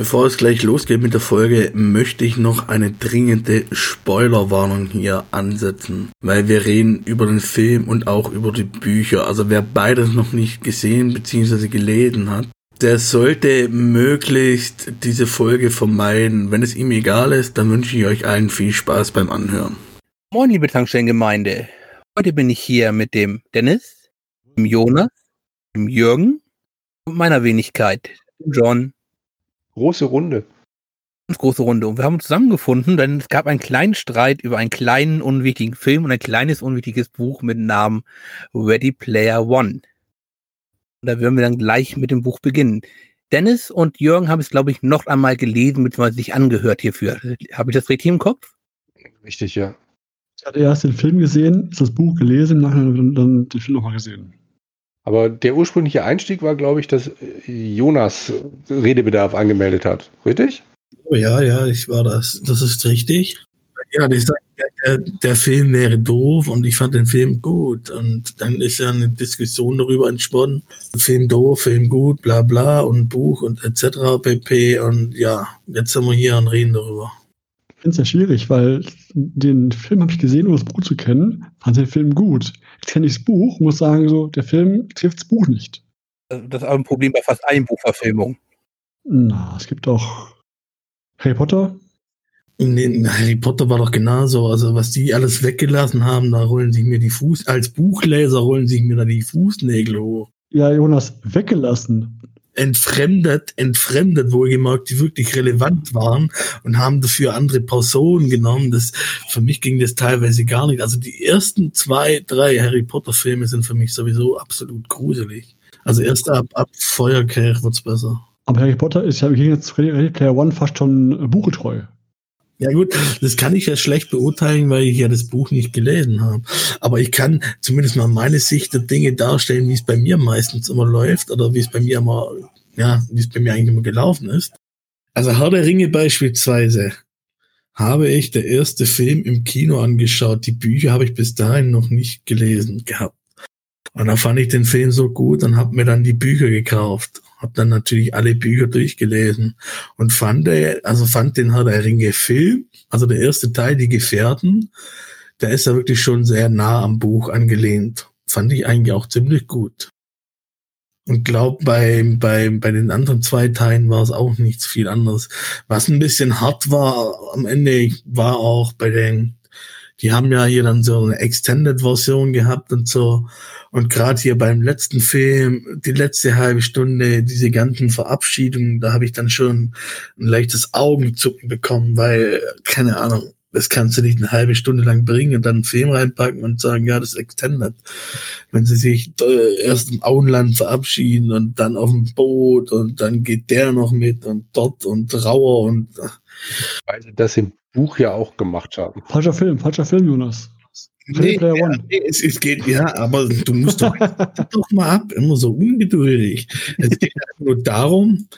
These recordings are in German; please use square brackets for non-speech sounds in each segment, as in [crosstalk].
Bevor es gleich losgeht mit der Folge, möchte ich noch eine dringende Spoilerwarnung hier ansetzen, weil wir reden über den Film und auch über die Bücher. Also wer beides noch nicht gesehen bzw. gelesen hat, der sollte möglichst diese Folge vermeiden. Wenn es ihm egal ist, dann wünsche ich euch allen viel Spaß beim Anhören. Moin, liebe Tankstellengemeinde. Heute bin ich hier mit dem Dennis, dem Jonas, dem Jürgen und meiner Wenigkeit, dem John Große Runde. Ganz große Runde. Und wir haben uns zusammengefunden, denn es gab einen kleinen Streit über einen kleinen, unwichtigen Film und ein kleines, unwichtiges Buch mit dem Namen Ready Player One. Und da würden wir dann gleich mit dem Buch beginnen. Dennis und Jürgen haben es, glaube ich, noch einmal gelesen, bzw. sich angehört hierfür. Habe ich das richtig im Kopf? Richtig, ja. Ich hatte erst den Film gesehen, das Buch gelesen, nachher dann den Film nochmal gesehen. Aber der ursprüngliche Einstieg war, glaube ich, dass Jonas Redebedarf angemeldet hat. Richtig? Oh ja, ja, ich war das. Das ist richtig. Ja, ich sag, der, der Film wäre doof und ich fand den Film gut. Und dann ist ja eine Diskussion darüber entsponnen. Film doof, Film gut, bla bla und Buch und etc. pp. Und ja, jetzt sind wir hier und reden darüber. Ich finde es ja schwierig, weil den Film habe ich gesehen, um das Buch zu kennen, fand den Film gut. Kenne ich das Buch, muss sagen, so, der Film trifft das Buch nicht. Das ist auch ein Problem bei fast allen Buchverfilmungen. Na, es gibt auch Harry Potter. Nee, Harry Potter war doch genauso. Also, was die alles weggelassen haben, da rollen sich mir die Fuß, als Buchleser rollen sich mir da die Fußnägel hoch. Ja, Jonas, weggelassen entfremdet, entfremdet, wohlgemerkt, die wirklich relevant waren und haben dafür andere Personen genommen. Das, für mich ging das teilweise gar nicht. Also die ersten zwei, drei Harry Potter Filme sind für mich sowieso absolut gruselig. Also erst ab, ab Feuerkelch wird's besser. Aber Harry Potter ist ja im Gegensatz zu Ready Player One fast schon buchgetreu. Ja gut, das kann ich ja schlecht beurteilen, weil ich ja das Buch nicht gelesen habe. Aber ich kann zumindest mal meine Sicht der Dinge darstellen, wie es bei mir meistens immer läuft oder wie es bei mir immer, ja, wie es bei mir eigentlich immer gelaufen ist. Also Herr der Ringe beispielsweise habe ich der erste Film im Kino angeschaut. Die Bücher habe ich bis dahin noch nicht gelesen gehabt. Und da fand ich den Film so gut und habe mir dann die Bücher gekauft habe dann natürlich alle Bücher durchgelesen und fand, also fand den Herr der Ringe Film, also der erste Teil, die Gefährten, der ist ja wirklich schon sehr nah am Buch angelehnt. Fand ich eigentlich auch ziemlich gut. Und glaub, bei, bei, bei den anderen zwei Teilen war es auch nichts viel anderes. Was ein bisschen hart war am Ende, war auch bei den, die haben ja hier dann so eine Extended-Version gehabt und so. Und gerade hier beim letzten Film, die letzte halbe Stunde, diese ganzen Verabschiedungen, da habe ich dann schon ein leichtes Augenzucken bekommen, weil, keine Ahnung, das kannst du nicht eine halbe Stunde lang bringen und dann einen Film reinpacken und sagen, ja, das ist Extended. Wenn sie sich äh, erst im Auenland verabschieden und dann auf dem Boot und dann geht der noch mit und dort und Rauer und. Weil sie das im Buch ja auch gemacht haben. Falscher Film, falscher Film, Jonas. Nee, ja, nee, es, es, geht, ja, aber du musst doch, [laughs] doch mal ab, immer so ungeduldig. Es geht nur darum,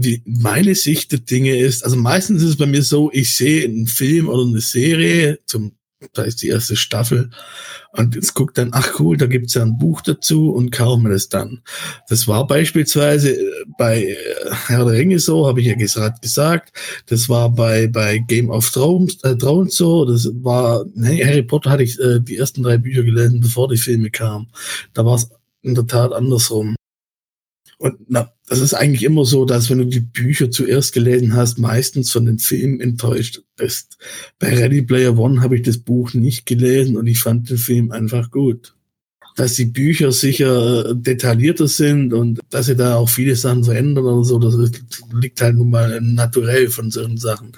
wie meine Sicht der Dinge ist. Also meistens ist es bei mir so, ich sehe einen Film oder eine Serie, zum da ist die erste Staffel. Und jetzt guckt dann, ach cool, da gibt's ja ein Buch dazu und kaufen wir das dann. Das war beispielsweise äh, bei äh, Herr der Ringe so, habe ich ja gerade gesagt. Das war bei, bei Game of Thrones, äh, Thrones so. Das war, nee, Harry Potter hatte ich äh, die ersten drei Bücher gelesen, bevor die Filme kamen. Da war es in der Tat andersrum. Und na, das ist eigentlich immer so, dass wenn du die Bücher zuerst gelesen hast, meistens von den Filmen enttäuscht bist. Bei Ready Player One habe ich das Buch nicht gelesen und ich fand den Film einfach gut. Dass die Bücher sicher detaillierter sind und dass sie da auch viele Sachen verändern oder so, das liegt halt nun mal naturell von solchen Sachen.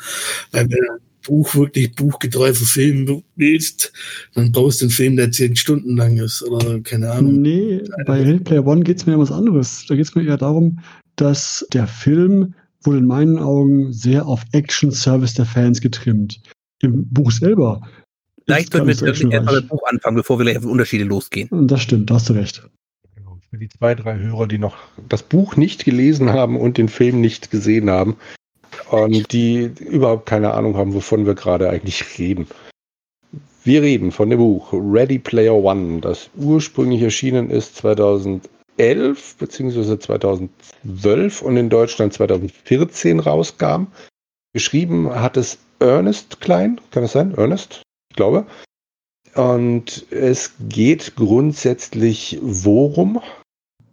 Weil wenn Buch wirklich buchgetreu verfilmen willst, dann brauchst du einen Film, der zehn Stunden lang ist oder keine Ahnung. Nee, bei Ready Player One geht es mir um was anderes. Da geht es mir eher darum, dass der Film wurde in meinen Augen sehr auf Action-Service der Fans getrimmt. Im Buch selber. Vielleicht sollten wir jetzt erstmal mit dem Buch anfangen, bevor wir gleich auf Unterschiede losgehen. Das stimmt, da hast du recht. Genau, für die zwei, drei Hörer, die noch das Buch nicht gelesen haben und den Film nicht gesehen haben, und die überhaupt keine Ahnung haben, wovon wir gerade eigentlich reden. Wir reden von dem Buch Ready Player One, das ursprünglich erschienen ist 2011 2011 bzw. 2012 und in Deutschland 2014 rauskam. Geschrieben hat es Ernest Klein, kann das sein? Ernest? Ich glaube. Und es geht grundsätzlich worum?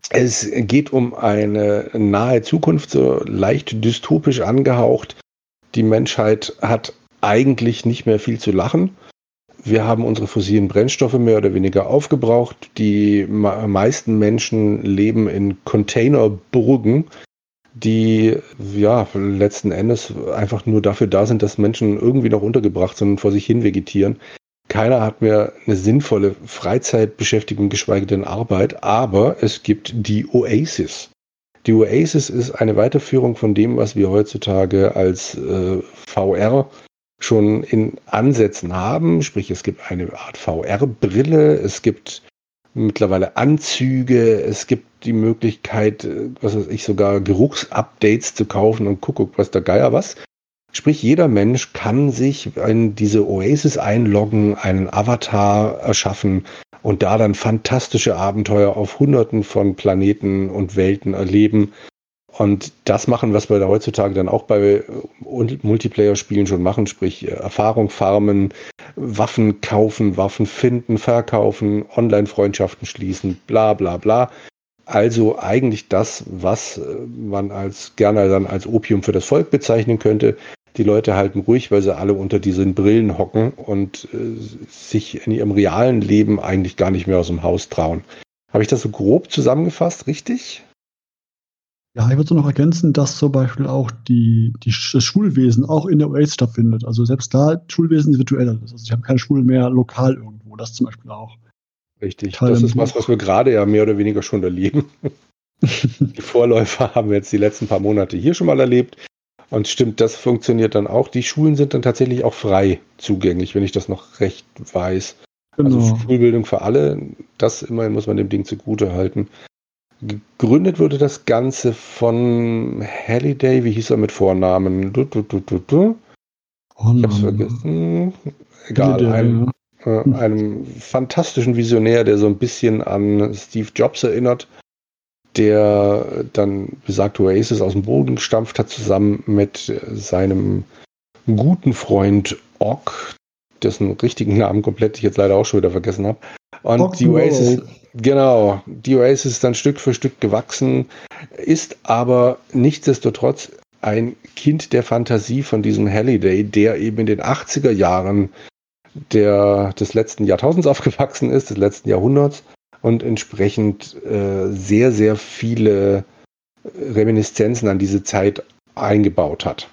Es geht um eine nahe Zukunft, so leicht dystopisch angehaucht. Die Menschheit hat eigentlich nicht mehr viel zu lachen. Wir haben unsere fossilen Brennstoffe mehr oder weniger aufgebraucht. Die meisten Menschen leben in Containerburgen, die ja letzten Endes einfach nur dafür da sind, dass Menschen irgendwie noch untergebracht sind und vor sich hin vegetieren. Keiner hat mehr eine sinnvolle Freizeitbeschäftigung, geschweige denn Arbeit, aber es gibt die Oasis. Die Oasis ist eine Weiterführung von dem, was wir heutzutage als äh, VR schon in Ansätzen haben. Sprich, es gibt eine Art VR-Brille, es gibt mittlerweile Anzüge, es gibt die Möglichkeit, äh, was weiß ich, sogar Geruchsupdates zu kaufen und guck, was der Geier was. Sprich, jeder Mensch kann sich in diese Oasis einloggen, einen Avatar erschaffen und da dann fantastische Abenteuer auf hunderten von Planeten und Welten erleben. Und das machen, was wir da heutzutage dann auch bei Multiplayer-Spielen schon machen, sprich Erfahrung farmen, Waffen kaufen, Waffen finden, verkaufen, Online-Freundschaften schließen, bla bla bla. Also eigentlich das, was man als gerne dann als Opium für das Volk bezeichnen könnte, die Leute halten ruhig, weil sie alle unter diesen Brillen hocken und äh, sich in ihrem realen Leben eigentlich gar nicht mehr aus dem Haus trauen. Habe ich das so grob zusammengefasst, richtig? Ja, ich würde so noch ergänzen, dass zum Beispiel auch die, die, das Schulwesen auch in der OAS stattfindet. Also selbst da Schulwesen ist virtuell. Also ich habe keine Schulen mehr lokal irgendwo. Das zum Beispiel auch. Richtig. Teil das ist was, was wir gerade ja mehr oder weniger schon erleben. [laughs] die Vorläufer haben wir jetzt die letzten paar Monate hier schon mal erlebt. Und stimmt, das funktioniert dann auch. Die Schulen sind dann tatsächlich auch frei zugänglich, wenn ich das noch recht weiß. Also genau. Also Schulbildung für alle, das immerhin muss man dem Ding zugute halten. Gegründet wurde das Ganze von Halliday, wie hieß er mit Vornamen? Du, du, du, du, du. Ich hab's vergessen. Egal, ein, äh, einem fantastischen Visionär, der so ein bisschen an Steve Jobs erinnert der dann besagte Oasis aus dem Boden gestampft hat, zusammen mit seinem guten Freund Ock, dessen richtigen Namen komplett ich jetzt leider auch schon wieder vergessen habe. Und Ock die Oasis, genau, die Oasis ist dann Stück für Stück gewachsen, ist aber nichtsdestotrotz ein Kind der Fantasie von diesem Halliday, der eben in den 80er Jahren der, des letzten Jahrtausends [laughs] aufgewachsen ist, des letzten Jahrhunderts und entsprechend äh, sehr, sehr viele Reminiszenzen an diese Zeit eingebaut hat.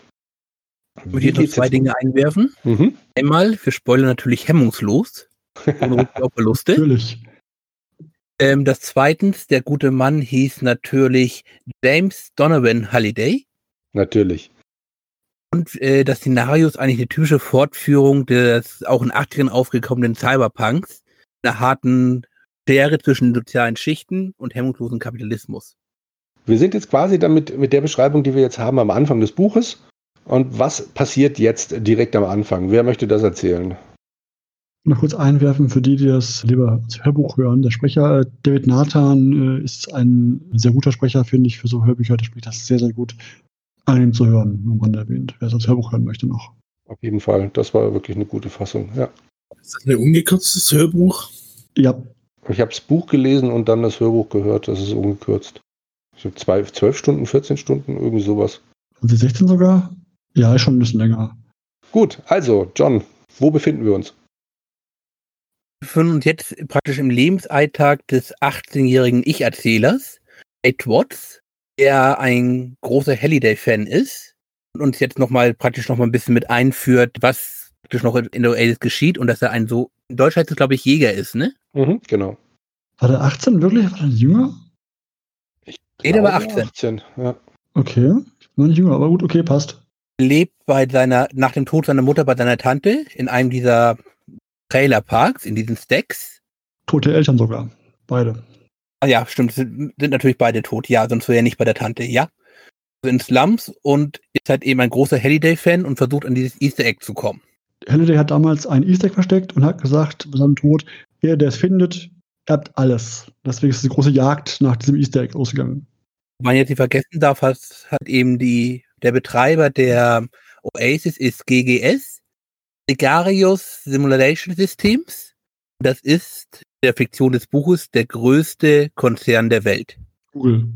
Ich möchte noch zwei Dinge einwerfen. Mhm. Einmal, wir spoilern natürlich hemmungslos. [laughs] Ohne Verluste. natürlich. Ähm, das zweitens, der gute Mann hieß natürlich James Donovan Halliday. Natürlich. Und äh, das Szenario ist eigentlich eine typische Fortführung des auch in 80ern aufgekommenen Cyberpunks. Einer harten Schere zwischen sozialen Schichten und hemmungslosen Kapitalismus. Wir sind jetzt quasi damit mit der Beschreibung, die wir jetzt haben am Anfang des Buches. Und was passiert jetzt direkt am Anfang? Wer möchte das erzählen? Noch kurz einwerfen für die, die das lieber als Hörbuch hören. Der Sprecher äh, David Nathan äh, ist ein sehr guter Sprecher, finde ich, für so Hörbücher. Der spricht das sehr, sehr gut. Angenehm zu hören, nur Rande erwähnt. Wer es als Hörbuch hören möchte noch. Auf jeden Fall. Das war wirklich eine gute Fassung, ja. Ist das ein ungekürztes Hörbuch? Ja, ich habe das Buch gelesen und dann das Hörbuch gehört. Das ist ungekürzt. Ich habe zwei, zwölf Stunden, 14 Stunden, irgendwie sowas. Und die 16 sogar? Ja, ist schon ein bisschen länger. Gut, also, John, wo befinden wir uns? Wir befinden uns jetzt praktisch im Lebensalltag des 18-jährigen Ich-Erzählers, Ed Watts, der ein großer Halliday-Fan ist und uns jetzt nochmal praktisch nochmal ein bisschen mit einführt, was praktisch noch in der Alice geschieht und dass er ein so, in Deutsch heißt es glaube ich Jäger ist, ne? Mhm, genau. War der 18 wirklich? War der jünger? Ich nee, der war 18. 18 ja. Okay, noch nicht jünger, aber gut, okay, passt. Lebt bei seiner, nach dem Tod seiner Mutter bei seiner Tante in einem dieser Trailerparks, in diesen Stacks. Tote Eltern sogar. Beide. Ah ja, stimmt, sind, sind natürlich beide tot. Ja, sonst wäre er nicht bei der Tante, ja. Also in Slums und ist halt eben ein großer Halliday-Fan und versucht an dieses Easter Egg zu kommen. Halliday hat damals ein Easter Egg versteckt und hat gesagt, bei seinem Tod, der, der es findet, erbt alles. Deswegen ist die große Jagd nach diesem Easter Egg ausgegangen. Man jetzt nicht vergessen darf, hat, hat eben die, der Betreiber der Oasis ist GGS, Gregarious Simulation Systems. Das ist der Fiktion des Buches der größte Konzern der Welt. Google.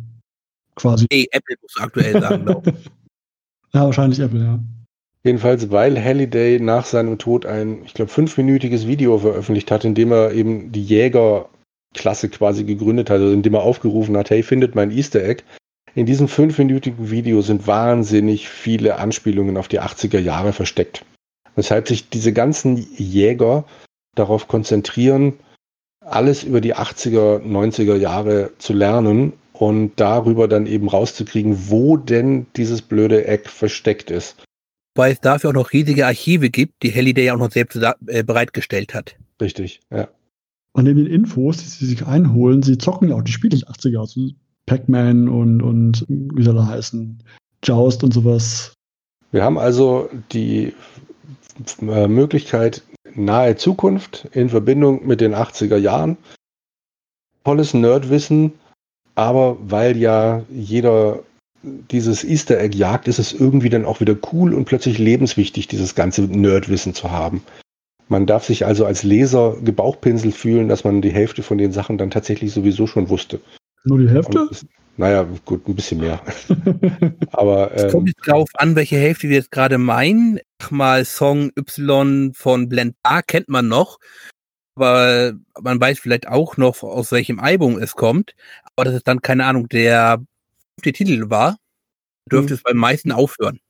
Quasi. Nee, Apple muss aktuell sagen, glaube ich. [laughs] Ja, wahrscheinlich Apple, ja. Jedenfalls, weil Halliday nach seinem Tod ein, ich glaube, fünfminütiges Video veröffentlicht hat, in dem er eben die Jägerklasse quasi gegründet hat, also in dem er aufgerufen hat, hey, findet mein Easter Egg. In diesem fünfminütigen Video sind wahnsinnig viele Anspielungen auf die 80er Jahre versteckt. Weshalb sich diese ganzen Jäger darauf konzentrieren, alles über die 80er, 90er Jahre zu lernen und darüber dann eben rauszukriegen, wo denn dieses blöde Eck versteckt ist weil es dafür auch noch riesige Archive gibt, die Halliday auch noch selbst äh, bereitgestellt hat. Richtig, ja. Und neben den Infos, die sie sich einholen, sie zocken ja auch die Spiele der 80er, also Pac-Man und, und wie soll er heißen, Joust und sowas. Wir haben also die äh, Möglichkeit, nahe Zukunft in Verbindung mit den 80er Jahren. Tolles Nerdwissen, aber weil ja jeder dieses Easter Egg jagt, ist es irgendwie dann auch wieder cool und plötzlich lebenswichtig, dieses ganze Nerdwissen zu haben. Man darf sich also als Leser gebauchpinselt fühlen, dass man die Hälfte von den Sachen dann tatsächlich sowieso schon wusste. Nur die Hälfte? Es, naja, gut, ein bisschen mehr. [laughs] Aber es kommt jetzt drauf an, welche Hälfte wir jetzt gerade meinen. Mal Song Y von Blend A kennt man noch, aber man weiß vielleicht auch noch, aus welchem Album es kommt. Aber das ist dann, keine Ahnung, der der Titel war, dürfte mhm. es beim meisten aufhören.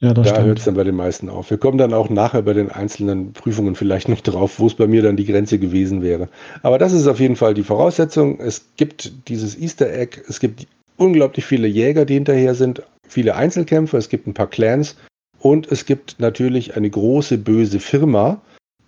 Ja, das da hört es dann bei den meisten auf. Wir kommen dann auch nachher bei den einzelnen Prüfungen vielleicht noch drauf, wo es bei mir dann die Grenze gewesen wäre. Aber das ist auf jeden Fall die Voraussetzung. Es gibt dieses Easter Egg, es gibt unglaublich viele Jäger, die hinterher sind, viele Einzelkämpfer, es gibt ein paar Clans und es gibt natürlich eine große böse Firma,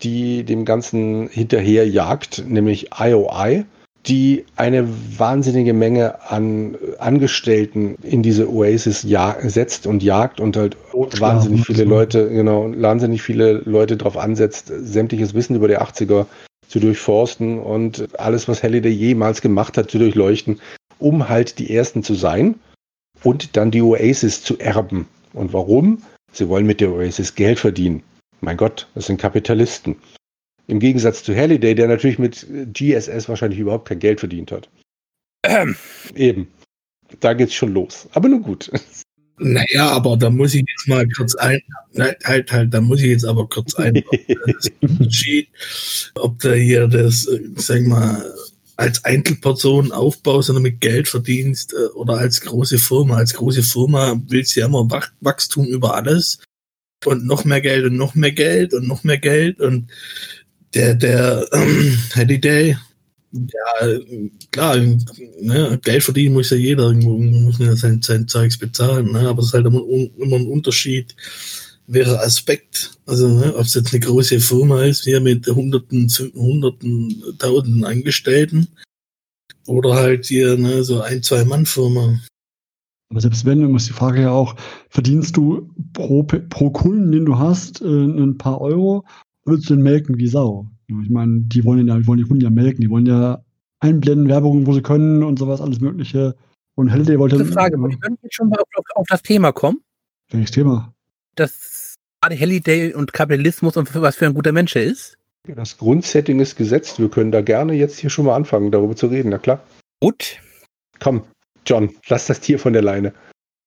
die dem Ganzen hinterher jagt, nämlich IOI die eine wahnsinnige Menge an Angestellten in diese Oasis setzt und jagt und halt Totschlagen wahnsinnig viele Leute, genau, wahnsinnig viele Leute darauf ansetzt, sämtliches Wissen über die 80er zu durchforsten und alles, was Halliday jemals gemacht hat, zu durchleuchten, um halt die Ersten zu sein und dann die Oasis zu erben. Und warum? Sie wollen mit der Oasis Geld verdienen. Mein Gott, das sind Kapitalisten. Im Gegensatz zu Halliday, der natürlich mit GSS wahrscheinlich überhaupt kein Geld verdient hat. Ähm. Eben. Da geht's schon los. Aber nur gut. Naja, aber da muss ich jetzt mal kurz ein, nein, halt, halt, da muss ich jetzt aber kurz [laughs] ein, ob da hier das, sag mal, als Einzelperson aufbaust und mit Geld verdienst äh, oder als große Firma. Als große Firma willst du ja immer Wachstum über alles und noch mehr Geld und noch mehr Geld und noch mehr Geld und der, der [clears throat] ähm, Halliday, ja, klar, ne, Geld verdienen muss ja jeder, irgendwo muss ja sein, sein Zeugs bezahlen, ne, aber es ist halt immer, immer ein Unterschied, wäre Aspekt, also ne, ob es jetzt eine große Firma ist, hier mit hunderten, hunderten, tausenden Angestellten oder halt hier ne, so ein, zwei Mann Firma. Aber selbst wenn, dann muss die Frage ja auch, verdienst du pro, pro Kunden, den du hast, äh, ein paar Euro würdest du den melken wie Sau. Ich meine, die wollen ja, die wollen die Kunden ja melken, die wollen ja einblenden, Werbung, wo sie können und sowas, alles Mögliche. Und Halliday wollte. Eine Frage, wir können jetzt schon mal auf, auf, das Thema kommen. Welches Thema? Das gerade Halliday und Kapitalismus und was für ein guter Mensch er ist. Das Grundsetting ist gesetzt. Wir können da gerne jetzt hier schon mal anfangen, darüber zu reden, na klar. Gut. Komm, John, lass das Tier von der Leine.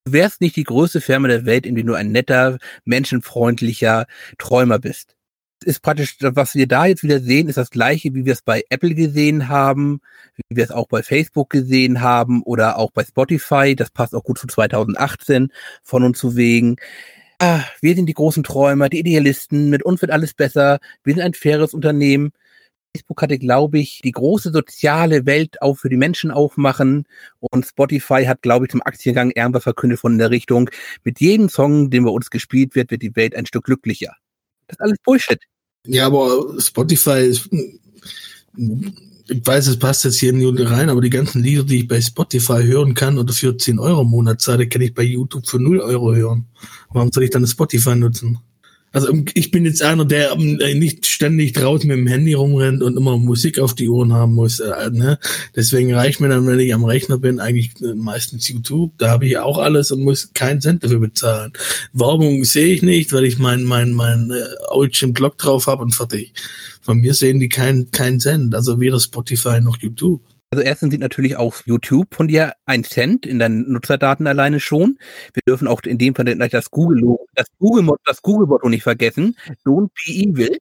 Du wärst nicht die größte Firma der Welt, in der du ein netter, menschenfreundlicher Träumer bist ist praktisch, was wir da jetzt wieder sehen, ist das gleiche, wie wir es bei Apple gesehen haben, wie wir es auch bei Facebook gesehen haben oder auch bei Spotify. Das passt auch gut zu 2018 von und zu wegen. Ah, wir sind die großen Träumer, die Idealisten, mit uns wird alles besser, wir sind ein faires Unternehmen. Facebook hatte, glaube ich, die große soziale Welt auch für die Menschen aufmachen und Spotify hat, glaube ich, zum Aktiengang irgendwas verkündet von der Richtung, mit jedem Song, den bei uns gespielt wird, wird die Welt ein Stück glücklicher. Das ist alles Bullshit. Ja, aber Spotify ist, ich weiß, es passt jetzt hier nicht rein, aber die ganzen Lieder, die ich bei Spotify hören kann oder für 10 Euro im Monat zahle, kann ich bei YouTube für 0 Euro hören. Warum soll ich dann Spotify nutzen? Also ich bin jetzt einer, der ähm, nicht ständig draußen mit dem Handy rumrennt und immer Musik auf die Ohren haben muss. Äh, ne? Deswegen reicht mir dann, wenn ich am Rechner bin, eigentlich äh, meistens YouTube. Da habe ich auch alles und muss keinen Cent dafür bezahlen. Werbung sehe ich nicht, weil ich mein mein mein äh, Origin Blog drauf habe und fertig. Von mir sehen die keinen keinen Cent. Also weder Spotify noch YouTube. Also erstens sieht natürlich auch YouTube von dir ein Cent in deinen Nutzerdaten alleine schon. Wir dürfen auch in dem Fall das Google, das Google, das Google-Motto nicht vergessen. Don't be evil.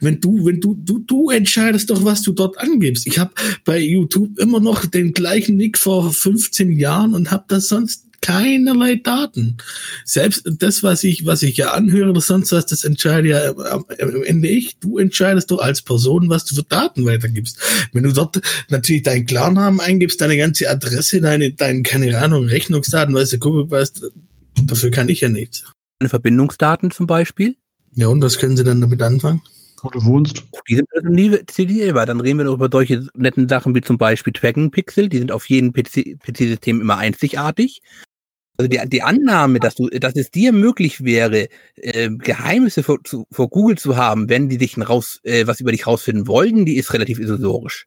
Wenn du, wenn du, du, du entscheidest doch, was du dort angibst. Ich habe bei YouTube immer noch den gleichen Nick vor 15 Jahren und habe das sonst keinerlei Daten. Selbst das, was ich, was ich ja anhöre oder sonst was, das entscheide ja am Ende ich. Du entscheidest doch als Person, was du für Daten weitergibst. Wenn du dort natürlich deinen Klarnamen eingibst, deine ganze Adresse, deine, deine, keine Ahnung, Rechnungsdaten, weißt du, guck, weißt, dafür kann ich ja nichts. Verbindungsdaten zum Beispiel? Ja, und was können sie dann damit anfangen? Wo du wohnst. Die sind also nie zitierbar. Dann reden wir noch über solche netten Sachen wie zum Beispiel Tracking Pixel. Die sind auf jedem PC-System immer einzigartig. Also die, die Annahme, dass du, dass es dir möglich wäre, äh, Geheimnisse vor, zu, vor Google zu haben, wenn die dich raus, äh, was über dich rausfinden wollten, die ist relativ illusorisch.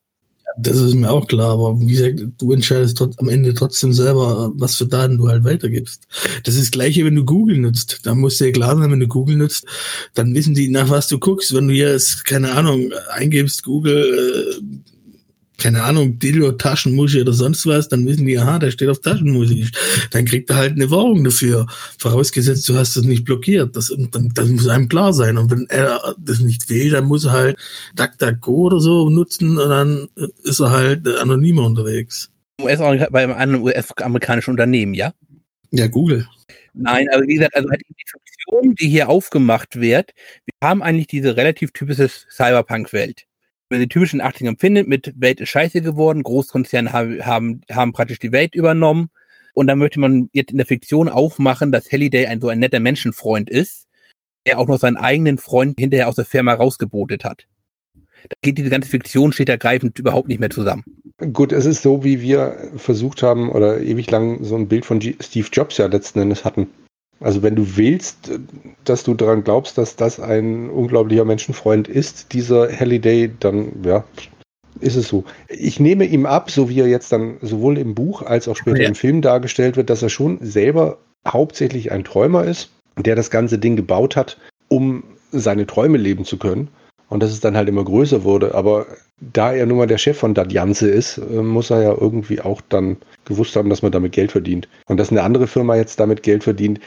Das ist mir auch klar, aber wie gesagt, du entscheidest am Ende trotzdem selber, was für Daten du halt weitergibst. Das ist das gleiche, wenn du Google nutzt. Da muss dir klar sein, wenn du Google nutzt, dann wissen die, nach was du guckst. Wenn du jetzt, keine Ahnung, eingibst, Google, äh, keine Ahnung, Dildo, Taschenmuschi oder sonst was, dann wissen die, aha, der steht auf Taschenmusik. Dann kriegt er halt eine Währung dafür. Vorausgesetzt, du hast das nicht blockiert. Das, dann, das muss einem klar sein. Und wenn er das nicht will, dann muss er halt DuckDuckGo oder so nutzen und dann ist er halt anonymer unterwegs. US bei einem US-amerikanischen Unternehmen, ja? Ja, Google. Nein, aber wie gesagt, also halt die Fiktion, die hier aufgemacht wird, wir haben eigentlich diese relativ typische Cyberpunk-Welt wenn die typischen 80ern findet, mit Welt ist scheiße geworden, Großkonzerne haben, haben, haben praktisch die Welt übernommen. Und dann möchte man jetzt in der Fiktion aufmachen, dass Halliday ein so ein netter Menschenfreund ist, der auch noch seinen eigenen Freund hinterher aus der Firma rausgebotet hat. Da geht diese ganze Fiktion steht ergreifend überhaupt nicht mehr zusammen. Gut, es ist so, wie wir versucht haben oder ewig lang so ein Bild von Steve Jobs ja letzten Endes hatten. Also wenn du willst, dass du daran glaubst, dass das ein unglaublicher Menschenfreund ist, dieser Halliday, dann ja, ist es so. Ich nehme ihm ab, so wie er jetzt dann sowohl im Buch als auch später ja. im Film dargestellt wird, dass er schon selber hauptsächlich ein Träumer ist, der das ganze Ding gebaut hat, um seine Träume leben zu können. Und dass es dann halt immer größer wurde. Aber da er nun mal der Chef von Dadjanze ist, äh, muss er ja irgendwie auch dann gewusst haben, dass man damit Geld verdient. Und dass eine andere Firma jetzt damit Geld verdient,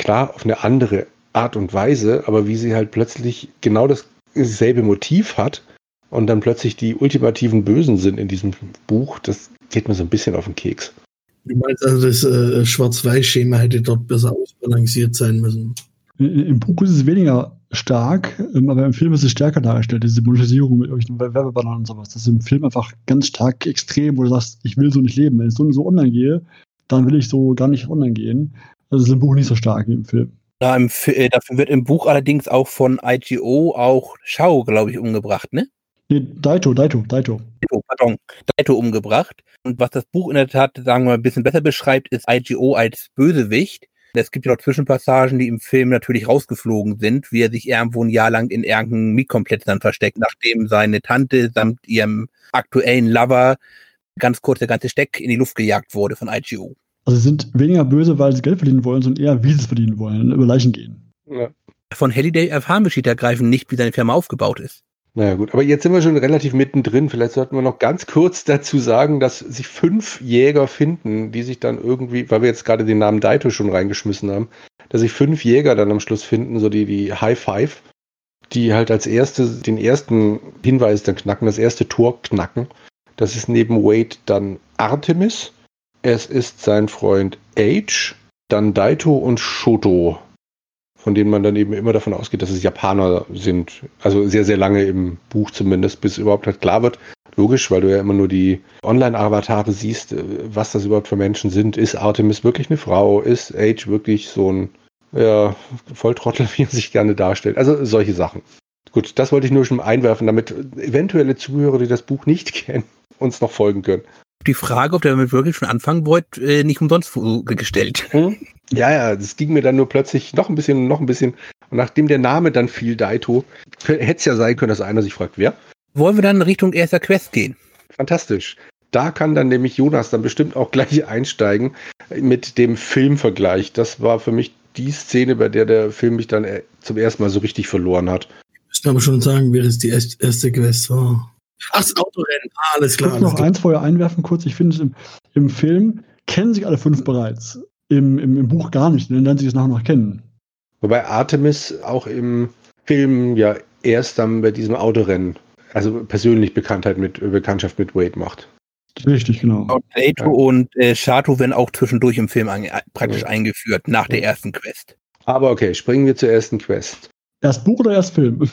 klar auf eine andere Art und Weise, aber wie sie halt plötzlich genau dasselbe Motiv hat und dann plötzlich die ultimativen Bösen sind in diesem Buch, das geht mir so ein bisschen auf den Keks. Du meinst also, das äh, Schwarz-Weiß-Schema hätte dort besser ausbalanciert sein müssen? Im Buch ist es weniger stark, ähm, aber im Film ist es stärker dargestellt, diese Monetisierung mit irgendwelchen Werbebannern und sowas. Das ist im Film einfach ganz stark extrem, wo du sagst, ich will so nicht leben. Wenn ich so, so online gehe, dann will ich so gar nicht online gehen. Das ist im Buch nicht so stark wie im Film. Ja, im, äh, dafür wird im Buch allerdings auch von IGO auch Shao, glaube ich, umgebracht, ne? Nee, Daito, Daito, Daito. Daito, pardon, Daito umgebracht. Und was das Buch in der Tat, sagen wir mal, ein bisschen besser beschreibt, ist IGO als Bösewicht. Es gibt ja noch Zwischenpassagen, die im Film natürlich rausgeflogen sind, wie er sich irgendwo ein Jahr lang in irgendeinem Mietkomplex dann versteckt, nachdem seine Tante samt ihrem aktuellen Lover ganz kurz der ganze Steck in die Luft gejagt wurde von IGO. Also sie sind weniger böse, weil sie Geld verdienen wollen, sondern eher, wie sie es verdienen wollen, über Leichen gehen. Ja. Von Halliday erfahren wir ergreifen nicht, wie seine Firma aufgebaut ist. Naja gut, aber jetzt sind wir schon relativ mittendrin. Vielleicht sollten wir noch ganz kurz [laughs] dazu sagen, dass sich fünf Jäger finden, die sich dann irgendwie, weil wir jetzt gerade den Namen Daito schon reingeschmissen haben, dass sich fünf Jäger dann am Schluss finden, so die, die High Five, die halt als erste den ersten Hinweis dann knacken, das erste Tor knacken. Das ist neben Wade dann Artemis, es ist sein Freund H, dann Daito und Shoto, von denen man dann eben immer davon ausgeht, dass es Japaner sind. Also sehr, sehr lange im Buch zumindest, bis überhaupt halt klar wird. Logisch, weil du ja immer nur die Online-Avatare siehst, äh, was das überhaupt für Menschen sind. Ist Artemis wirklich eine Frau? Ist H wirklich so ein ja, Volltrottel, [laughs] wie er sich gerne darstellt? Also solche Sachen. Gut, das wollte ich nur schon einwerfen, damit eventuelle Zuhörer, die das Buch nicht [laughs] kennen, uns noch folgen können die Frage, ob der damit wirklich schon anfangen wollt, äh, nicht umsonst gestellt. Hm? Ja, ja, das ging mir dann nur plötzlich noch ein bisschen, noch ein bisschen. Und nachdem der Name dann fiel, Daito, hätte es ja sein können, dass einer sich fragt, wer? Wollen wir dann Richtung erster Quest gehen? Fantastisch. Da kann dann nämlich Jonas dann bestimmt auch gleich [laughs] einsteigen mit dem Filmvergleich. Das war für mich die Szene, bei der der Film mich dann äh, zum ersten Mal so richtig verloren hat. Müssen aber schon sagen, wer es die erste Quest war. Ach, das Autorennen. Ah, alles klar. Ich muss noch eins vorher einwerfen kurz. Ich finde, im, im Film kennen sich alle fünf bereits. Im, im, im Buch gar nicht, dann lernen sie es nachher noch kennen. Wobei Artemis auch im Film ja erst dann bei diesem Autorennen, also persönlich Bekanntheit mit, Bekanntschaft mit Wade macht. Richtig, genau. Und Plato ja. und äh, Shato werden auch zwischendurch im Film ein, praktisch ja. eingeführt, nach der ersten Quest. Aber okay, springen wir zur ersten Quest. Erst Buch oder erst Film?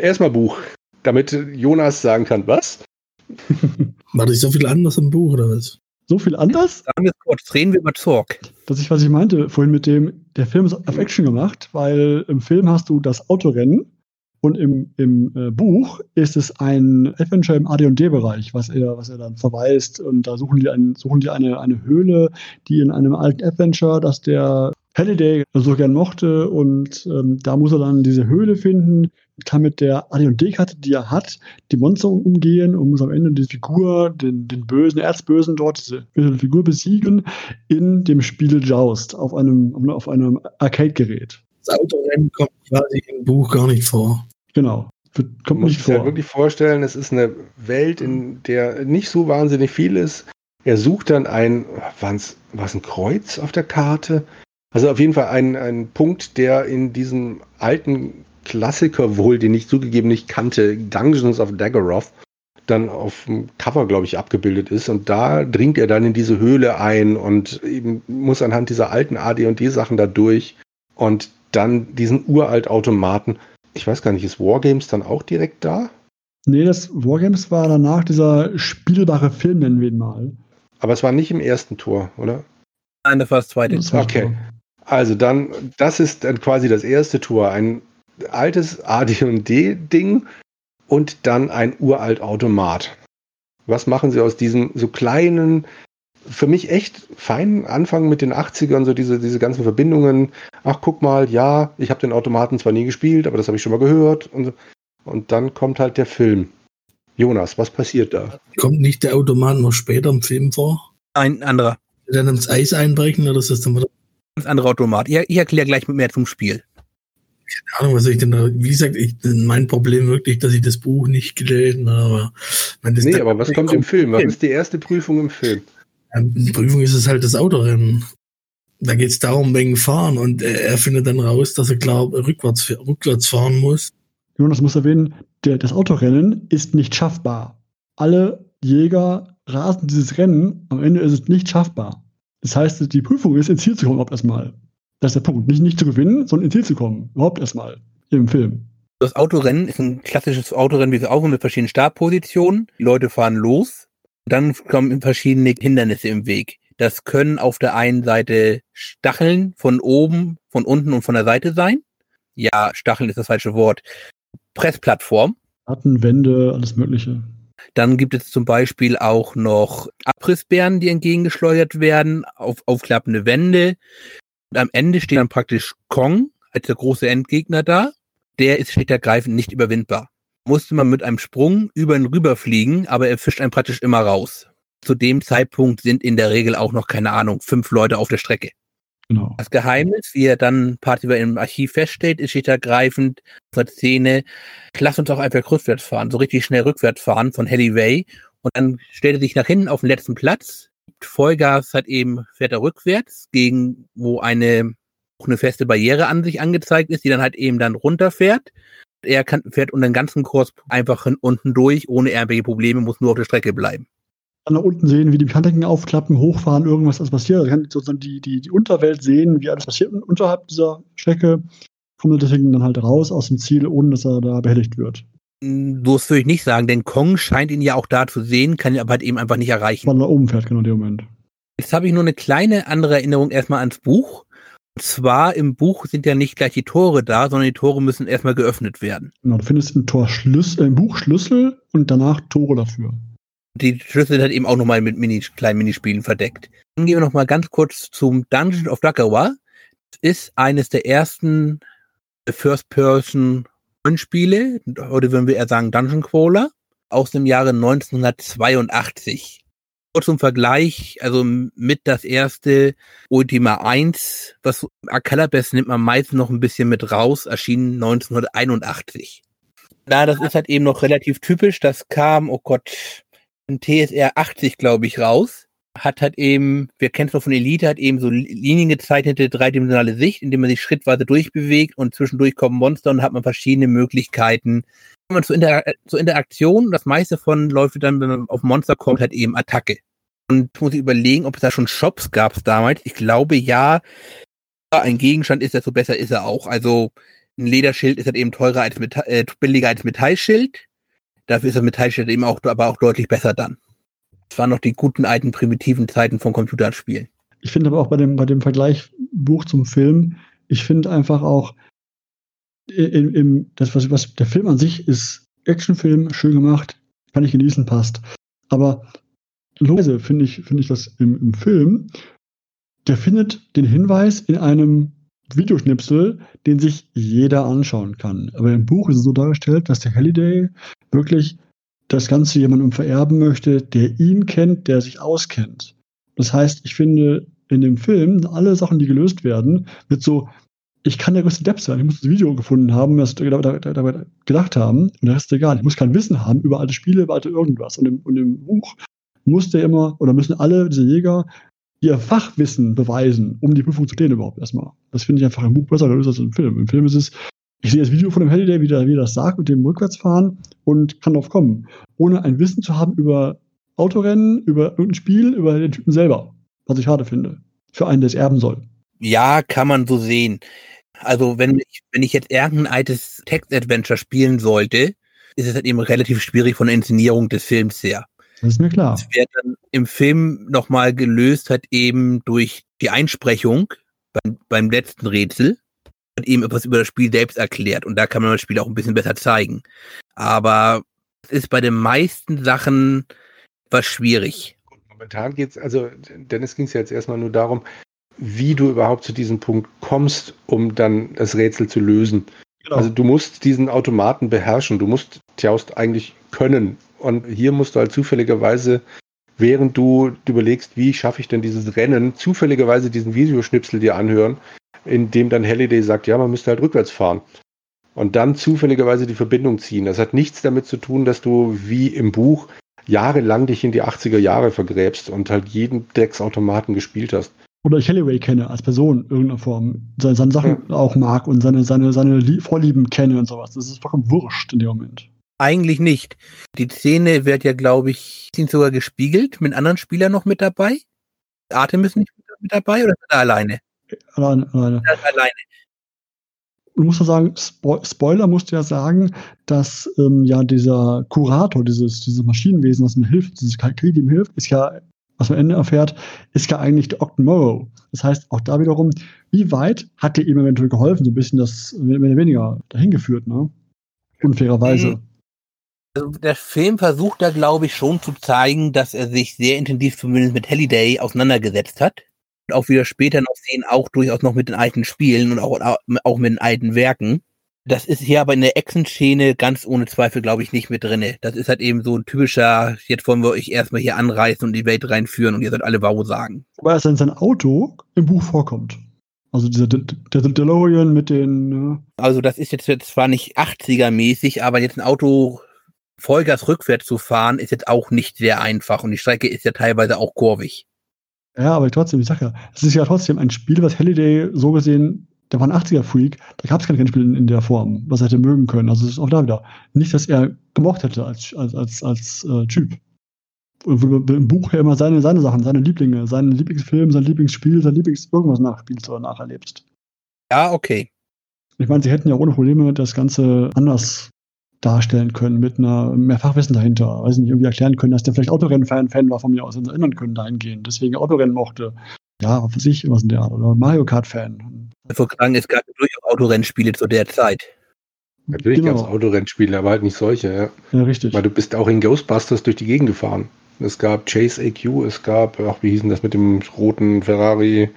Erstmal Buch, damit Jonas sagen kann, was? [laughs] War das so viel anders im Buch oder was? So viel anders? Sagen wir kurz, reden wir über Zorg. Das ist, was ich meinte vorhin mit dem, der Film ist auf Action gemacht, weil im Film hast du das Autorennen und im, im äh, Buch ist es ein Adventure im AD&D-Bereich, was er, was er dann verweist. Und da suchen die, ein, suchen die eine, eine Höhle, die in einem alten Adventure, das der Halliday so gern mochte. Und ähm, da muss er dann diese Höhle finden, kann mit der AD&D-Karte, die er hat, die Monster umgehen und muss am Ende die Figur, den, den bösen Erzbösen dort, diese Figur besiegen in dem Spiel Joust auf einem, auf einem Arcade-Gerät. Das Autorennen kommt quasi im Buch gar nicht vor. Genau. Kommt nicht vor. Ich wirklich vorstellen, es ist eine Welt, in der nicht so wahnsinnig viel ist. Er sucht dann ein, war es ein Kreuz auf der Karte? Also auf jeden Fall ein, ein Punkt, der in diesem alten Klassiker wohl, den ich zugegeben nicht kannte, Dungeons of Daggerath, dann auf dem Cover, glaube ich, abgebildet ist. Und da dringt er dann in diese Höhle ein und eben muss anhand dieser alten AD&D-Sachen da durch und dann diesen uralt Automaten ich weiß gar nicht, ist Wargames dann auch direkt da? Nee, das Wargames war danach dieser spielbare Film, nennen wir ihn mal. Aber es war nicht im ersten Tor, oder? Nein, das war das zweite. Das okay. Also dann, das ist dann quasi das erste Tor. Ein altes AD&D-Ding und dann ein uralt Automat. Was machen sie aus diesen so kleinen für mich echt fein Anfang mit den 80ern, so diese, diese ganzen Verbindungen. Ach, guck mal, ja, ich habe den Automaten zwar nie gespielt, aber das habe ich schon mal gehört. Und, und dann kommt halt der Film. Jonas, was passiert da? Kommt nicht der Automat noch später im Film vor? Ein anderer. Dann ins Eis einbrechen oder ist das dann wieder? Ein anderer Automat. Ich, ich erkläre gleich mehr zum Spiel. Keine Ahnung, was soll ich denn da, wie gesagt, ich, mein Problem wirklich, dass ich das Buch nicht gelesen habe. nee, aber was kommt im Film? Was ist die erste Prüfung im Film? Die Prüfung ist es halt das Autorennen. Da geht es darum, wegen Fahren und er, er, findet dann raus, dass er klar rückwärts, rückwärts fahren muss. Jonas muss erwähnen, der, das Autorennen ist nicht schaffbar. Alle Jäger rasen dieses Rennen, am Ende ist es nicht schaffbar. Das heißt, die Prüfung ist, ins Ziel zu kommen, überhaupt erstmal. Das ist der Punkt. Nicht, nicht zu gewinnen, sondern ins Ziel zu kommen. Überhaupt erstmal. Im Film. Das Autorennen ist ein klassisches Autorennen, wie es auch mit verschiedenen Startpositionen. Die Leute fahren los dann kommen verschiedene Hindernisse im Weg. Das können auf der einen Seite Stacheln von oben, von unten und von der Seite sein. Ja, Stacheln ist das falsche Wort. Pressplattform. Wände, alles Mögliche. Dann gibt es zum Beispiel auch noch Abrissbären, die entgegengeschleudert werden, auf aufklappende Wände. Und am Ende steht dann praktisch Kong als der große Endgegner da. Der ist schlicht ergreifend nicht überwindbar musste man mit einem Sprung über ihn rüberfliegen, aber er fischt einen praktisch immer raus. Zu dem Zeitpunkt sind in der Regel auch noch, keine Ahnung, fünf Leute auf der Strecke. Genau. Das Geheimnis, wie er dann Party im Archiv feststellt, ist schlicht ergreifend zur Szene, lass uns auch einfach rückwärts fahren, so richtig schnell rückwärts fahren von Halliway. Und dann stellt er sich nach hinten auf den letzten Platz, Vollgas hat eben, fährt er rückwärts, gegen wo eine, eine feste Barriere an sich angezeigt ist, die dann halt eben dann runterfährt er kann, fährt unter den ganzen Kurs einfach unten durch, ohne irgendwelche Probleme, muss nur auf der Strecke bleiben. Kann da unten sehen, wie die Mechaniken aufklappen, hochfahren, irgendwas alles passiert. Er kann sozusagen die, die, die Unterwelt sehen, wie alles passiert unterhalb dieser Strecke. Kommt deswegen dann halt raus aus dem Ziel, ohne dass er da behelligt wird. Das würde ich nicht sagen, denn Kong scheint ihn ja auch da zu sehen, kann ihn aber halt eben einfach nicht erreichen. Weil er oben fährt, genau in dem Moment. Jetzt habe ich nur eine kleine andere Erinnerung erstmal ans Buch zwar im Buch sind ja nicht gleich die Tore da, sondern die Tore müssen erstmal geöffnet werden. Genau, du findest im, Tor Schlüssel, im Buch Schlüssel und danach Tore dafür. Die Schlüssel sind halt eben auch nochmal mit Mini, kleinen Minispielen verdeckt. Dann gehen wir nochmal ganz kurz zum Dungeon of Dakawa. ist eines der ersten First-Person-Spiele, heute würden wir eher sagen Dungeon Crawler, aus dem Jahre 1982. Kurz zum Vergleich, also mit das erste Ultima 1, was Calabas nimmt man meistens noch ein bisschen mit raus, erschien 1981. Na, das ist halt eben noch relativ typisch. Das kam, oh Gott, in TSR 80, glaube ich, raus. Hat halt eben, wir kennen es noch von Elite, hat eben so liniengezeichnete dreidimensionale Sicht, indem man sich schrittweise durchbewegt und zwischendurch kommen Monster und hat man verschiedene Möglichkeiten. Wenn man zur, Inter zur Interaktion, das meiste von läuft dann, wenn man auf Monster kommt, halt eben Attacke. Und muss ich überlegen, ob es da schon Shops gab damals. Ich glaube ja, ein Gegenstand ist, desto besser ist er auch. Also ein Lederschild ist halt eben teurer als Metall, äh, billiger als Metallschild. Dafür ist das Metallschild eben auch, aber auch deutlich besser dann. Das waren noch die guten alten primitiven Zeiten von Computerspielen. Ich finde aber auch bei dem, bei dem Vergleich Buch zum Film, ich finde einfach auch, im, im, das, was, was, der Film an sich ist Actionfilm, schön gemacht, kann ich genießen, passt. Aber logischerweise finde ich, finde ich das im, im Film, der findet den Hinweis in einem Videoschnipsel, den sich jeder anschauen kann. Aber im Buch ist es so dargestellt, dass der Halliday wirklich das Ganze jemandem vererben möchte, der ihn kennt, der sich auskennt. Das heißt, ich finde in dem Film alle Sachen, die gelöst werden, mit so, ich kann der größte Depp sein, ich muss das Video gefunden haben, das dabei gedacht haben, und der Rest ist egal. Ich muss kein Wissen haben über alte Spiele, über alte irgendwas. Und im, und im Buch muss der immer, oder müssen alle diese Jäger ihr Fachwissen beweisen, um die Prüfung zu stehen überhaupt erstmal. Das finde ich einfach im Buch besser als im Film. Im Film ist es, ich sehe das Video von dem Halliday, wie der, wie der das sagt, mit dem Rückwärtsfahren und kann drauf kommen. Ohne ein Wissen zu haben über Autorennen, über irgendein Spiel, über den Typen selber. Was ich schade finde. Für einen, der es erben soll. Ja, kann man so sehen. Also, wenn ich, wenn ich jetzt irgendein altes Text-Adventure spielen sollte, ist es halt eben relativ schwierig von der Inszenierung des Films her. Das ist mir klar. Das wird dann im Film nochmal gelöst, hat eben durch die Einsprechung beim, beim letzten Rätsel eben etwas über das Spiel selbst erklärt und da kann man das Spiel auch ein bisschen besser zeigen. Aber es ist bei den meisten Sachen was schwierig. Momentan geht es, also Dennis ging es ja jetzt erstmal nur darum, wie du überhaupt zu diesem Punkt kommst, um dann das Rätsel zu lösen. Genau. Also du musst diesen Automaten beherrschen, du musst Tjaust eigentlich können. Und hier musst du halt zufälligerweise, während du überlegst, wie schaffe ich denn dieses Rennen, zufälligerweise diesen Videoschnipsel dir anhören, in dem dann Halliday sagt, ja, man müsste halt rückwärts fahren. Und dann zufälligerweise die Verbindung ziehen. Das hat nichts damit zu tun, dass du wie im Buch jahrelang dich in die 80er Jahre vergräbst und halt jeden Drecksautomaten gespielt hast oder ich Halliway kenne als Person in irgendeiner Form, seine, seine Sachen ja. auch mag und seine, seine, seine Vorlieben kenne und sowas. Das ist vollkommen wurscht in dem Moment. Eigentlich nicht. Die Szene wird ja, glaube ich, sind sogar gespiegelt mit anderen Spielern noch mit dabei. Artemis nicht mit dabei oder ist er alleine? Alleine. alleine. alleine. Du musst ja sagen, Spo Spoiler musst du ja sagen, dass ähm, ja dieser Kurator, dieses, dieses Maschinenwesen, was ihm hilft, dieses KI, ihm hilft, ist ja was man am Ende erfährt, ist ja eigentlich der Ogden Morrow. Das heißt, auch da wiederum, wie weit hat dir ihm eventuell geholfen, so ein bisschen das mehr oder weniger dahin geführt, ne? Unfairerweise. Mhm. Also der Film versucht da, glaube ich, schon zu zeigen, dass er sich sehr intensiv zumindest mit Halliday auseinandergesetzt hat. Und auch wieder später noch sehen, auch durchaus noch mit den alten Spielen und auch, auch mit den alten Werken. Das ist hier aber in der Action-Szene ganz ohne Zweifel, glaube ich, nicht mit drinne. Das ist halt eben so ein typischer, jetzt wollen wir euch erstmal hier anreißen und die Welt reinführen und ihr sollt alle Wow sagen. Wobei es dann sein Auto im Buch vorkommt. Also dieser der, der DeLorean mit den. Ne? Also das ist jetzt zwar nicht 80er-mäßig, aber jetzt ein Auto Vollgas rückwärts zu fahren, ist jetzt auch nicht sehr einfach und die Strecke ist ja teilweise auch kurvig. Ja, aber trotzdem, ich sag ja, es ist ja trotzdem ein Spiel, was Halliday so gesehen der war ein 80er-Freak, da gab es kein Rennspiel in, der Form, was er hätte mögen können. Also es ist auch da wieder. Nicht, dass er gemocht hätte als, als, als, als äh, Typ. Im Buch ja immer seine, seine Sachen, seine Lieblinge, seinen Lieblingsfilm, sein Lieblingsspiel, sein Lieblings irgendwas nachspielst oder nacherlebst. Ja, okay. Ich meine, sie hätten ja ohne Probleme das Ganze anders darstellen können, mit einer mehr Fachwissen dahinter. Weiß nicht, irgendwie erklären können, dass der vielleicht Autorennen-Fan war von mir aus und erinnern können dahingehend, deswegen Autorennen mochte. Ja, was weiß ich, was in der Art. Oder Mario Kart-Fan. Ich wollte sagen, es gab durchaus Autorennspiele zu der Zeit. Natürlich genau. gab es Autorennspiele, aber halt nicht solche, ja. Ja, richtig. Weil du bist auch in Ghostbusters durch die Gegend gefahren. Es gab Chase AQ, es gab, ach, wie hießen das mit dem roten Ferrari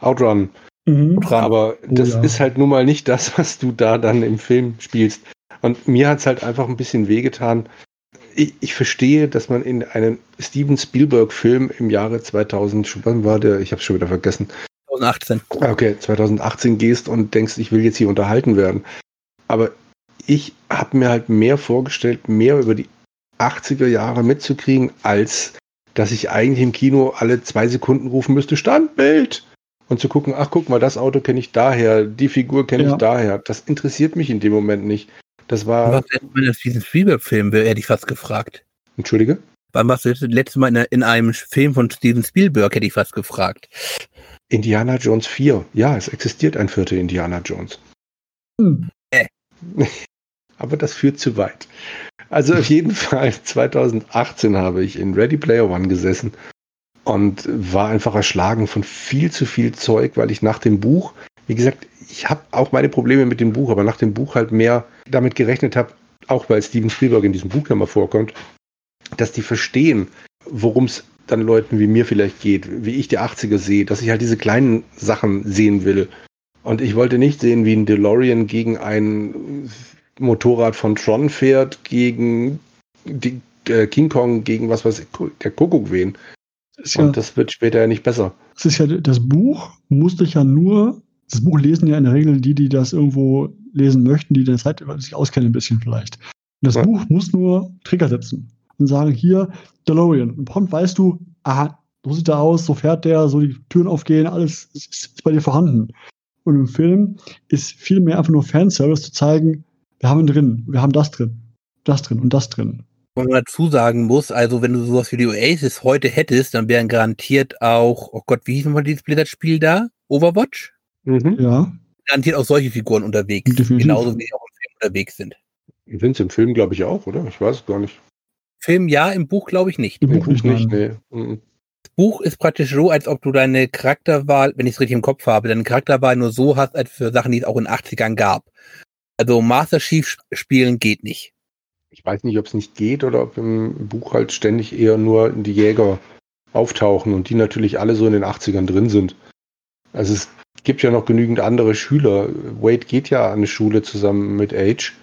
Outrun. Mhm. Aber Oh das ja. ist halt nun mal nicht das, was du da dann im Film spielst. Und mir hat es halt einfach ein bisschen wehgetan. Ich, ich verstehe, dass man in einen Steven Spielberg-Film im Jahre 2000, wann war der? Ich habe schon wieder vergessen. 2018. Ah, Okay, 2018 gehst und denkst, ich will jetzt hier unterhalten werden. Aber ich habe mir halt mehr vorgestellt, mehr über die 80er Jahre mitzukriegen, als dass ich eigentlich im Kino alle zwei Sekunden rufen müsste, Standbild! Und zu gucken, ach guck mal, das Auto kenne ich daher, die Figur kenne Ja. ich daher. Das interessiert mich in dem Moment nicht. Das war, Was letztes Mal in diesem Spielberg-Film, hätte ich fast gefragt. entschuldige? Wann warst du das letzte Mal in, in einem Film von Steven Spielberg, hätte ich fast gefragt. Indiana Jones 4. Ja, es existiert ein vierter Indiana Jones. Hm. [laughs] Aber das führt zu weit. Also auf jeden [laughs] Fall 2018 habe ich in Ready Player One gesessen und war einfach erschlagen von viel zu viel Zeug, weil ich nach dem Buch, wie gesagt, ich habe auch meine Probleme mit dem Buch, aber nach dem Buch halt mehr damit gerechnet habe, auch weil Steven Spielberg in diesem Buch ja mal vorkommt, dass die verstehen, worum es dann Leuten wie mir vielleicht geht, wie ich die 80er sehe, dass ich halt diese kleinen Sachen sehen will. Und ich wollte nicht sehen, wie ein DeLorean gegen ein Motorrad von Tron fährt, gegen die, äh, King Kong, gegen was weiß ich, der Kuckuck wen. Ja, Und das wird später ja nicht besser. das ist ja das Buch, musste ich ja nur, das Buch lesen ja in der Regel die, die das irgendwo lesen möchten, die der Zeit sich auskennen ein bisschen vielleicht. Und das Ja. Buch muss nur Trigger setzen und sagen, hier, DeLorean. Und prompt weißt du, aha, so sieht er aus, so fährt der, so die Türen aufgehen, alles ist, ist bei dir vorhanden. Und im Film ist viel mehr einfach nur Fanservice zu zeigen, wir haben ihn drin, wir haben das drin, das drin und das drin. Wo man dazu sagen muss, also wenn du sowas wie die Oasis heute hättest, dann wären garantiert auch, oh Gott, wie hieß nochmal dieses Blizzard-Spiel da? Overwatch? Mhm. Ja, Garantiert auch solche Figuren unterwegs. Definitiv. Genauso wie sie auch im Film unterwegs sind. Sind sie im Film, glaube ich, auch, oder? Ich weiß es gar nicht. Film ja, im Buch glaube ich nicht. im Im Buch nicht, nee. Mhm. Das Buch ist praktisch so, als ob du deine Charakterwahl, wenn ich es richtig im Kopf habe, deine Charakterwahl nur so hast, als für Sachen, die es auch in den 80ern gab. Also Master Chief spielen geht nicht. Ich weiß nicht, ob es nicht geht oder ob im Buch halt ständig eher nur die Jäger auftauchen und die natürlich alle so in den 80ern drin sind. Also es gibt ja noch genügend andere Schüler. Wade geht ja an eine Schule zusammen mit Age.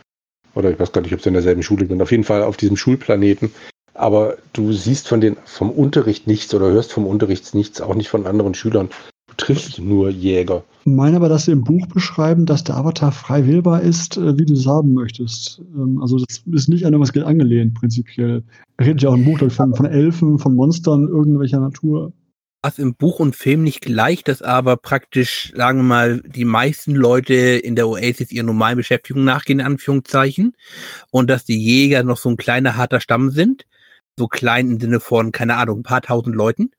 Oder ich weiß gar nicht, ob sie in derselben Schule sind. Auf jeden Fall auf diesem Schulplaneten. Aber du siehst von den, vom Unterricht nichts oder hörst vom Unterricht nichts, auch nicht von anderen Schülern. Du triffst nur Jäger. Ich meine aber, dass sie im Buch beschreiben, dass der Avatar frei wählbar ist, äh, wie du es haben möchtest. Ähm, Also das ist nicht an irgendwas angelehnt, prinzipiell. Er redet ja auch im Buch von, von Elfen, von Monstern irgendwelcher Natur. Was im Buch und Film nicht gleich, dass aber praktisch, sagen wir mal, die meisten Leute in der Oasis ihrer normalen Beschäftigung nachgehen, in Anführungszeichen. Und dass die Jäger noch so ein kleiner, harter Stamm sind. So klein im Sinne von, keine Ahnung, ein paar tausend Leuten.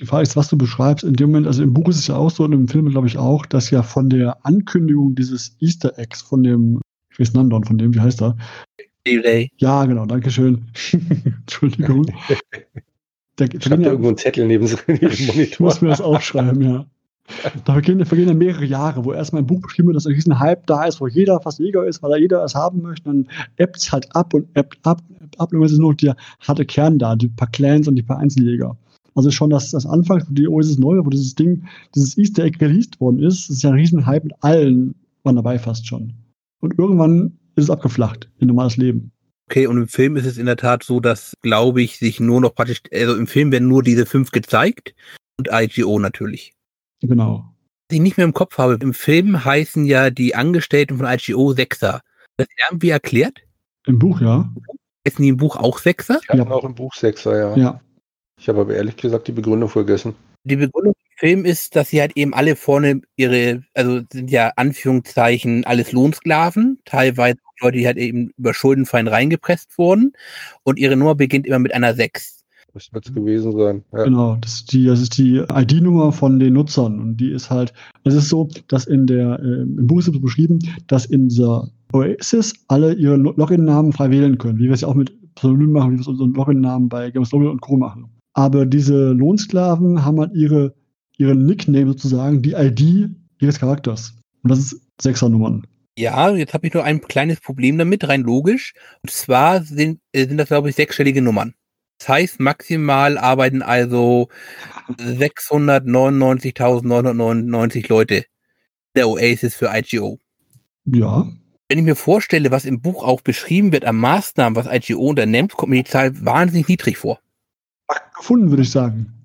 Die Frage ist, was du beschreibst. In dem Moment, also im Buch ist es ja auch so und im Film glaube ich auch, dass ja von der Ankündigung dieses Easter Eggs von dem, ich weiß Nandon, von dem, wie heißt er? Ja, genau, danke schön. [laughs] Entschuldigung. [laughs] Da, da Ich gehen habe ja, irgendwo einen Zettel neben, dem [laughs] ich Monitor. muss mir das aufschreiben, ja. Da vergehen, vergehen ja mehrere Jahre, wo erstmal im Buch beschrieben wird, dass ein riesen Hype da ist, wo jeder fast Jäger ist, weil da jeder es haben möchte. Dann ebbt es halt ab und ebbt ab, ebbt ab. Und es ist nur noch der harte Kern da, die paar Clans und die paar Einzeljäger. Also schon das, das Anfang, die Oasis Neue, wo dieses Ding, dieses Easter Egg released worden ist, ist ja ein riesen Hype mit allen waren dabei fast schon. Und irgendwann ist es abgeflacht in normales Leben. Okay, und im Film ist es in der Tat so, dass, glaube ich, sich nur noch praktisch, also im Film werden nur diese fünf gezeigt und IGO natürlich. Genau. Was ich nicht mehr im Kopf habe, im Film heißen ja die Angestellten von IGO Sechser. Das ist irgendwie erklärt? Im Buch, ja. Heißen die im Buch auch Sechser? Ich habe Ja. auch im Buch Sechser, ja. Ja. Ich habe aber ehrlich gesagt die Begründung vergessen. Die Begründung Film ist, dass sie halt eben alle vorne ihre, also sind ja Anführungszeichen alles Lohnsklaven, teilweise Leute, die halt eben über Schuldenfein reingepresst wurden und ihre Nummer beginnt immer mit einer Sechs. Das wird es gewesen sein. Ja. Genau, das ist die, das ist die ID-Nummer von den Nutzern und die ist halt, es ist so, dass in der, äh, im Buch ist es beschrieben, dass in dieser Oasis alle ihre Lo- Login-Namen frei wählen können, wie wir es ja auch mit Pseudonym machen, wie wir es unseren Login-Namen bei Games Login und Co. machen. Aber diese Lohnsklaven haben halt ihre, ihren Nickname sozusagen, die ID ihres Charakters. Und das ist Sechsernummern. Ja, jetzt habe ich nur ein kleines Problem damit, rein logisch. Und zwar sind, äh, sind das, glaube ich, sechsstellige Nummern. Das heißt, maximal arbeiten also 699.999 Leute der Oasis für IGO. Ja. Wenn ich mir vorstelle, was im Buch auch beschrieben wird an Maßnahmen, was IGO unternimmt, kommt mir die Zahl wahnsinnig niedrig vor. Ach, gefunden, würde ich sagen.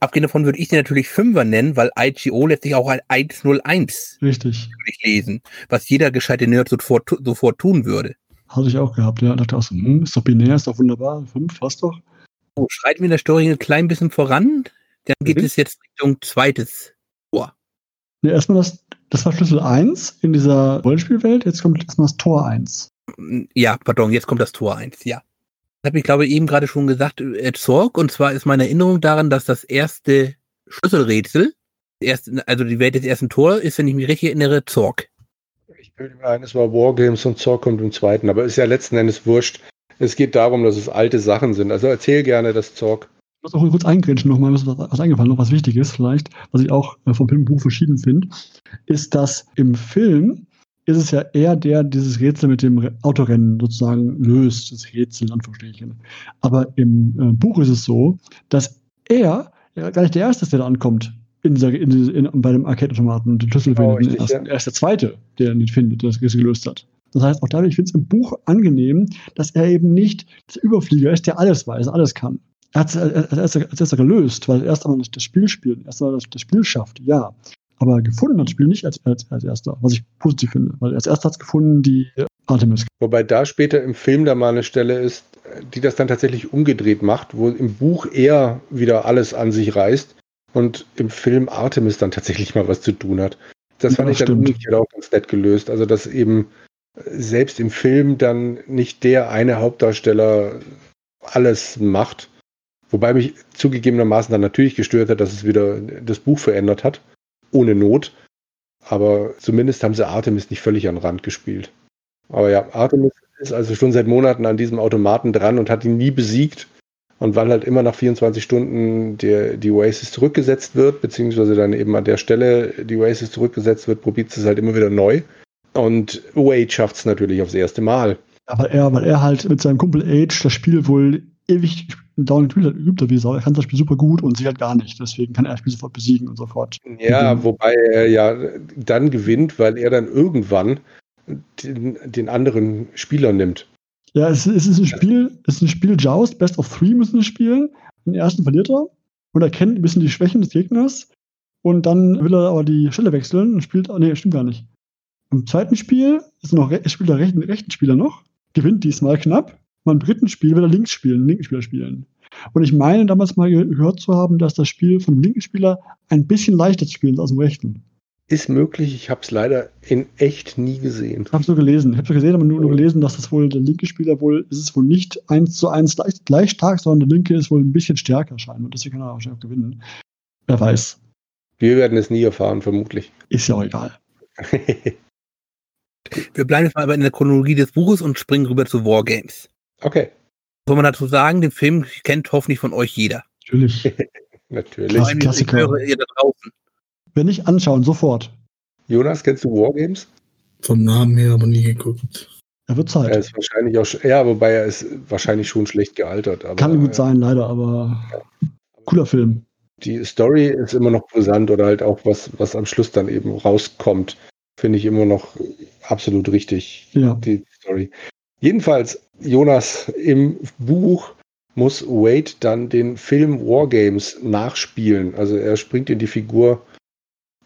Abgehend davon würde ich sie natürlich Fünfer nennen, weil IGO letztlich auch ein 101 Richtig. würde ich lesen, was jeder gescheite Nerd sofort, sofort tun würde. Hatte ich auch gehabt. Ja, dachte auch so, hm, ist doch binär, ist doch wunderbar. Fünf, passt doch. So, schreiten wir in der Story ein klein bisschen voran. Dann geht Mhm. es jetzt Richtung zweites Tor. Ne, erstmal das, das war Schlüssel 1 in dieser Rollenspielwelt. Jetzt kommt erstmal das Tor 1. Ja, pardon, jetzt kommt das Tor 1, ja. Das habe ich, glaube ich, eben gerade schon gesagt, äh, Zorg. Und zwar ist meine Erinnerung daran, dass das erste Schlüsselrätsel, das erste, also die Welt des ersten Tor, ist, wenn ich mich richtig erinnere, Zorg. Ich bilde mir ein, es war Wargames und Zorg kommt im zweiten, aber ist ja letzten Endes wurscht. Es geht darum, dass es alte Sachen sind. Also erzähl gerne das Zorg. Ich muss auch kurz eingrenzen nochmal, was, was eingefallen, noch was wichtig ist vielleicht, was ich auch äh, vom Filmbuch verschieden finde, ist, dass im Film ist es ja eher der, dieses Rätsel mit dem Re- Autorennen sozusagen löst, das Rätsel in Anführungsstrichen. Aber im äh, Buch ist es so, dass er ja, gar nicht der Erste ist, der da ankommt in dieser, in, in, bei dem Arcade-Automaten und den Schlüssel Genau, findet. richtig, er, ist, er ist der Zweite, der ihn nicht findet, der das Rätsel gelöst hat. Das heißt, auch dadurch finde ich es im Buch angenehm, dass er eben nicht der Überflieger ist, der alles weiß, alles kann. Er hat es als erster, als erster gelöst, weil er erst einmal das Spiel spielt, erst einmal das, das Spiel schafft, ja. Aber gefunden hat das Spiel nicht als, als, als erster, was ich positiv finde. Weil als erster hat es gefunden die Artemis. Wobei da später im Film da mal eine Stelle ist, die das dann tatsächlich umgedreht macht, wo im Buch er wieder alles an sich reißt und im Film Artemis dann tatsächlich mal was zu tun hat. Das fand Ja, ich dann umgekehrt auch ganz nett gelöst. Also, dass eben selbst im Film dann nicht der eine Hauptdarsteller alles macht. Wobei mich zugegebenermaßen dann natürlich gestört hat, dass es wieder das Buch verändert hat. Ohne Not. Aber zumindest haben sie Artemis nicht völlig an den Rand gespielt. Aber ja, Artemis ist also schon seit Monaten an diesem Automaten dran und hat ihn nie besiegt. Und weil halt immer nach 24 Stunden der, die Oasis zurückgesetzt wird, beziehungsweise dann eben an der Stelle die Oasis zurückgesetzt wird, probiert es halt immer wieder neu. Und Wade schafft es natürlich aufs erste Mal. Aber er, weil er halt mit seinem Kumpel Age das Spiel wohl ewig dauernd geübt hat, wie Sau. Er kann das Spiel super gut und sie halt gar nicht. Deswegen kann er das Spiel sofort besiegen und sofort. Ja, Mhm. wobei er ja dann gewinnt, weil er dann irgendwann den, den anderen Spieler nimmt. Ja, es, es ist ein Spiel, es ist ein Spiel Joust, Best of Three müssen wir spielen. Den ersten verliert er und erkennt ein bisschen die Schwächen des Gegners. Und dann will er aber die Stelle wechseln und spielt, nee, stimmt gar nicht. Im zweiten Spiel ist noch, spielt der rechten, rechten Spieler noch, gewinnt diesmal knapp. Und im dritten Spiel will er links spielen, den linken Spieler spielen. Und ich meine damals mal ge- gehört zu haben, dass das Spiel vom linken Spieler ein bisschen leichter zu spielen ist als im rechten. Ist möglich, ich habe es leider in echt nie gesehen. Ich habe es nur gelesen. Ich habe es gesehen, aber nur, nur gelesen, dass das wohl der linke Spieler wohl, ist es wohl nicht eins zu eins gleich, gleich stark, sondern der linke ist wohl ein bisschen stärker scheinbar. Und deswegen kann er wahrscheinlich auch gewinnen. Wer weiß. Wir werden es nie erfahren, vermutlich. Ist ja auch egal. [laughs] Wir bleiben jetzt mal aber in der Chronologie des Buches und springen rüber zu Wargames. Okay, Soll man dazu sagen, den Film kennt hoffentlich von euch jeder. Natürlich. [laughs] natürlich. Allem, ich Klassiker. höre ihr da draußen. Wenn nicht anschauen, sofort. Jonas, kennst du Wargames? Vom Namen her aber nie geguckt. Er wird Er Zeit. ist wahrscheinlich auch, ja, wobei er ist wahrscheinlich schon schlecht gealtert. Aber, Kann gut sein, leider, aber cooler Film. Die Story ist immer noch brisant oder halt auch was, was am Schluss dann eben rauskommt, finde ich immer noch absolut richtig. Ja. die Story. Jedenfalls, Jonas, im Buch muss Wade dann den Film Wargames nachspielen. Also er springt in die Figur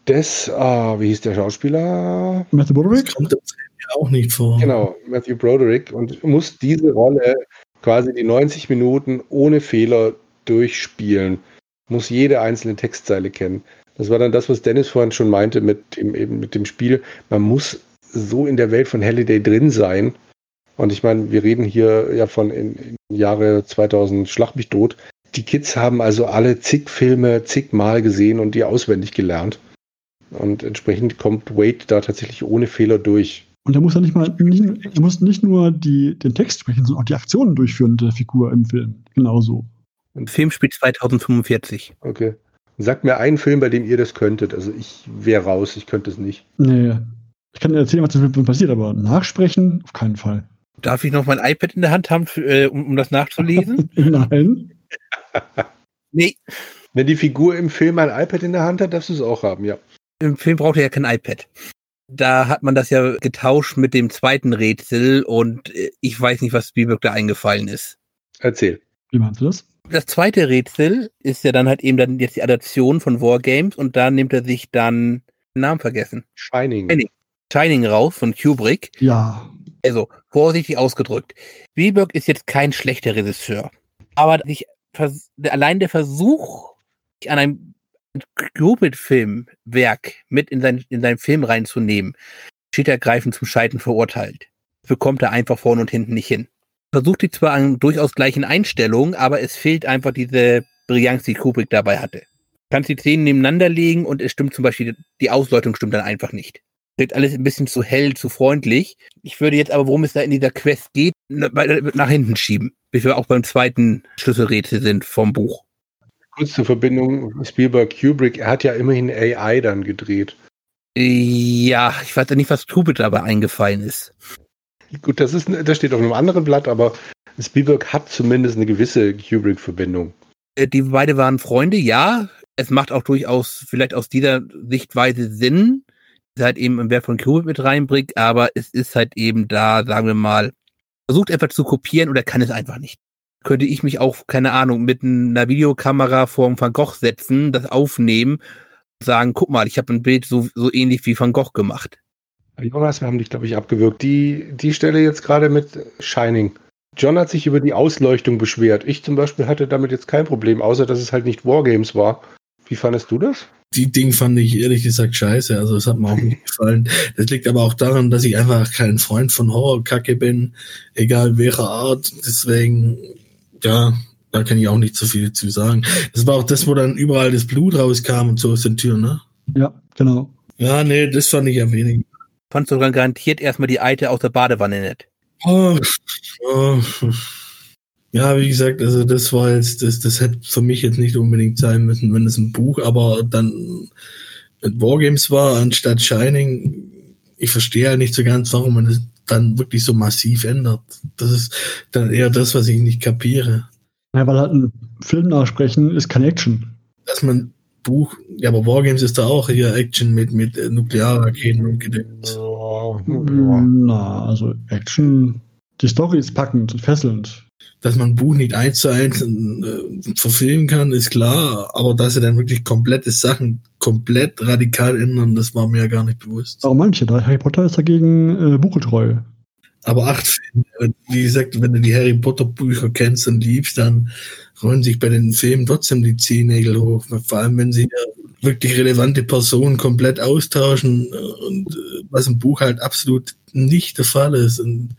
des, ah, wie hieß der Schauspieler? Matthew Das Broderick? kommt Film ja auch nicht vor. Genau, Matthew Broderick und muss diese Rolle quasi die 90 Minuten ohne Fehler durchspielen. Muss jede einzelne Textzeile kennen. Das war dann das, was Dennis vorhin schon meinte mit dem, eben mit dem Spiel. Man muss so in der Welt von Halliday drin sein. Und ich meine, wir reden hier ja von in, im Jahre 2000 Schlag mich tot. Die Kids haben also alle zig Filme zigmal gesehen und die auswendig gelernt. Und entsprechend kommt Wade da tatsächlich ohne Fehler durch. Und er muss ja nicht mal, nicht, er muss nicht nur die, den Text sprechen, sondern auch die Aktionen durchführen der Figur im Film. Genauso. Der Film spielt 2045. Okay. Sagt mir einen Film, bei dem ihr das könntet. Also ich wäre raus, ich könnte es nicht. Nee. Ich kann dir erzählen, was im Film passiert, aber nachsprechen auf keinen Fall. Darf ich noch mein iPad in der Hand haben, für, äh, um, um das nachzulesen? [laughs] Nein. [laughs] Nee, Wenn die Figur im Film ein iPad in der Hand hat, darfst du es auch haben, ja. im Film braucht er ja kein iPad. Da hat man das ja getauscht mit dem zweiten Rätsel und äh, ich weiß nicht, was Spielberg da eingefallen ist. Erzähl. Wie meinst du das? Das zweite Rätsel ist ja dann halt eben dann jetzt die Adaption von Wargames und da nimmt er sich dann den Namen vergessen. Shining. Shining. Shining raus von Kubrick. Ja. Also, vorsichtig ausgedrückt. Spielberg ist jetzt kein schlechter Regisseur. Aber vers allein der Versuch, sich an einem Kubrick-Filmwerk mit in, sein, in seinen Film reinzunehmen, steht ergreifend zum Scheitern verurteilt. Bekommt er einfach vorne und hinten nicht hin. Versucht die zwar an durchaus gleichen Einstellungen, aber es fehlt einfach diese Brillanz, die Kubrick dabei hatte. Kannst die Szenen nebeneinander legen und es stimmt zum Beispiel, die Ausleuchtung stimmt dann einfach nicht. Wird alles ein bisschen zu hell, zu freundlich. Ich würde jetzt aber, worum es da in dieser Quest geht, nach hinten schieben, bis wir auch beim zweiten Schlüsselrätsel sind vom Buch. Kurz zur Verbindung Spielberg Kubrick, er hat ja immerhin AI dann gedreht. Ja, ich weiß ja nicht, was Kubrick dabei eingefallen ist. Gut, das ist das steht auf einem anderen Blatt, aber Spielberg hat zumindest eine gewisse Kubrick-Verbindung. Äh, Die beide waren Freunde, ja. Es macht auch durchaus vielleicht aus dieser Sichtweise Sinn, halt eben einen Wert von Kubrick mit reinbringt, aber es ist halt eben da, sagen wir mal, versucht etwas zu kopieren oder kann es einfach nicht. Könnte ich mich auch, keine Ahnung, mit einer Videokamera vor dem Van Gogh setzen, das aufnehmen sagen, guck mal, ich habe ein Bild so, so ähnlich wie Van Gogh gemacht. Jonas, wir haben dich, glaube ich, abgewürgt. Die, die Stelle jetzt gerade mit Shining. John hat sich über die Ausleuchtung beschwert. Ich zum Beispiel hatte damit jetzt kein Problem, außer dass es halt nicht Wargames war. Wie fandest du das? Die Ding fand ich ehrlich gesagt scheiße. Also es hat mir auch nicht [laughs] gefallen. Das liegt aber auch daran, dass ich einfach kein Freund von Horrorkacke bin, egal welcher Art. Deswegen, ja, da kann ich auch nicht so viel zu sagen. Das war auch das, wo dann überall das Blut rauskam und so aus den Türen, ne? Ja, genau. Ja, nee, das fand ich ja wenig. Fandst du dann garantiert erstmal die Alte aus der Badewanne nett. Oh, oh. Ja, wie gesagt, also das war jetzt, das, das hätte für mich jetzt nicht unbedingt sein müssen, wenn es ein Buch, aber dann mit Wargames war anstatt Shining. Ich verstehe ja nicht so ganz, warum man es dann wirklich so massiv ändert. Das ist dann eher das, was ich nicht kapiere. Ja, weil halt ein Film nachsprechen ist kein Action. Dass man Buch, ja, aber Wargames ist da auch hier Action mit, mit Nuklearraketen und gedeckt. Na, also Action. Die Story ist packend und fesselnd. Dass man ein Buch nicht eins zu eins äh, verfilmen kann, ist klar, aber dass sie dann wirklich komplette Sachen komplett radikal ändern, das war mir ja gar nicht bewusst. Auch manche. Da Harry Potter ist dagegen äh, buchgetreu. Aber acht Filme, wie gesagt, wenn du die Harry Potter Bücher kennst und liebst, dann rollen sich bei den Filmen trotzdem die Zehennägel hoch. Vor allem, wenn sie ja wirklich relevante Personen komplett austauschen äh, und äh, was im Buch halt absolut nicht der Fall ist. Und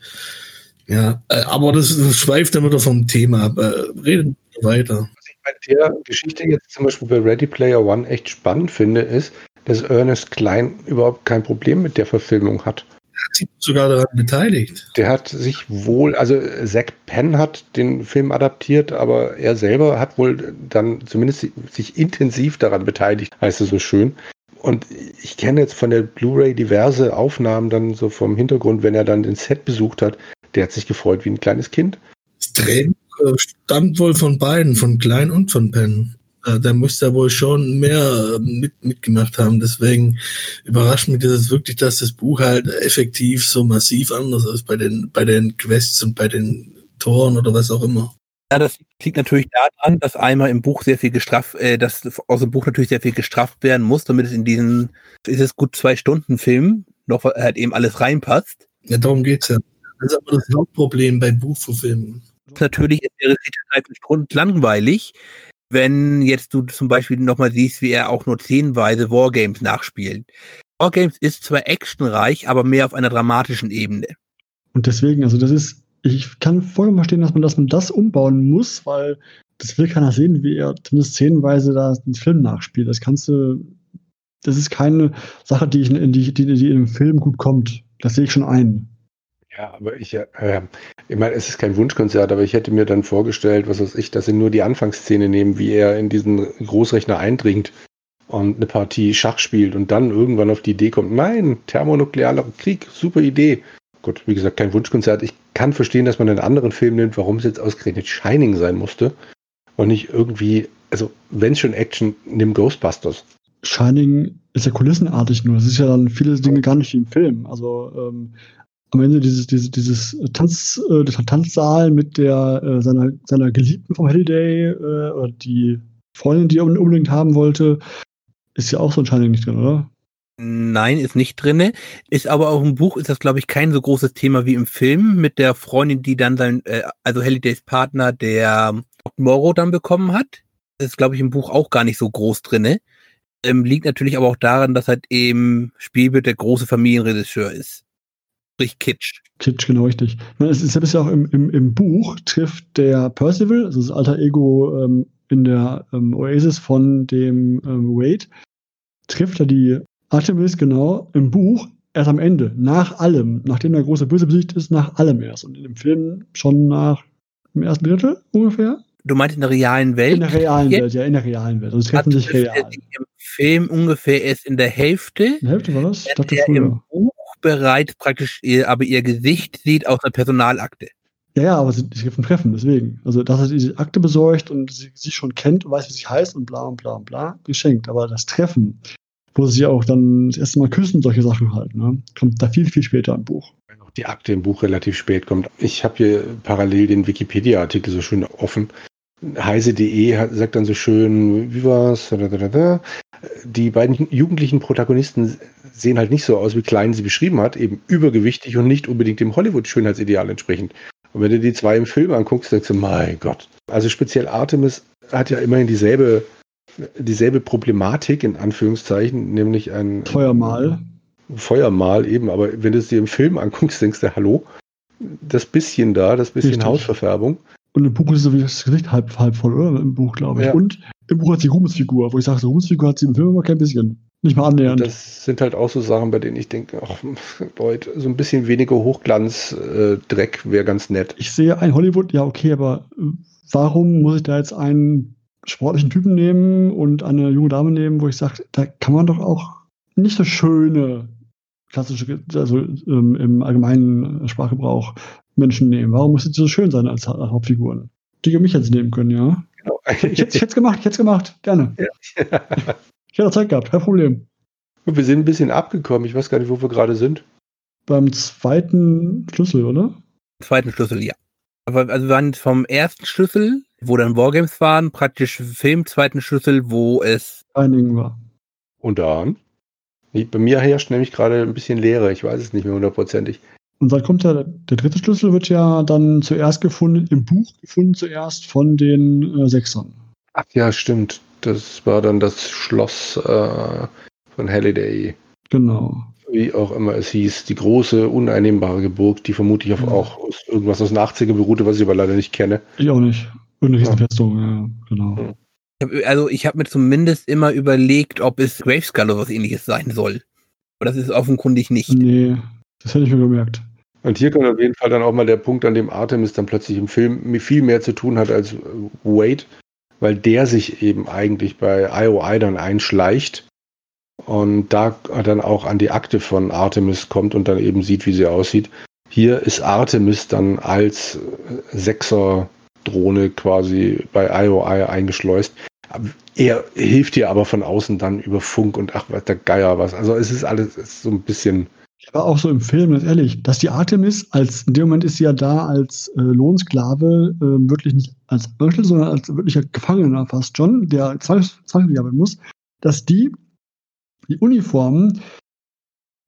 ja, äh, aber das schweift dann wieder vom Thema ab. Äh, Reden weiter. Was ich bei der Geschichte jetzt zum Beispiel bei Ready Player One echt spannend finde, ist, dass Ernest Klein überhaupt kein Problem mit der Verfilmung hat. Hat sich sogar daran beteiligt. Der hat sich wohl, also Zack Penn hat den Film adaptiert, aber er selber hat wohl dann zumindest sich intensiv daran beteiligt, heißt es so schön. Und ich kenne jetzt von der Blu-ray diverse Aufnahmen dann so vom Hintergrund, wenn er dann den Set besucht hat. Der hat sich gefreut wie ein kleines Kind. Das Drehbuch äh, stammt wohl von beiden, von Klein und von Penn. Äh, Da muss er wohl schon mehr äh, mit, mitgemacht haben. Deswegen überrascht mich das wirklich, dass das Buch halt effektiv so massiv anders ist bei den, bei den Quests und bei den Toren oder was auch immer. Ja, das liegt natürlich daran, dass einmal im Buch sehr viel gestraft, äh, dass aus dem Buch natürlich sehr viel gestraft werden muss, damit es in diesen, ist es gut zwei Stunden Film noch halt eben alles reinpasst. Ja, darum geht's ja. Das ist aber das Hauptproblem bei Buchverfilmungen. Natürlich ist der Realität Grund langweilig, wenn jetzt du zum Beispiel nochmal siehst, wie er auch nur zehnweise Wargames nachspielt. Wargames ist zwar actionreich, aber mehr auf einer dramatischen Ebene. Und deswegen, also das ist, ich kann vollkommen verstehen, dass man das, man das umbauen muss, weil das will keiner sehen, wie er zumindest szenenweise da den Film nachspielt. Das kannst du, das ist keine Sache, die, ich in, die, die, die in einem Film gut kommt. Das sehe ich schon ein. Ja, aber ich, äh, ich meine, es ist kein Wunschkonzert, aber ich hätte mir dann vorgestellt, was weiß ich, dass sie nur die Anfangsszene nehmen, wie er in diesen Großrechner eindringt und eine Partie Schach spielt und dann irgendwann auf die Idee kommt, nein, thermonuklearer Krieg, super Idee. Gut, wie gesagt, kein Wunschkonzert. Ich kann verstehen, dass man einen anderen Film nimmt, warum es jetzt ausgerechnet Shining sein musste. und nicht irgendwie, also wenn schon Action, nimm Ghostbusters. Shining ist ja kulissenartig nur. Es ist ja dann viele Dinge gar nicht wie im Film. Also ähm, am Ende dieses, dieses, dieses Tanz, äh, Tanzsaal mit der äh, seiner, seiner Geliebten vom Holiday äh, oder die Freundin, die er unbedingt haben wollte, ist ja auch so ein Shining nicht drin, oder? Nein, ist nicht drinne. Ist aber auch im Buch ist das, glaube ich, kein so großes Thema wie im Film mit der Freundin, die dann sein, äh, also Hallidays Partner, der Morrow dann bekommen hat. Ist, glaube ich, im Buch auch gar nicht so groß drinne. Ähm, liegt natürlich aber auch daran, dass halt eben Spielbild der große Familienregisseur ist. Sprich Kitsch. Kitsch, genau richtig. Es ist ja auch im, im, im Buch trifft der Percival, also das alter Ego ähm, in der ähm, Oasis von dem ähm, Wade, trifft er die Artemis genau im Buch erst am Ende, nach allem, nachdem der große Böse besiegt ist, nach allem erst. Und in dem Film schon nach dem ersten Drittel ungefähr. Du meinst in der realen Welt? In der realen Welt, ja, in der realen Welt. Also es treffen sich real. Im Film ungefähr erst in der Hälfte. In der Hälfte war das? Ich dachte früher. Im Buch bereits praktisch ihr, aber ihr Gesicht sieht aus einer Personalakte. Ja, ja, aber sie, sie gibt ein Treffen, deswegen. Also, dass er diese Akte besorgt und sie sich schon kennt und weiß, wie sie heißt und bla und bla und bla, geschenkt. Aber das Treffen, wo sie auch dann das erste Mal küssen, solche Sachen halt, ne, kommt da viel, viel später im Buch. Wenn auch die Akte im Buch relativ spät kommt. Ich habe hier parallel den Wikipedia-Artikel so schön offen. Heise.de sagt dann so schön, wie war's? Die beiden jugendlichen Protagonisten sehen halt nicht so aus, wie Klein sie beschrieben hat, eben übergewichtig und nicht unbedingt dem Hollywood-Schönheitsideal entsprechend. Und wenn du die zwei im Film anguckst, denkst du, mein Gott. Also speziell Artemis hat ja immerhin dieselbe, dieselbe Problematik, in Anführungszeichen, nämlich ein Feuermal. Feuermal eben, aber wenn du es dir im Film anguckst, denkst du, hallo, das bisschen da, das bisschen Richtig. Hausverfärbung. Und im Buch ist so wie das Gesicht halb, halb voll, oder? Im Buch, glaube ich. Ja. Und im Buch hat sie Ruhmesfigur, wo ich sage, so Ruhmesfigur hat sie im Film aber kein bisschen. Nicht mal annähernd. Das sind halt auch so Sachen, bei denen ich denke, ach, Leute, so ein bisschen weniger Hochglanz-Dreck äh, wäre ganz nett. Ich sehe ein Hollywood, ja, okay, aber äh, warum muss ich da jetzt einen sportlichen Typen nehmen und eine junge Dame nehmen, wo ich sage, da kann man doch auch nicht so schöne, klassische, also ähm, im allgemeinen Sprachgebrauch Menschen nehmen. Warum muss sie so schön sein als Hauptfiguren? Die mich jetzt nehmen können, ja. Genau. Ich, ich hätte es gemacht, ich hätte es gemacht, gerne. Ja. [laughs] Ich hätte Zeit gehabt, kein Problem. Wir sind ein bisschen abgekommen. Ich weiß gar nicht, wo wir gerade sind. Beim zweiten Schlüssel, oder? Zweiten Schlüssel, ja. Aber also wir waren vom ersten Schlüssel, wo dann Wargames waren, praktisch Film, zweiten Schlüssel, wo es einigen war. Und dann? Bei mir herrscht nämlich gerade ein bisschen Leere. Ich weiß es nicht mehr hundertprozentig. Und dann kommt ja, der dritte Schlüssel wird ja dann zuerst gefunden, im Buch gefunden zuerst von den äh, Sechsern. Ach ja, stimmt. Das war dann das Schloss äh, von Halliday. Genau. Wie auch immer es hieß. Die große, uneinnehmbare Burg, die vermutlich auf, ja. auch aus irgendwas aus den 80er beruhte, was ich aber leider nicht kenne. Ich auch nicht. Irgendeine Riesenfestung, ja. ja, genau. Also ich habe mir zumindest immer überlegt, ob es Graveskull oder was ähnliches sein soll. Aber das ist offenkundig nicht. Nee, das hätte ich mir gemerkt. Und hier kommt auf jeden Fall dann auch mal der Punkt, an dem Artemis dann plötzlich im Film viel mehr zu tun hat als Wade, weil der sich eben eigentlich bei IOI dann einschleicht und da dann auch an die Akte von Artemis kommt und dann eben sieht, wie sie aussieht. Hier ist Artemis dann als Sechser-Drohne quasi bei IOI eingeschleust. Er hilft ihr aber von außen dann über Funk und ach, was der Geier was. Also es ist alles ist so ein bisschen aber auch so im Film, ganz ehrlich, dass die Artemis als, in dem Moment ist sie ja da als äh, Lohnsklave, äh, wirklich nicht als Angestellte, sondern als wirklicher Gefangener fast schon, der zwangsläufig arbeiten muss, dass die die Uniformen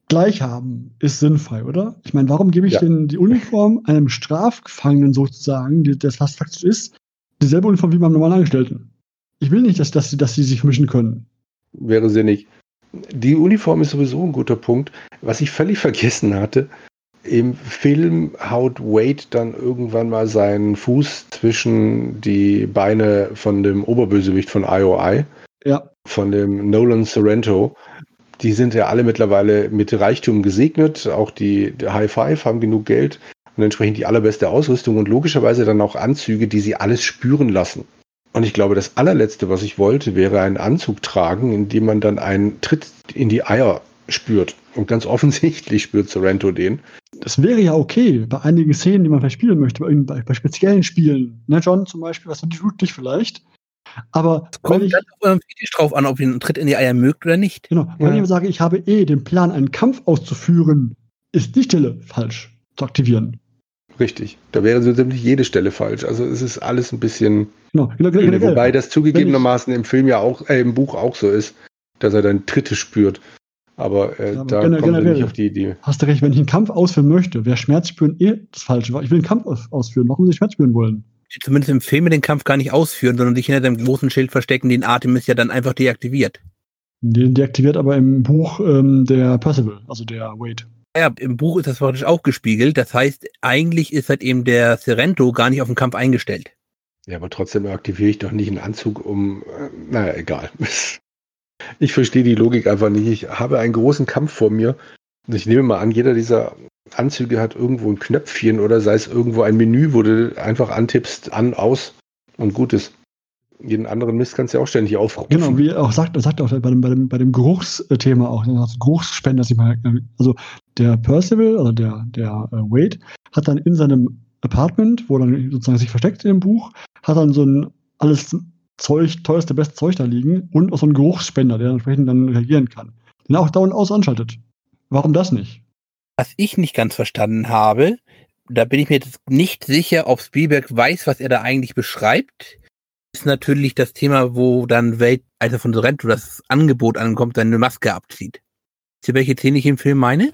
gleich haben, ist sinnfrei, oder? Ich meine, warum gebe ich ja. denn die Uniform einem Strafgefangenen sozusagen, der das fast faktisch ist, dieselbe Uniform wie beim normalen Angestellten? Ich will nicht, dass, dass, sie, dass sie sich mischen können. Wäre sinnig. Die Uniform ist sowieso ein guter Punkt. Was ich völlig vergessen hatte, im Film haut Wade dann irgendwann mal seinen Fuß zwischen die Beine von dem Oberbösewicht von IOI. Ja. Von dem Nolan Sorrento. Die sind ja alle mittlerweile mit Reichtum gesegnet. Auch die, die High Five haben genug Geld und entsprechend die allerbeste Ausrüstung und logischerweise dann auch Anzüge, die sie alles spüren lassen. Und ich glaube, das allerletzte, was ich wollte, wäre einen Anzug tragen, in dem man dann einen Tritt in die Eier spürt. Und ganz [laughs] offensichtlich spürt Sorrento den. das wäre ja okay bei einigen Szenen, die man vielleicht spielen möchte, bei, bei, bei speziellen Spielen. Ne, John zum Beispiel, was tut dich vielleicht. Aber Es kommt ich, ganz auf euren Fetisch drauf an, ob ihr einen Tritt in die Eier mögt oder nicht. genau, wenn Ja. ich sage, ich habe eh den Plan, einen Kampf auszuführen, ist die Stelle falsch zu aktivieren. Richtig. Da wäre so ziemlich jede Stelle falsch. Also es ist alles ein bisschen. Genau, genau, generell. Wobei das zugegebenermaßen im Film ja auch, äh, im Buch auch so ist, dass er dann Tritte spürt. Aber äh, Ja, da gener- kommt er generell. nicht auf die Idee. Hast du recht, wenn ich einen Kampf ausführen möchte, wäre Schmerz spüren eh das Falsche. Ich will einen Kampf aus ausführen. Warum muss ich Schmerz spüren wollen? Zumindest im Film den Kampf gar nicht ausführen, sondern sich hinter dem großen Schild verstecken, den Artemis ja dann einfach deaktiviert. Den deaktiviert aber im Buch ähm, der Percival, also der Wade. Ja, im Buch ist das praktisch auch gespiegelt. Das heißt, eigentlich ist halt eben der Serento gar nicht auf den Kampf eingestellt. Ja, aber trotzdem aktiviere ich doch nicht einen Anzug, um. Äh, naja, egal. [laughs] Ich verstehe die Logik einfach nicht. Ich habe einen großen Kampf vor mir. Ich nehme mal an, jeder dieser Anzüge hat irgendwo ein Knöpfchen oder sei es irgendwo ein Menü, wo du einfach antippst, an, aus und gut ist. Jeden anderen Mist kannst du ja auch ständig aufrufen. Genau, wie er auch sagt, er sagt auch bei dem, bei dem, bei dem Geruchsthema auch, das Geruchsspender, dass ich mal, also der Percival, also der, der äh, Wade, hat dann in seinem Apartment, wo er dann sozusagen sich versteckt in dem Buch, hat dann so ein alles Zeug, teuerste, beste Zeug da liegen und auch so einen Geruchsspender, der entsprechend dann reagieren kann. Den auch dauernd aus anschaltet. Warum das nicht? Was ich nicht ganz verstanden habe, da bin ich mir jetzt nicht sicher, ob Spielberg weiß, was er da eigentlich beschreibt, ist natürlich das Thema, wo dann Welt, also von Sorrento das Angebot ankommt, seine Maske abzieht. Wisst ihr, welche Szene ich im Film meine?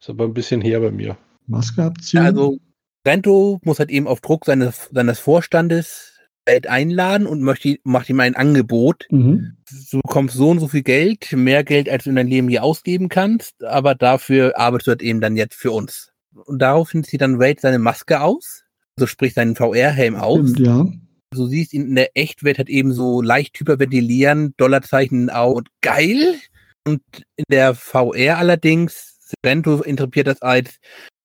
Ist aber ein bisschen her bei mir. Maske abziehen? Also Sorrento muss halt eben auf Druck seines, seines Vorstandes Welt einladen und möchte, macht ihm ein Angebot. mhm. Du bekommst so und so viel Geld, mehr Geld, als du in deinem Leben je ausgeben kannst, aber dafür arbeitest du halt eben dann jetzt für uns. Und daraufhin zieht dann Wade seine Maske aus, also sprich seinen VR-Helm aus. Stimmt, ja. Du siehst ihn in der Echtwelt halt eben so leicht hyperventilieren, Dollarzeichen Augen und geil. Und in der VR allerdings, Sorrento interpretiert das als,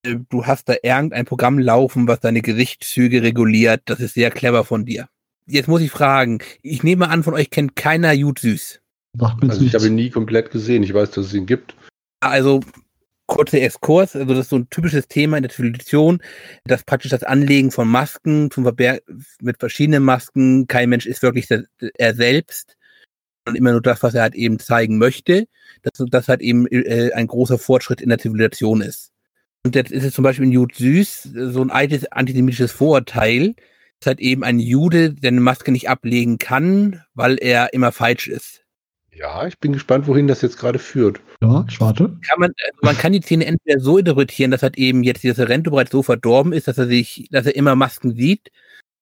äh, du hast da irgendein Programm laufen, was deine Gesichtszüge reguliert. Das ist sehr clever von dir. Jetzt muss ich fragen, ich nehme an, von euch kennt keiner Jud Süß. Also ich habe ihn nie komplett gesehen. Ich weiß, dass es ihn gibt. Also kurzer Exkurs, also das ist so ein typisches Thema in der Zivilisation, das praktisch das Anlegen von Masken zum Verberg mit verschiedenen Masken. Kein Mensch ist wirklich der, er selbst und immer nur das, was er halt eben zeigen möchte. dass das halt eben äh, ein großer Fortschritt in der Zivilisation ist. Und jetzt ist es zum Beispiel in Jude Süß so ein altes antisemitisches Vorurteil, dass halt eben ein Jude seine Maske nicht ablegen kann, weil er immer falsch ist. Ja, ich bin gespannt, wohin das jetzt gerade führt. Ja, ich warte. kann man, also man kann die Szene entweder so interpretieren, dass halt eben jetzt dieser Rento bereits so verdorben ist, dass er sich, dass er immer Masken sieht,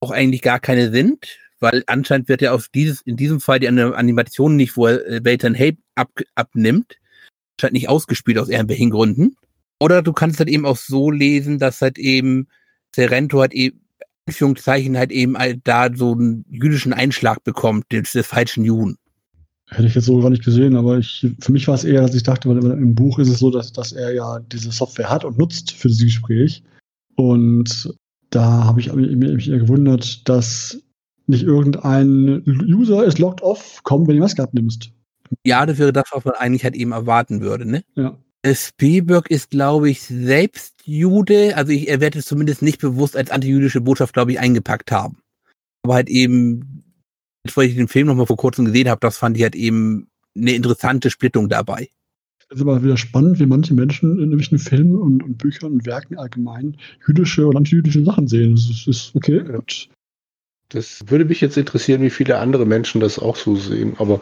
auch eigentlich gar keine sind, weil anscheinend wird ja auf dieses, in diesem Fall die An- Animation nicht, wo er äh, Weltern Help ab, abnimmt, scheint nicht ausgespielt aus irgendwelchen Gründen. Oder du kannst halt eben auch so lesen, dass halt eben Serento halt eben, Anführungszeichen halt eben halt da so einen jüdischen Einschlag bekommt, des, des falschen Juden. Hätte ich jetzt so gar nicht gesehen, aber ich, für mich war es eher, dass ich dachte, weil im Buch ist es so, dass, dass er ja diese Software hat und nutzt für dieses Gespräch. Und da habe ich mich eher gewundert, dass nicht irgendein User ist locked off kommt, wenn du Maske abnimmst. Ja, das wäre das, was man eigentlich halt eben erwarten würde, ne? Ja. Äh, Spielberg ist, glaube ich, selbst Jude. Also ich, er wird es zumindest nicht bewusst als antijüdische Botschaft, glaube ich, eingepackt haben. Aber halt eben, jetzt, weil ich den Film noch mal vor kurzem gesehen habe, das fand ich halt eben eine interessante Splittung dabei. Es ist aber wieder spannend, wie manche Menschen in irgendwelchen Filmen und, und Büchern und Werken allgemein jüdische und antijüdische Sachen sehen. Das ist, ist okay. Das würde mich jetzt interessieren, wie viele andere Menschen das auch so sehen. Aber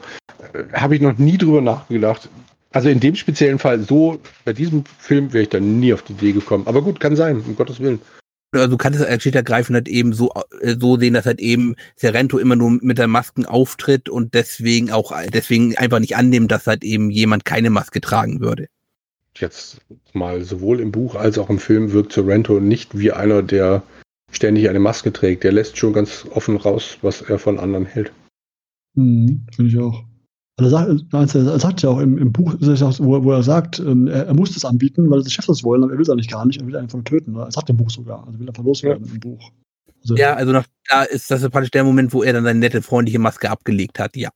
äh, habe ich noch nie drüber nachgedacht. Also in dem speziellen Fall, so bei diesem Film wäre ich dann nie auf die Idee gekommen. Aber gut, kann sein, um Gottes Willen. Also du kannst es als schlicht ergreifend halt eben so, äh, so sehen, dass halt eben Serento immer nur mit der Masken auftritt und deswegen auch, deswegen einfach nicht annimmt, dass halt eben jemand keine Maske tragen würde. Jetzt mal sowohl im Buch als auch im Film wirkt Sorrento nicht wie einer, der ständig eine Maske trägt. Der lässt schon ganz offen raus, was er von anderen hält. Mhm, Finde ich auch. Also er, sagt, er sagt ja auch im, im Buch, wo, wo er sagt, ähm, er, er muss das anbieten, weil die Chefs das wollen, aber er will es eigentlich gar nicht, er will einfach nur töten. Er sagt im Buch sogar, also will einfach loswerden im Buch. Also, Ja, also nach, da ist das praktisch der Moment, wo er dann seine nette, freundliche Maske abgelegt hat, ja.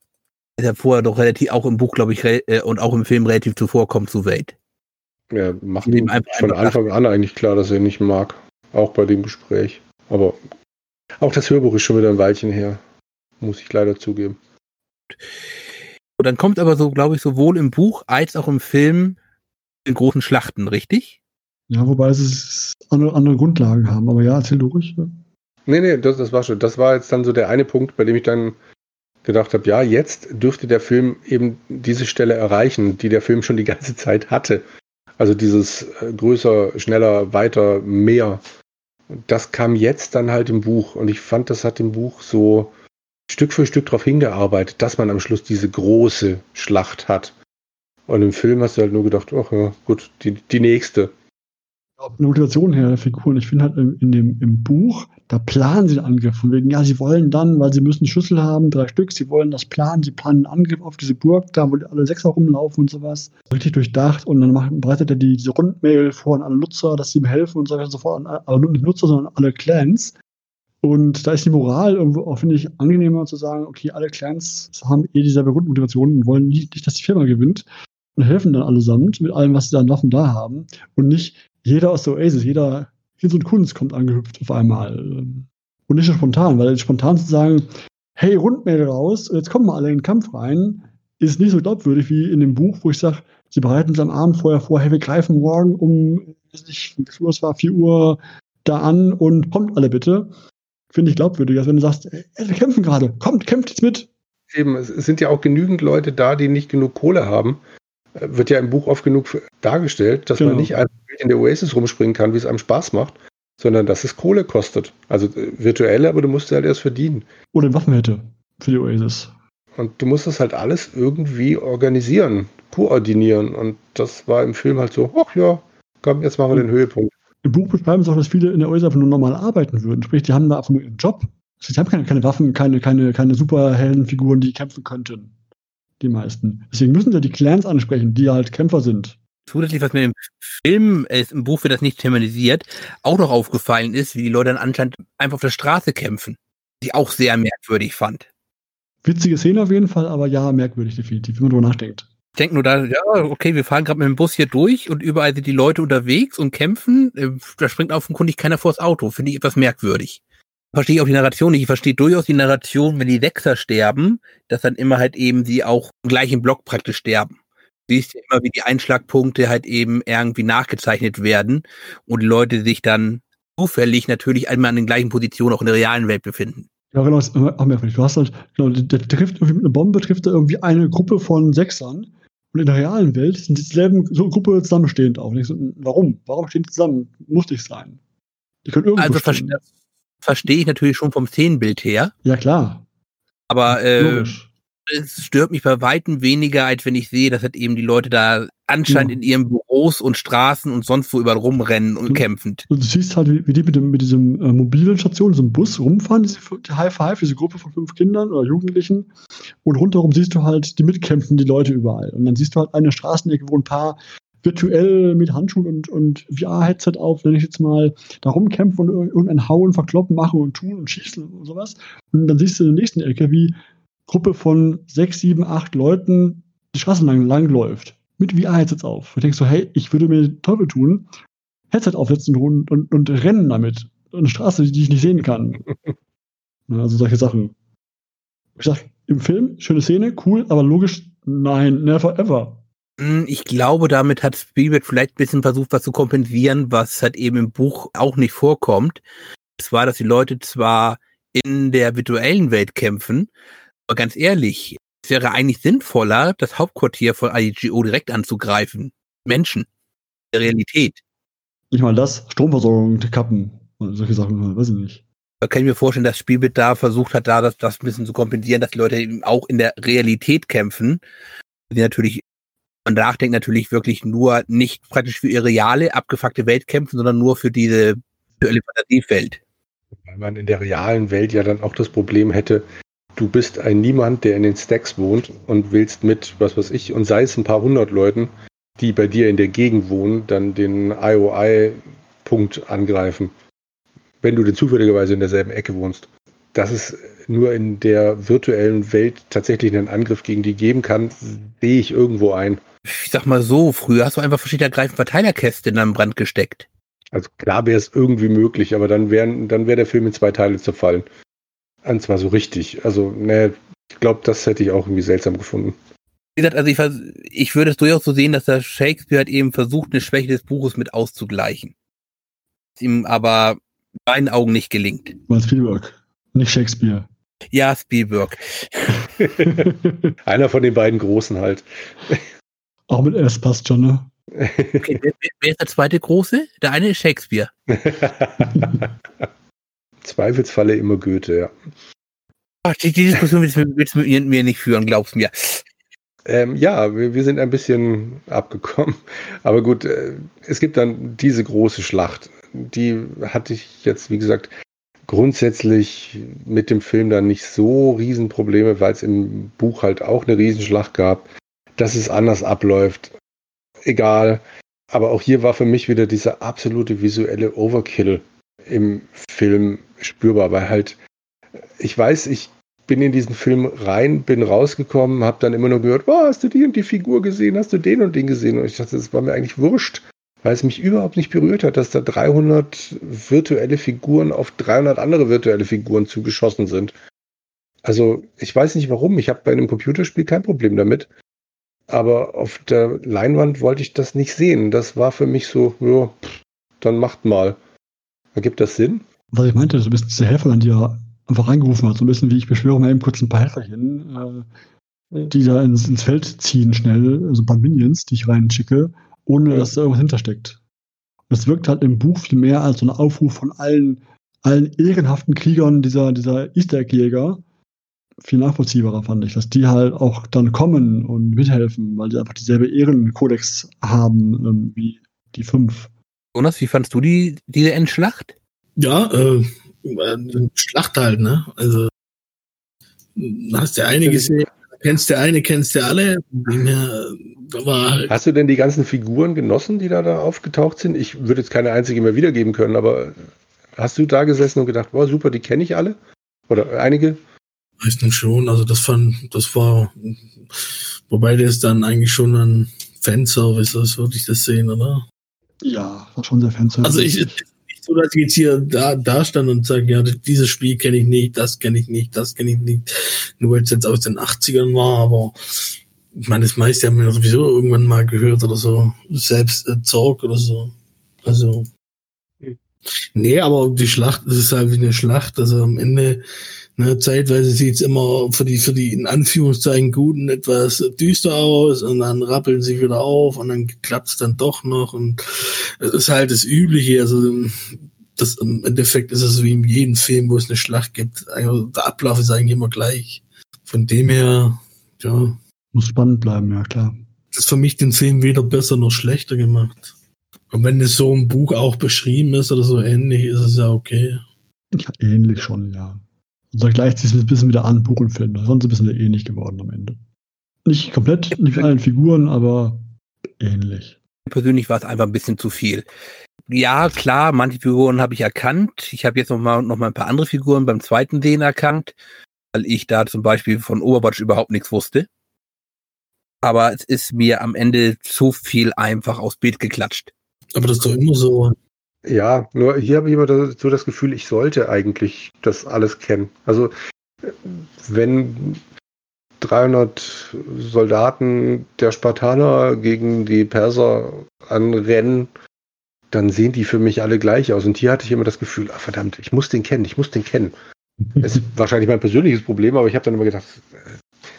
Ist ja vorher doch relativ, auch im Buch, glaube ich, äh, und auch im Film relativ zuvorkommt zu Welt. Ja, macht Ihm von Anfang an eigentlich klar, dass er ihn nicht mag. Auch bei dem Gespräch. Aber auch das Hörbuch ist schon wieder ein Weilchen her. Muss ich leider zugeben. Und dann kommt aber so, glaube ich, sowohl im Buch als auch im Film in großen Schlachten, richtig? Ja, wobei sie es andere, andere Grundlagen haben. Aber ja, erzähl du ruhig. ja. Nee, nee, das, das war schon. Das war jetzt dann so der eine Punkt, bei dem ich dann gedacht habe, ja, jetzt dürfte der Film eben diese Stelle erreichen, die der Film schon die ganze Zeit hatte. Also dieses äh, größer, schneller, weiter, mehr. Das kam jetzt dann halt im Buch und ich fand, das hat im Buch so Stück für Stück darauf hingearbeitet, dass man am Schluss diese große Schlacht hat. Und im Film hast du halt nur gedacht, ach ja, gut, die, die nächste. Eine Motivation her der Figuren. Ich finde halt in, dem, im Buch, da planen sie den Angriff. Von wegen, ja, sie wollen dann, weil sie müssen Schlüssel haben, drei Stück, sie wollen das planen, sie planen einen Angriff auf diese Burg, da wo alle Sechser rumlaufen und sowas. Richtig durchdacht und dann macht, bereitet er die, diese Rundmail vor an alle Nutzer, dass sie ihm helfen und so weiter und so fort. Aber nicht Nutzer, sondern alle Clans. Und da ist die Moral irgendwo auch, finde ich, angenehmer zu sagen, okay, alle Clans haben eh dieselbe Grundmotivation und wollen nicht, dass die Firma gewinnt und helfen dann allesamt mit allem, was sie an Waffen da haben und nicht jeder aus der Oasis, jeder Hinz und Kunst kommt angehüpft auf einmal. Und nicht so spontan, weil spontan zu sagen, hey, Rundmail raus, jetzt kommen wir alle in den Kampf rein, ist nicht so glaubwürdig wie in dem Buch, wo ich sage, sie bereiten uns am Abend vorher vor, hey, wir greifen morgen um, weiß nicht, es war, 4 Uhr da an und kommt alle bitte. Finde ich glaubwürdiger, als wenn du sagst, ey, wir kämpfen gerade, kommt, kämpft jetzt mit. Eben, es sind ja auch genügend Leute da, die nicht genug Kohle haben. Äh, Wird ja im Buch oft genug dargestellt, dass man Genau. nicht einfach in der Oasis rumspringen kann, wie es einem Spaß macht, sondern dass es Kohle kostet. Also äh, virtuell, aber du musst halt erst verdienen. Oder Waffen hätte für die Oasis. Und du musst das halt alles irgendwie organisieren, koordinieren. Und das war im Film halt so, ach ja, komm, jetzt machen wir den Höhepunkt. Im Buch beschreiben sie auch, dass viele in der einfach nur normal arbeiten würden. Sprich, die haben da einfach nur ihren Job. Sie haben keine, keine Waffen, keine, keine, keine Superheldenfiguren, die kämpfen könnten. Die meisten. Deswegen müssen sie die Clans ansprechen, die halt Kämpfer sind. Zusätzlich, was mir im Film, äh, im Buch wird das nicht thematisiert, auch noch aufgefallen ist, wie die Leute dann anscheinend einfach auf der Straße kämpfen. Die ich auch sehr merkwürdig fand. Witzige Szene auf jeden Fall, aber ja, merkwürdig definitiv, wenn man drüber nachdenkt. Ich denke nur da, ja, okay, wir fahren gerade mit dem Bus hier durch und überall sind die Leute unterwegs und kämpfen. Äh, Da springt offenkundig keiner vors Auto. Finde ich etwas merkwürdig. Verstehe ich auch die Narration nicht. Ich verstehe durchaus die Narration, wenn die Sechser sterben, dass dann immer halt eben sie auch im gleichen Block praktisch sterben. Du siehst ja immer, wie die Einschlagpunkte halt eben irgendwie nachgezeichnet werden und die Leute sich dann zufällig natürlich einmal an den gleichen Positionen auch in der realen Welt befinden. Ja, genau, ist auch merkwürdig. Du hast halt, genau, der, trifft irgendwie mit einer Bombe, trifft er irgendwie eine Gruppe von Sechsern. Und in der realen Welt sind dieselben so Gruppe zusammenstehend auch. Und ich so, warum? Warum stehen die zusammen? Muss nicht sein. Die können irgendwo Also verstehe ich natürlich schon vom Szenenbild her, Ja, klar. aber äh, Logisch. Es stört mich bei weitem weniger, als wenn ich sehe, dass halt eben die Leute da anscheinend Ja. in ihren Büros und Straßen und sonst wo überall rumrennen und Mhm. kämpfend. Und du siehst halt, wie, wie die mit, dem, mit diesem äh, mobilen Station, diesem Bus rumfahren, diese die High Five, diese Gruppe von fünf Kindern oder Jugendlichen. Und rundherum siehst du halt die mitkämpfen, die Leute überall. Und dann siehst du halt eine Straßenecke, wo ein paar virtuell mit Handschuhen und, und VR-Headset auf, wenn ich jetzt mal da rumkämpfe und ir- irgendein Hauen, Verkloppen machen und tun und schießen und sowas. Und dann siehst du in der nächsten Ecke, wie Gruppe von sechs, sieben, acht Leuten die Straße lang, lang läuft. Mit VR-Headsets auf. Und denkst so, hey, ich würde mir Teufel tun, Headset aufsetzen und, und, und rennen damit. Eine Straße, die ich nicht sehen kann. [laughs] Also solche Sachen. Ich sag, im Film, schöne Szene, cool, aber logisch, nein, never ever. Hm, Ich glaube, damit hat Spielberg vielleicht ein bisschen versucht, was zu kompensieren, was halt eben im Buch auch nicht vorkommt. Es war, dass die Leute zwar in der virtuellen Welt kämpfen, aber ganz ehrlich, es wäre eigentlich sinnvoller, das Hauptquartier von IGO direkt anzugreifen. Menschen. Der Realität. Nicht mal das, Stromversorgung, Kappen, und solche Sachen, weiß ich nicht. Da kann ich mir vorstellen, dass Spielberg da versucht hat, da das, das ein bisschen zu kompensieren, dass die Leute eben auch in der Realität kämpfen. Die natürlich, man nachdenkt natürlich wirklich nur nicht praktisch für ihre reale, abgefuckte Welt kämpfen, sondern nur für diese virtuelle Fantasiewelt. Weil man in der realen Welt ja dann auch das Problem hätte, du bist ein Niemand, der in den Stacks wohnt und willst mit, was weiß ich, und sei es ein paar hundert Leuten, die bei dir in der Gegend wohnen, dann den IOI-Punkt angreifen. Wenn du denn zufälligerweise in derselben Ecke wohnst. dass es nur in der virtuellen Welt tatsächlich einen Angriff gegen die geben kann, sehe ich irgendwo ein. Ich sag mal so, früher hast du einfach verschiedene ergreifende Verteilerkäste in einem Brand gesteckt. Also klar wäre es irgendwie möglich, aber dann wären, dann wäre der Film in zwei Teile zerfallen. Und zwar so richtig. Also, ne, ich glaube, das hätte ich auch irgendwie seltsam gefunden. Wie gesagt, also ich, ich würde es durchaus so sehen, dass der Shakespeare hat eben versucht, eine Schwäche des Buches mit auszugleichen. Es ihm aber in meinen Augen nicht gelingt. War Spielberg, nicht Shakespeare. Ja, Spielberg. [laughs] Einer von den beiden Großen halt. Auch mit S passt schon, ne? Okay, wer, wer ist der zweite Große? Der eine ist Shakespeare. [laughs] Zweifelsfalle immer Goethe, ja. Ach, die, die Diskussion willst du, willst du mit mir nicht führen, glaubst mir. Ähm, ja, wir, wir, sind ein bisschen abgekommen. [laughs] Aber gut, äh, es gibt dann diese große Schlacht. Die hatte ich jetzt, wie gesagt, grundsätzlich mit dem Film dann nicht so Riesenprobleme, weil es im Buch halt auch eine Riesenschlacht gab. Dass es anders abläuft, egal. Aber auch hier war für mich wieder dieser absolute visuelle Overkill im Film spürbar, weil halt, ich weiß, ich bin in diesen Film rein, bin rausgekommen, habe dann immer nur gehört, oh, hast du die und die Figur gesehen, hast du den und den gesehen? Und ich dachte, das war mir eigentlich wurscht, weil es mich überhaupt nicht berührt hat, dass da 300 virtuelle Figuren auf 300 andere virtuelle Figuren zugeschossen sind. Also ich weiß nicht warum, ich habe bei einem Computerspiel kein Problem damit, aber auf der Leinwand wollte ich das nicht sehen. Das war für mich so, ja, dann macht mal. Ergibt das Sinn? Was ich meinte, so ein bisschen diese Helferin, die ja einfach reingerufen hat, so ein bisschen wie ich beschwöre mal eben kurz ein paar Helferchen, äh, die da ins, ins Feld ziehen schnell, also ein paar Minions, die ich reinschicke, ohne dass da irgendwas hintersteckt. Das wirkt halt im Buch viel mehr als so ein Aufruf von allen, allen ehrenhaften Kriegern dieser, dieser Easter Egg-Jäger. Viel nachvollziehbarer fand ich, dass die halt auch dann kommen und mithelfen, weil die einfach dieselbe Ehrenkodex haben ähm, wie die fünf. Jonas, wie fandst du die, diese Endschlacht? Ja, äh, Schlacht halt, ne? Also hast du eine gesehen, kennst du eine, kennst du alle. Halt hast du denn die ganzen Figuren genossen, die da, da aufgetaucht sind? Ich würde jetzt keine einzige mehr wiedergeben können, aber hast du da gesessen und gedacht, boah, super, die kenne ich alle? Oder einige? Meistens schon, also das fand, das war, wobei das dann eigentlich schon ein Fanservice ist, würde ich das sehen, oder? Ja, war schon sehr Fanservice. Also ich, so, dass ich jetzt hier da, da stand und sage, ja, dieses Spiel kenne ich nicht, das kenne ich nicht, das kenne ich nicht. Nur weil es jetzt aus den 80ern war, aber ich meine, das meiste haben wir sowieso irgendwann mal gehört oder so. Selbst äh, Zorg oder so. Also. Nee, aber die Schlacht, das ist halt wie eine Schlacht. Also am Ende Ne, zeitweise sieht's immer für die, für die in Anführungszeichen Guten etwas düster aus und dann rappeln sie wieder auf und dann klappt's dann doch noch und es ist halt das Übliche. Also das, im Endeffekt ist es wie in jedem Film, wo es eine Schlacht gibt. Also, der Ablauf ist eigentlich immer gleich. Von dem her, ja. Muss spannend bleiben, ja klar. Das ist für mich den Film weder besser noch schlechter gemacht. Und wenn es so im Buch auch beschrieben ist oder so ähnlich, ist es ja okay. Ja, ähnlich schon, ja. Und dann gleicht sich ein bisschen wieder an, Buch und Film. Sonst ein bisschen ähnlich geworden am Ende. Nicht komplett, nicht mit allen Figuren, aber ähnlich. Persönlich war es einfach ein bisschen zu viel. Ja, klar, manche Figuren habe ich erkannt. Ich habe jetzt noch mal, noch mal ein paar andere Figuren beim zweiten Sehen erkannt, weil ich da zum Beispiel von Overwatch überhaupt nichts wusste. Aber es ist mir am Ende zu viel einfach aufs Bild geklatscht. Aber das ist doch immer so. Ja, nur hier habe ich immer so das Gefühl, ich sollte eigentlich das alles kennen. Also wenn 300 Soldaten der Spartaner gegen die Perser anrennen, dann sehen die für mich alle gleich aus. Und hier hatte ich immer das Gefühl, ach, verdammt, ich muss den kennen, ich muss den kennen. Das ist [laughs] wahrscheinlich mein persönliches Problem, aber ich habe dann immer gedacht,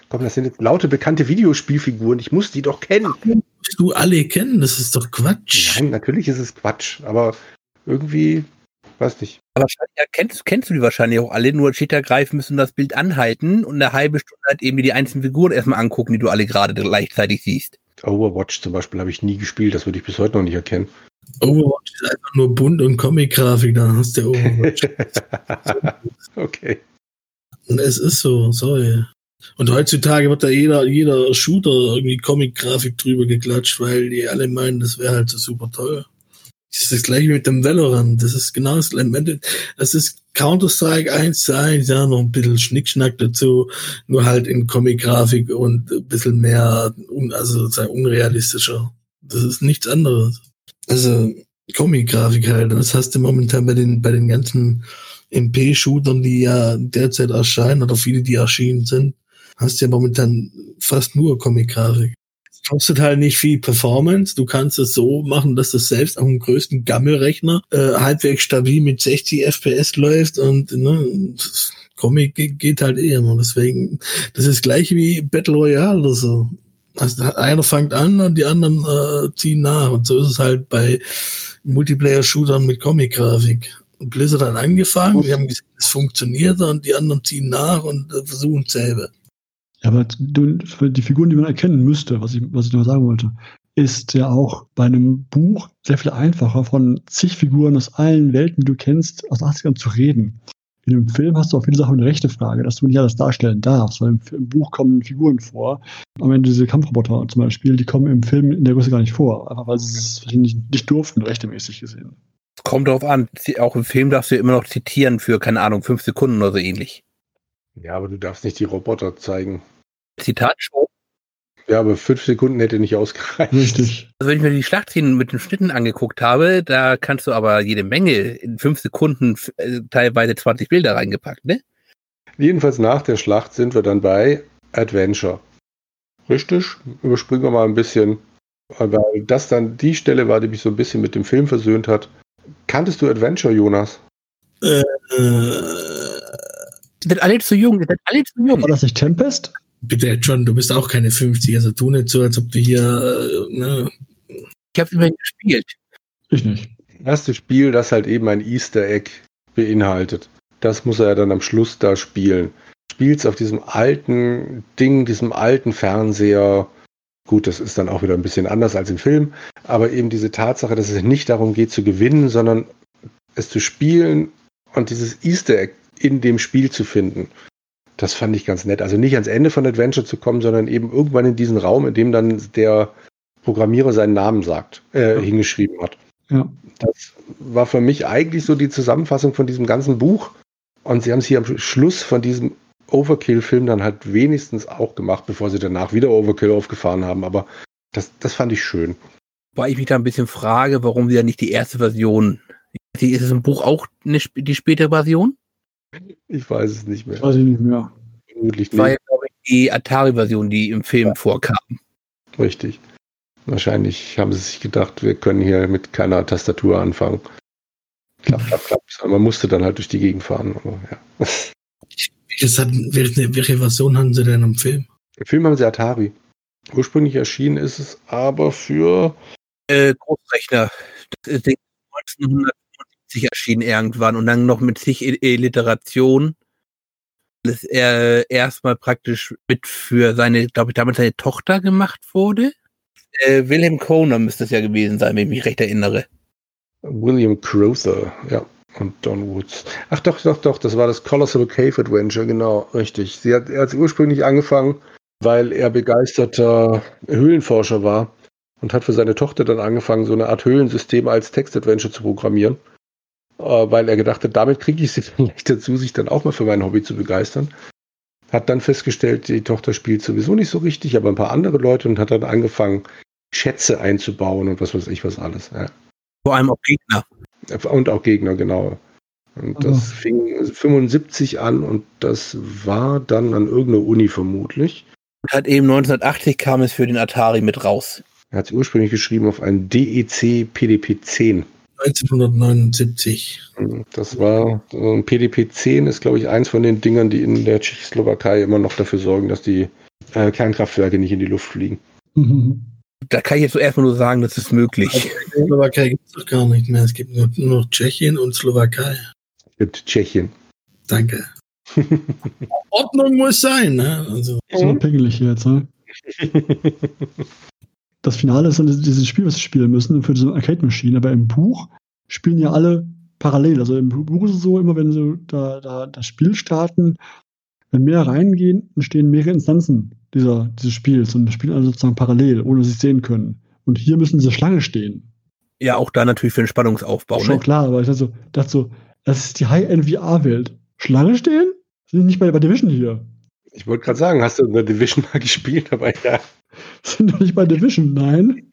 komm, das sind laute bekannte Videospielfiguren, ich muss die doch kennen. Musst du alle kennen, das ist doch Quatsch. Nein, natürlich ist es Quatsch, aber irgendwie, weiß nicht. Aber ja, kennst, kennst du die wahrscheinlich auch alle, nur steht da greifen müssen das Bild anhalten und eine halbe Stunde halt eben die einzelnen Figuren erstmal angucken, die du alle gerade gleichzeitig siehst. Overwatch zum Beispiel habe ich nie gespielt, das würde ich bis heute noch nicht erkennen. Overwatch ist einfach nur bunt und Comic-Grafik, dann hast du Overwatch. [laughs] okay. Und es ist so, sorry. Und heutzutage wird da jeder, jeder Shooter irgendwie Comic-Grafik drüber geklatscht, weil die alle meinen, das wäre halt so super toll. Das ist das gleiche mit dem Valorant. Das ist genau das gleiche. Das ist Counter-Strike 1 zu 1, ja, noch ein bisschen Schnickschnack dazu, nur halt in Comic-Grafik und ein bisschen mehr, also sagen, unrealistischer. Das ist nichts anderes. Also Comic-Grafik halt. Das hast du momentan bei den, bei den ganzen MP-Shootern, die ja derzeit erscheinen oder viele, die erschienen sind, hast du ja momentan fast nur Comic-Grafik kostet halt nicht viel Performance. Du kannst es so machen, dass das selbst auf dem größten Gammelrechner äh, halbwegs stabil mit 60 FPS läuft und ne, Comic geht halt eh immer. Deswegen, das ist gleich wie Battle Royale oder so. Also einer fängt an und die anderen äh, ziehen nach. Und so ist es halt bei Multiplayer-Shootern mit Comic-Grafik. Blizzard hat angefangen, wir haben gesehen, es funktioniert und die anderen ziehen nach und äh, versuchen selber. Ja, aber die Figuren, die man erkennen müsste, was ich, was ich noch sagen wollte, ist ja auch bei einem Buch sehr viel einfacher, von zig Figuren aus allen Welten, die du kennst, aus 80ern zu reden. In einem Film hast du auch viele Sachen eine rechte Frage, dass du nicht alles darstellen darfst, weil im, im, Buch kommen Figuren vor. Am Ende diese Kampfroboter zum Beispiel, die kommen im Film in der Größe gar nicht vor, einfach weil sie es nicht, nicht durften, rechtemäßig gesehen. Es kommt darauf an, auch im Film darfst du immer noch zitieren für, keine Ahnung, fünf Sekunden oder so ähnlich. Ja, aber du darfst nicht die Roboter zeigen. Zitatshow. Ja, aber fünf Sekunden hätte nicht ausgereicht. Richtig. Also wenn ich mir die Schlachtszenen mit den Schnitten angeguckt habe, da kannst du aber jede Menge in fünf Sekunden äh, teilweise 20 Bilder reingepackt, ne? Jedenfalls nach der Schlacht sind wir dann bei Adventure. Richtig? Überspringen wir mal ein bisschen, weil das dann die Stelle war, die mich so ein bisschen mit dem Film versöhnt hat. Kanntest du Adventure, Jonas? Äh, äh, sind alle zu jung, sind alle zu jung. War das nicht Tempest? Bitte, John, du bist auch keine 50, also tu nicht so, als ob du hier. Äh, ne. Ich habe immerhin gespielt. Ich nicht. Das erste Spiel, das halt eben ein Easter Egg beinhaltet. Das muss er ja dann am Schluss da spielen. Spielst auf diesem alten Ding, diesem alten Fernseher. Gut, das ist dann auch wieder ein bisschen anders als im Film, aber eben diese Tatsache, dass es nicht darum geht zu gewinnen, sondern es zu spielen und dieses Easter Egg in dem Spiel zu finden. Das fand ich ganz nett. Also nicht ans Ende von Adventure zu kommen, sondern eben irgendwann in diesen Raum, in dem dann der Programmierer seinen Namen sagt, äh, ja. hingeschrieben hat. Ja. Das war für mich eigentlich so die Zusammenfassung von diesem ganzen Buch. Und sie haben es hier am Schluss von diesem Overkill-Film dann halt wenigstens auch gemacht, bevor sie danach wieder Overkill aufgefahren haben. Aber das, das fand ich schön. Weil ich mich da ein bisschen frage, warum sie ja nicht die erste Version. Ist es im Buch auch eine, die spätere Version? Ich weiß es nicht mehr. Weiß ich nicht mehr. Vermutlich nicht. War ja, glaube ich, die Atari-Version, die im Film ja. vorkam. Richtig. Wahrscheinlich haben sie sich gedacht, wir können hier mit keiner Tastatur anfangen. Klapp, klapp, klapp. Man musste dann halt durch die Gegend fahren. Aber, ja. hat, welche, welche Version haben sie denn im Film? Im Film haben sie Atari. Ursprünglich erschienen ist es aber für äh, Großrechner. Das ist 1900 1970 erschienen irgendwann und dann noch mit sich Alliteration. Das er erstmal praktisch mit für seine, glaube ich, damit seine Tochter gemacht wurde. Äh, Wilhelm Koner müsste es ja gewesen sein, wenn ich mich recht erinnere. William Crowther, ja. Und Don Woods. Ach doch, doch, doch, das war das Colossal Cave Adventure, genau, richtig. Sie hat, er hat ursprünglich angefangen, weil er begeisterter Höhlenforscher war und hat für seine Tochter dann angefangen, so eine Art Höhlensystem als Textadventure zu programmieren. Äh, weil er gedacht hat, damit kriege ich sie [laughs] vielleicht dazu, sich dann auch mal für mein Hobby zu begeistern. Hat dann festgestellt, die Tochter spielt sowieso nicht so richtig, aber ein paar andere Leute und hat dann angefangen, Schätze einzubauen und was weiß ich was alles. Ja. Vor allem auch Gegner. Und auch Gegner, genau. Und das fing 75 an und das war dann an irgendeiner Uni vermutlich. Und hat eben 1980 kam es für den Atari mit raus. Er hat es ursprünglich geschrieben auf einen DEC PDP 10. 1979. Das war ein PDP-10 ist, glaube ich, eins von den Dingern, die in der Tschechoslowakei immer noch dafür sorgen, dass die äh, Kernkraftwerke nicht in die Luft fliegen. Mhm. [laughs] Da kann ich jetzt erstmal nur sagen, das ist möglich. Also, Slowakei gibt es doch gar nicht mehr. Es gibt nur, nur noch Tschechien und Slowakei. Es gibt Tschechien. Danke. [laughs] Ordnung muss sein. Ne? Also. So pingelig jetzt, ne? [laughs] das Finale ist dann dieses Spiel, was sie spielen müssen für diese Arcade-Maschine. Aber im Buch spielen ja alle parallel. Also im Buch ist es so, immer wenn sie da, da das Spiel starten, wenn mehr reingehen, entstehen mehrere Instanzen dieser, dieses Spiels und spielen alle sozusagen parallel, ohne dass sie es sehen können. Und hier müssen sie Schlange stehen. Ja, auch da natürlich für den Spannungsaufbau. Schon Ne? klar, aber ich dachte so, dachte so, das ist die High-End-VR-Welt. Schlange stehen? Sind nicht bei, bei Division hier. Ich wollte gerade sagen, hast du in der Division mal [laughs] gespielt, aber ja. Sind doch nicht bei Division, nein.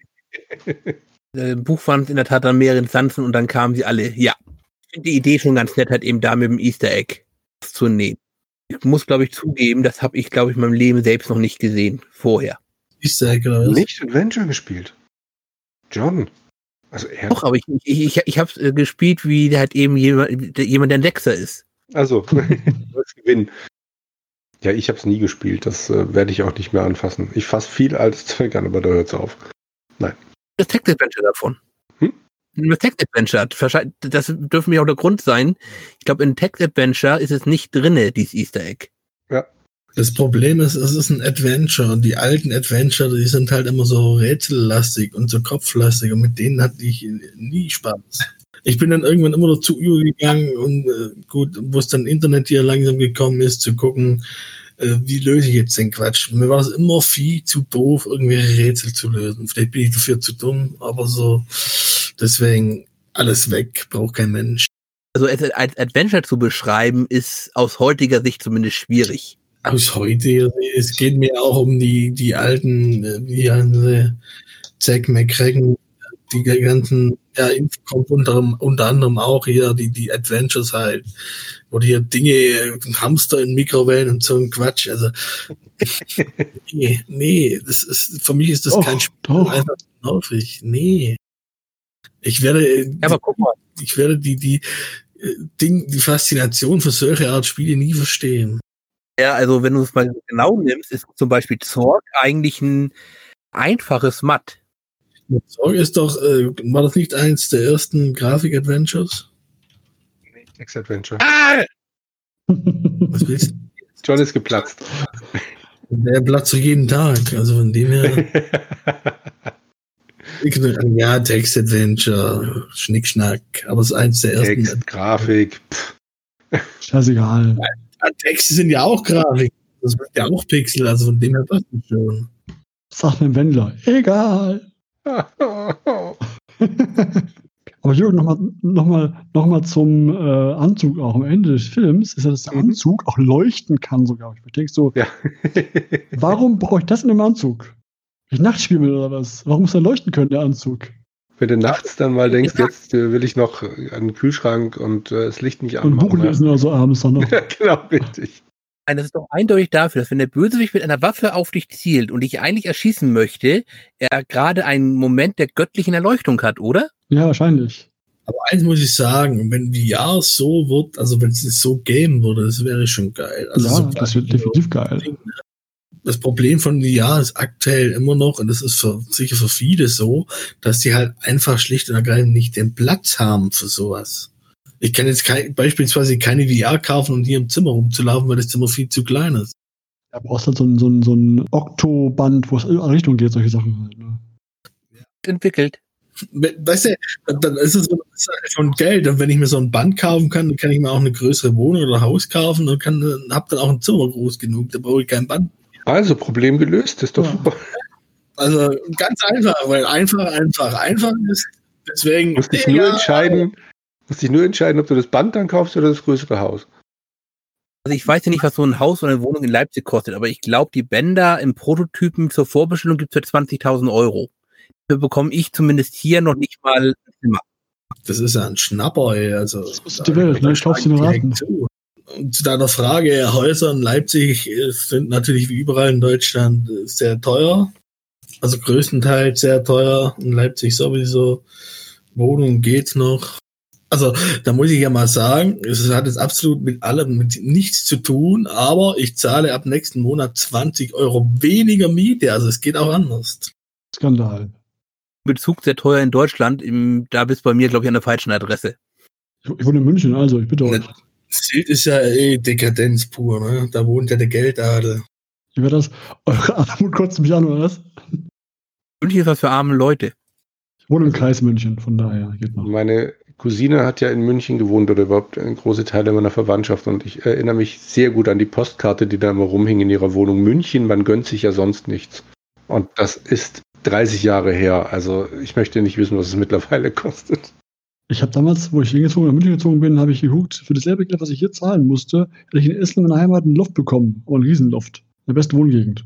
[laughs] Im Buch waren es in der Tat dann mehrere Instanzen und dann kamen sie alle. Ja. Ich finde die Idee schon ganz nett, halt eben da mit dem Easter Egg zu nehmen. Ich muss, glaube ich, zugeben, das habe ich, glaube ich, in meinem Leben selbst noch nicht gesehen vorher. Ich sage, oder was? Nicht Adventure gespielt. John. Also er. Doch, aber ich, ich, ich, ich habe äh, gespielt, wie halt eben jemand, jemand der ein Lexer ist. Also, [laughs] was gewinnen. Ja, ich habe es nie gespielt. Das äh, werde ich auch nicht mehr anfassen. Ich fasse viel altes [laughs] Zeug an, aber da hört es auf. Das Text-Adventure davon. Hm? Das Text-Adventure, wahrscheinlich- das dürfte mir auch der Grund sein. Ich glaube, in Text-Adventure ist es nicht drinne, dieses Easter Egg. Das Problem ist, es ist ein Adventure und die alten Adventure, die sind halt immer so rätsellastig und so kopflastig und mit denen hatte ich nie Spaß. Ich bin dann irgendwann immer dazu übergegangen und äh, gut, wo es dann Internet hier langsam gekommen ist, zu gucken, äh, wie löse ich jetzt den Quatsch. Mir war das immer viel zu doof, irgendwelche Rätsel zu lösen. Vielleicht bin ich dafür zu dumm, aber so, deswegen alles weg, braucht kein Mensch. Also es als Adventure zu beschreiben, ist aus heutiger Sicht zumindest schwierig. Aus heute, es geht mir auch um die, die alten, äh, wie heißen sie, Zack McCracken, die ganzen, ja, kommt unter, unter anderem auch hier die, die Adventures halt, wo die hier Dinge, äh, Hamster in Mikrowellen und so ein Quatsch, also, [laughs] nee, nee, das ist, für mich ist das Doch, kein Spiel, doch. einfach nervig, nee. Ich werde, äh, Ja, aber guck mal, ich werde die, die, äh, Ding, die Faszination für solche Art Spiele nie verstehen. ja, also wenn du es mal genau nimmst, ist zum Beispiel Zorg eigentlich ein einfaches Matt. Zorg ist doch, äh, war das nicht eins der ersten Grafik-Adventures? Text Adventure. Ah! Was willst du? John ist geplatzt. Der Platz zu jeden Tag. Also von dem her, [laughs] ja, Text-Adventure, Schnickschnack, aber es ist eins der ersten. Text, Grafik. Pff, Scheißegal. Ja, Texte sind ja auch Grafik. Das wird ja auch Pixel, also von dem her passt das schon. Sagt mir Wendler. Egal. [laughs] Aber Jürgen, nochmal noch mal, noch mal zum äh, Anzug auch am Ende des Films, ist ja, dass der Mhm. Anzug auch leuchten kann sogar. Ich denke so, ja. [laughs] warum brauche ich das in einem Anzug? Ich will oder was? Warum muss er leuchten können, der Anzug? Wenn du nachts dann mal denkst, jetzt äh, will ich noch äh, an den Kühlschrank und äh, das Licht nicht Und Buch anmachen. lesen oder so abends dann noch. [laughs] Ja, genau, richtig. Nein, das ist doch eindeutig dafür, dass wenn der Bösewicht mit einer Waffe auf dich zielt und dich eigentlich erschießen möchte, er gerade einen Moment der göttlichen Erleuchtung hat, oder? Ja, wahrscheinlich. Aber eins muss ich sagen, wenn VR so wird, also wenn es so geben würde, das wäre schon geil. Also ja, so das wird definitiv geil. das Problem von VR ist aktuell immer noch, und das ist für, sicher für viele so, dass die halt einfach schlicht und ergreifend nicht den Platz haben für sowas. Ich kann jetzt kein, beispielsweise keine VR kaufen und hier im Zimmer rumzulaufen, weil das Zimmer viel zu klein ist. Da brauchst du halt so ein, so ein, so ein Oktoband, wo es in alle Richtungen geht, solche Sachen halt. Ne? Entwickelt. We- Weißt du, dann- ist es Sache von Geld. Und wenn ich mir so ein Band kaufen kann, dann kann ich mir auch eine größere Wohnung oder Haus kaufen und kann, äh, hab dann auch ein Zimmer groß genug. Da brauche ich kein Band. Also, Problem gelöst, ist doch Ja. super. Also ganz einfach, weil einfach, einfach, einfach ist. Deswegen. Musst dich nur entscheiden, musst dich nur entscheiden, ob du das Band dann kaufst oder das größere Haus. Also ich weiß ja nicht, was so ein Haus oder eine Wohnung in Leipzig kostet, aber ich glaube, die Bänder im Prototypen zur Vorbestellung gibt es für 20.000 Euro. Dafür bekomme ich zumindest hier noch nicht mal ein Zimmer. Das ist ja ein Schnapper, ey. Also, Das ist die Welt, ne? Ich kauf's dir nur raten. zu. Und zu deiner Frage, Häuser in Leipzig äh, sind natürlich wie überall in Deutschland äh, sehr teuer. Also größtenteils sehr teuer. In Leipzig sowieso. Wohnung geht noch. Also, da muss ich ja mal sagen, es hat jetzt absolut mit allem mit nichts zu tun, aber ich zahle ab nächsten Monat 20 Euro weniger Miete. Also, es geht auch anders. Skandal. Bezug sehr teuer in Deutschland. Im, da bist du bei mir, glaube ich, an der falschen Adresse. Ich, ich wohne in München, also ich bitte euch. Sylt ist ja eh Dekadenz pur, ne? Da wohnt ja der Geldadel. Wie wäre das? Eure Armut kotzt mich an, oder was? München ist was für arme Leute. Ich wohne im Kreis München, von daher geht noch. Meine Cousine hat ja in München gewohnt oder überhaupt ein große Teile meiner Verwandtschaft und ich erinnere mich sehr gut an die Postkarte, die da immer rumhing in ihrer Wohnung. München, man gönnt sich ja sonst nichts. Und das ist 30 Jahre her. Also ich möchte nicht wissen, was es mittlerweile kostet. Ich habe damals, wo ich hingezogen nach München gezogen bin, habe ich geguckt, für dasselbe Geld, was ich hier zahlen musste, hätte ich in Essen in meiner Heimat einen Loft bekommen. Oh, einen Riesenloft. In der besten Wohngegend.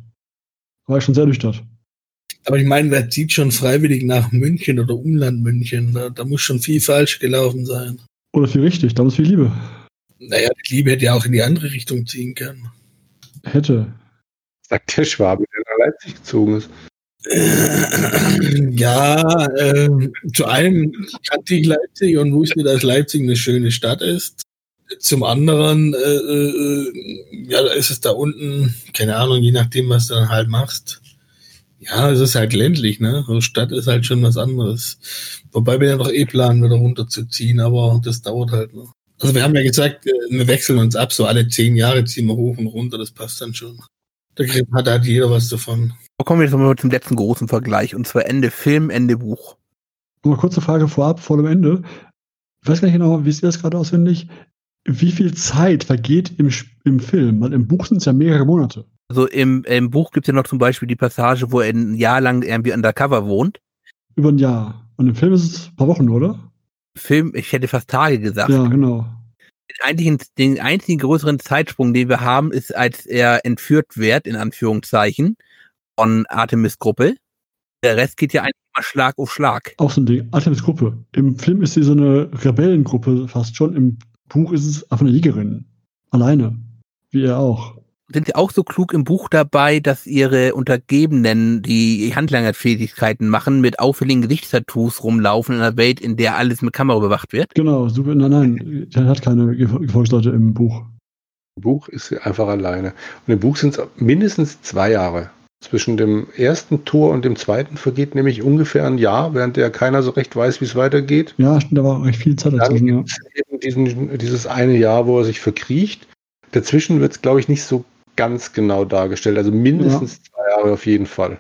War ich schon sehr nüchtern. Aber ich meine, wer zieht schon freiwillig nach München oder Umland München? Da, da muss schon viel falsch gelaufen sein. Oder viel richtig, da muss viel Liebe. Naja, die Liebe hätte ja auch in die andere Richtung ziehen können. Hätte. Sagt der Schwabe, der nach Leipzig gezogen ist. [clears throat] Ja, äh, zu einem kannte ich Leipzig und wusste, dass Leipzig eine schöne Stadt ist. Zum anderen, äh, äh, ja, da ist es da unten, keine Ahnung, je nachdem, was du dann halt machst. Ja, es ist halt ländlich, ne? Stadt ist halt schon was anderes. Wobei wir ja noch eh planen, wieder runterzuziehen, aber das dauert halt noch. Also wir haben ja gesagt, äh, wir wechseln uns ab, so alle zehn Jahre ziehen wir hoch und runter, das passt dann schon. Da hat halt jeder was davon. Kommen wir jetzt mal zum letzten großen Vergleich, und zwar Ende Film, Ende Buch. Mal kurze Frage vorab, vor dem Ende. Ich weiß gar nicht genau, wie ist das gerade auswendig? Wie viel Zeit vergeht im, im Film? Weil im Buch sind es ja mehrere Monate. Also im, im Buch gibt es ja noch zum Beispiel die Passage, wo er ein Jahr lang irgendwie undercover wohnt. Über ein Jahr. Und im Film ist es ein paar Wochen, oder? Film, ich hätte fast Tage gesagt. Ja, genau. Den einzigen, den einzigen größeren Zeitsprung, den wir haben, ist, als er entführt wird, in Anführungszeichen, von Artemis-Gruppe. Der Rest geht ja eigentlich immer Schlag auf Schlag. Auch so ein Ding. Artemis-Gruppe. Im Film ist sie so eine Rebellengruppe fast schon. Im Buch ist es einfach eine Jägerin. Alleine. Wie er auch. Sind sie auch so klug im Buch dabei, dass ihre Untergebenen, die Handlangerfähigkeiten machen, mit auffälligen Gesichtstattoos rumlaufen in einer Welt, in der alles mit Kamera überwacht wird? Genau, super. Nein, nein, der hat keine Gefolgsleute im Buch. Im Buch ist sie einfach alleine. Und im Buch sind es mindestens zwei Jahre. Zwischen dem ersten Tor und dem zweiten vergeht nämlich ungefähr ein Jahr, während der keiner so recht weiß, wie es weitergeht. Ja, da war recht viel Zeit dazwischen. Dann ja. eben diesen, dieses eine Jahr, wo er sich verkriecht. Dazwischen wird es, glaube ich, nicht so ganz genau dargestellt. Also mindestens ja. zwei Jahre auf jeden Fall.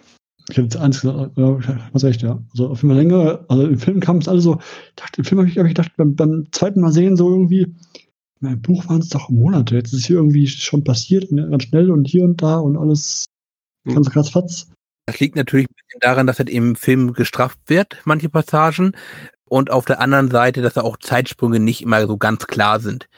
Ich habe jetzt eins gesagt, ja, was recht, ja. Also auf jeden Fall länger, also im Film kam es alle so, dachte, im Film habe ich, hab ich gedacht, beim, beim, zweiten Mal sehen, so irgendwie, im Buch waren es doch Monate. Jetzt ist hier irgendwie schon passiert, ganz schnell und hier und da und alles hm. ganz krass fatz. Das liegt natürlich daran, dass er im Film gestraft wird, manche Passagen. Und auf der anderen Seite, dass da auch Zeitsprünge nicht immer so ganz klar sind.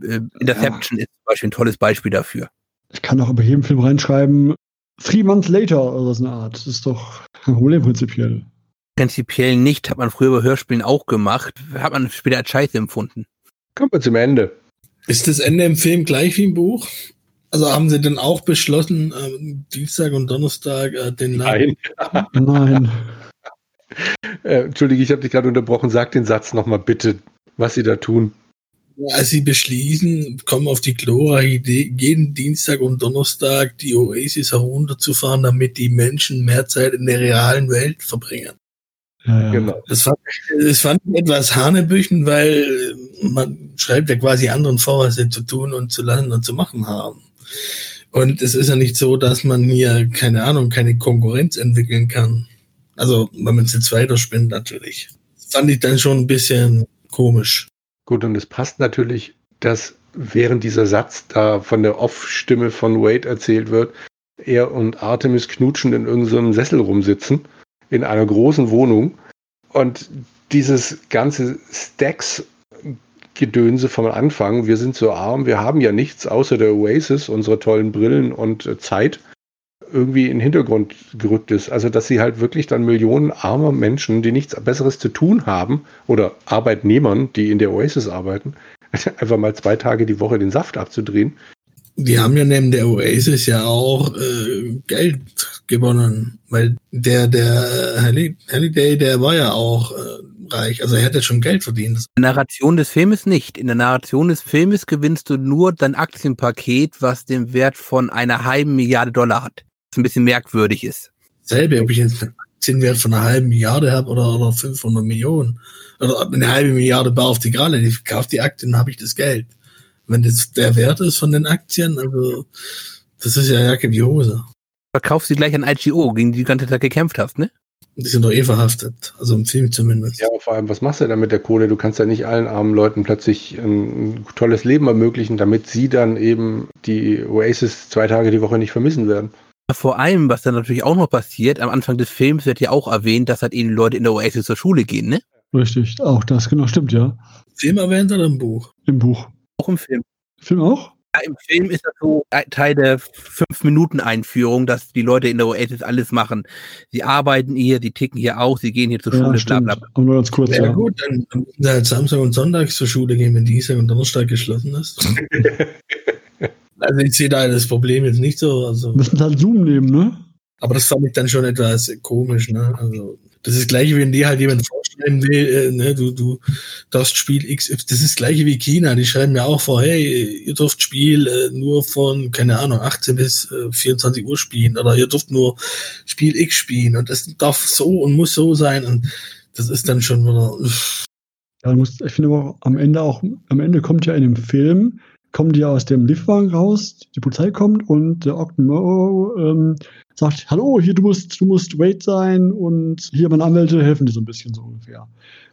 Äh, Interception ja. ist zum Beispiel ein tolles Beispiel dafür. Ich kann auch über jedem Film reinschreiben, Three Months Later oder so eine Art. Das ist doch kein Problem prinzipiell. Prinzipiell nicht, hat man früher bei Hörspielen auch gemacht, hat man später als Scheiße empfunden. Kommen wir zum Ende. Ist das Ende im Film gleich wie im Buch? Also haben Sie denn auch beschlossen, äh, Dienstag und Donnerstag äh, den Nein. [laughs] Nein. äh, Entschuldige, ich habe dich gerade unterbrochen. Sag den Satz nochmal bitte, was Sie da tun. Ja, sie beschließen, kommen auf die glorreiche Idee, jeden Dienstag und Donnerstag die Oasis herunterzufahren, damit die Menschen mehr Zeit in der realen Welt verbringen. Ja, ja. Genau. Das fand, das fand ich etwas hanebüchen, weil man schreibt ja quasi anderen vor, was sie zu tun und zu lassen und zu machen haben. Und es ist ja nicht so, dass man hier, keine Ahnung, keine Konkurrenz entwickeln kann. Also, wenn man es jetzt weiterspinnt, natürlich. Das fand ich dann schon ein bisschen komisch. Gut, und es passt natürlich, dass während dieser Satz da von der Off-Stimme von Wade erzählt wird, er und Artemis knutschen in irgendeinem Sessel rumsitzen, in einer großen Wohnung. Und dieses ganze Stacks-Gedönse vom Anfang, wir sind so arm, wir haben ja nichts außer der Oasis, unsere tollen Brillen und äh, Zeit, irgendwie in den Hintergrund gerückt ist. Also, dass sie halt wirklich dann Millionen armer Menschen, die nichts Besseres zu tun haben, oder Arbeitnehmern, die in der Oasis arbeiten, [laughs] einfach mal zwei Tage die Woche den Saft abzudrehen. Die haben ja neben der Oasis ja auch äh, Geld gewonnen, weil der, der Halliday, der war ja auch äh, reich, also er hätte schon Geld verdient. In der Narration des Filmes nicht. In der Narration des Filmes gewinnst du nur dein Aktienpaket, was den Wert von einer halben Milliarde Dollar hat ein bisschen merkwürdig ist. Selbe, ob ich jetzt einen Aktienwert von einer halben Milliarde habe oder, oder 500 Millionen oder eine halbe Milliarde bar auf die Gerade, ich kaufe die Aktien, habe ich das Geld. Wenn das der Wert ist von den Aktien, also das ist ja Jacke wie Hose. Verkaufst sie gleich an IGO, gegen die du die ganze Zeit gekämpft hast, ne? Die sind doch eh verhaftet, also im Film zumindest. Ja, vor allem, was machst du dann mit der Kohle? Du kannst ja nicht allen armen Leuten plötzlich ein tolles Leben ermöglichen, damit sie dann eben die Oasis zwei Tage die Woche nicht vermissen werden Vor allem, was dann natürlich auch noch passiert, am Anfang des Films wird ja auch erwähnt, dass halt eben die Leute in der Oasis zur Schule gehen, ne? Richtig, auch das, genau, stimmt, ja. Film erwähnt oder im Buch? Im Buch. Auch im Film. Film auch? Ja, Im Film ist das so ein Teil der Fünf-Minuten-Einführung, dass die Leute in der Oasis alles machen. Sie arbeiten hier, die ticken hier auch, sie gehen hier zur Schule, bla stimmt. bla bla. Aber nur ganz kurz, Ja, ja. gut, dann dann müssen sie halt Samstag und Sonntag zur Schule gehen, wenn Dienstag und Donnerstag geschlossen ist. [laughs] also ich sehe da das Problem jetzt nicht so. Also, Müssen halt Zoom nehmen, ne? aber das fand ich dann schon etwas komisch. Ne? Also, das ist das gleiche, wenn dir halt jemand vorstellen will, äh, ne, du, du darfst Spiel X, das ist das gleiche wie China, die schreiben ja auch vor, hey, ihr dürft Spiel äh, nur von, keine Ahnung, 18 bis äh, 24 Uhr spielen oder ihr dürft nur Spiel X spielen und das darf so und muss so sein und das ist dann schon wieder, Ja, ich finde aber am Ende auch, am Ende kommt ja in dem Film, kommen die aus dem Liftwagen raus, die Polizei kommt und der Ogden Morrow ähm, sagt, hallo, hier, du musst, du musst Wade sein und hier meine Anwälte helfen dir so ein bisschen so ungefähr.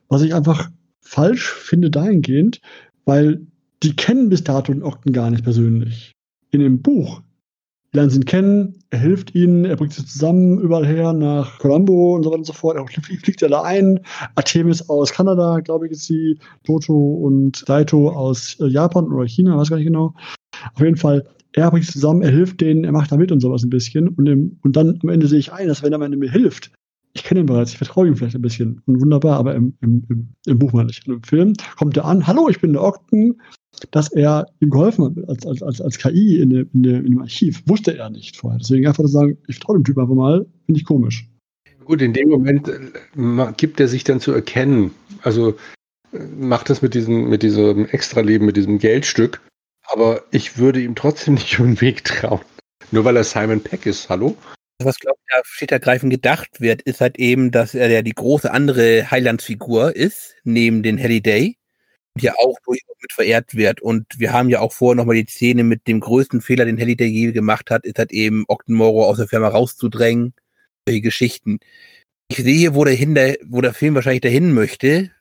Was ich einfach falsch finde dahingehend, weil die kennen bis dato den Ogden gar nicht persönlich. In dem Buch lernen sie ihn kennen, er hilft ihnen, er bringt sie zusammen überall her nach Colombo und so weiter und so fort. Er fliegt, er da ein. Artemis aus Kanada, glaube ich, ist sie. Toto und Daito aus äh, Japan oder China, weiß gar nicht genau. Auf jeden Fall, er bringt sie zusammen, er hilft denen, er macht da mit und sowas ein bisschen. Und, im, und dann am Ende sehe ich ein, dass wenn er mir hilft, ich kenne ihn bereits, ich vertraue ihm vielleicht ein bisschen. Und wunderbar, aber im, im, im, im Buch ich. Und im Film kommt er an, hallo, ich bin der Ogden, dass er ihm geholfen hat als, als, als, als KI in, dem- in, dem- in dem Archiv. Wusste er nicht vorher. Deswegen einfach zu sagen, ich vertraue dem Typ einfach mal, finde ich komisch. Gut, in dem Moment äh, gibt er sich dann zu erkennen. Also äh, macht das mit diesem, mit diesem Extraleben, mit diesem Geldstück. Aber ich würde ihm trotzdem [laughs] nicht über den Weg trauen. Nur weil er Simon Peck ist, hallo? Was, glaube ich, da steht ergreifend gedacht wird, ist halt eben, dass er ja die große andere Highlands-Figur ist, neben den Halliday, ja auch durchaus mit verehrt wird. Und wir haben ja auch vorher nochmal die Szene mit dem größten Fehler, den Halliday je gemacht hat, ist halt eben Ogden Morrow aus der Firma rauszudrängen. Solche Geschichten. Ich sehe, wo der, hin, wo der Film wahrscheinlich dahin möchte.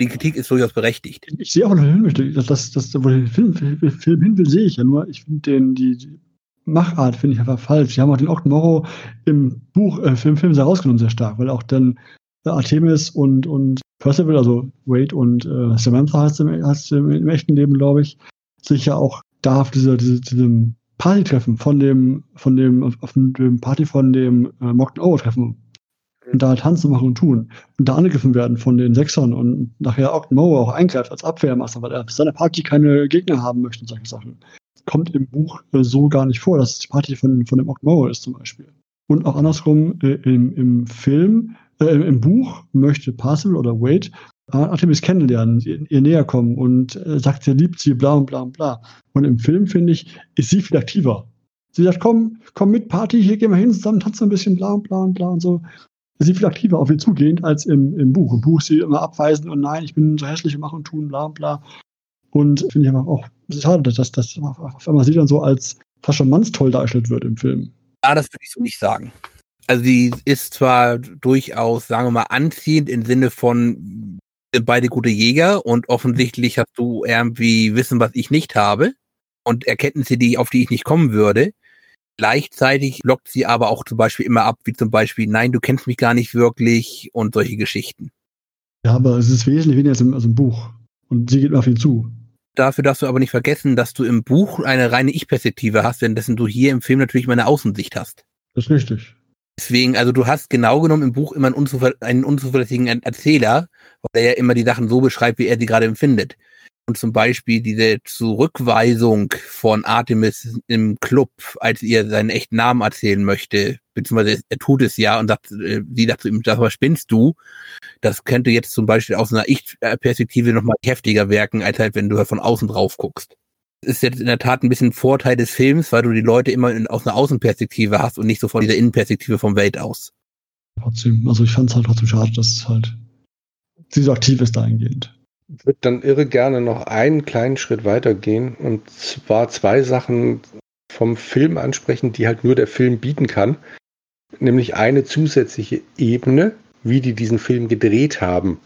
Die Kritik ist durchaus berechtigt. Ich sehe auch, wo er hin möchte. Das, das, das, wo der Film, Film hin will, sehe ich ja nur. Ich finde den, die, die Machart finde ich einfach falsch. Die haben auch den Morrow im Buch, äh, Film, Film sehr rausgenommen, sehr stark, weil auch dann Artemis und, und Percival, also Wade und äh, Samantha heißt im, heißt im, im echten Leben, glaube ich, sich ja auch da auf diese, diese, diesem Partytreffen von dem, von dem, auf, dem Party von dem äh, Mogden Owe treffen und da tanzen, machen und tun und da angegriffen werden von den Sechsern und nachher Ogden Moe auch eingreift als Abwehrmaster, weil er auf seiner Party keine Gegner haben möchte und solche Sachen. Kommt im Buch äh, so gar nicht vor, dass es die Party von, von dem Ogden Moe ist zum Beispiel. Und auch andersrum äh, im, im Film, äh, im Buch möchte Parcel oder Wade Artemis kennenlernen, ihr, näher kommen und äh, sagt, er liebt sie, bla und bla und bla. Und im Film, finde ich, ist sie viel aktiver. Sie sagt, komm, komm mit, Party, hier gehen wir hin, zusammen tanzen ein bisschen, bla und bla und bla und so. Sie ist viel aktiver auf ihn zugehend als im, im Buch. Im Buch ist sie immer abweisend und nein, ich bin so hässlich und mache und tun, bla und bla. Und finde ich einfach auch schade, dass das auf einmal sie dann so als fast schon mannstoll dargestellt wird im Film. Ja, das würde ich so nicht sagen. Also sie ist zwar durchaus, sagen wir mal, anziehend im Sinne von sind beide gute Jäger und offensichtlich hast du irgendwie Wissen, was ich nicht habe und Erkenntnisse, die auf die ich nicht kommen würde. Gleichzeitig lockt sie aber auch zum Beispiel immer ab, wie zum Beispiel, nein, du kennst mich gar nicht wirklich und solche Geschichten. Ja, aber es ist wesentlich weniger als im, als im Buch. Und sie geht auf ihn zu. Dafür darfst du aber nicht vergessen, dass du im Buch eine reine Ich-Perspektive hast, währenddessen du hier im Film natürlich meine Außensicht hast. Das ist richtig. Deswegen, also du hast genau genommen im Buch immer einen, unzuver einen unzuverlässigen Erzähler, weil er ja immer die Sachen so beschreibt, wie er sie gerade empfindet. Und zum Beispiel diese Zurückweisung von Artemis im Club, als ihr seinen echten Namen erzählen möchte, beziehungsweise er tut es ja und sagt, äh, sie sagt zu ihm, das was spinnst du? Das könnte jetzt zum Beispiel aus einer Ich-Perspektive nochmal heftiger wirken, als halt, wenn du halt von außen drauf guckst. Ist jetzt in der Tat ein bisschen Vorteil des Films, weil du die Leute immer in, aus einer Außenperspektive hast und nicht so von dieser Innenperspektive vom Welt aus. Trotzdem, also ich fand es halt trotzdem schade, dass es halt sie so aktiv ist dahingehend. Ich würde dann irre gerne noch einen kleinen Schritt weitergehen und zwar zwei Sachen vom Film ansprechen, die halt nur der Film bieten kann. Nämlich eine zusätzliche Ebene, wie die diesen Film gedreht haben.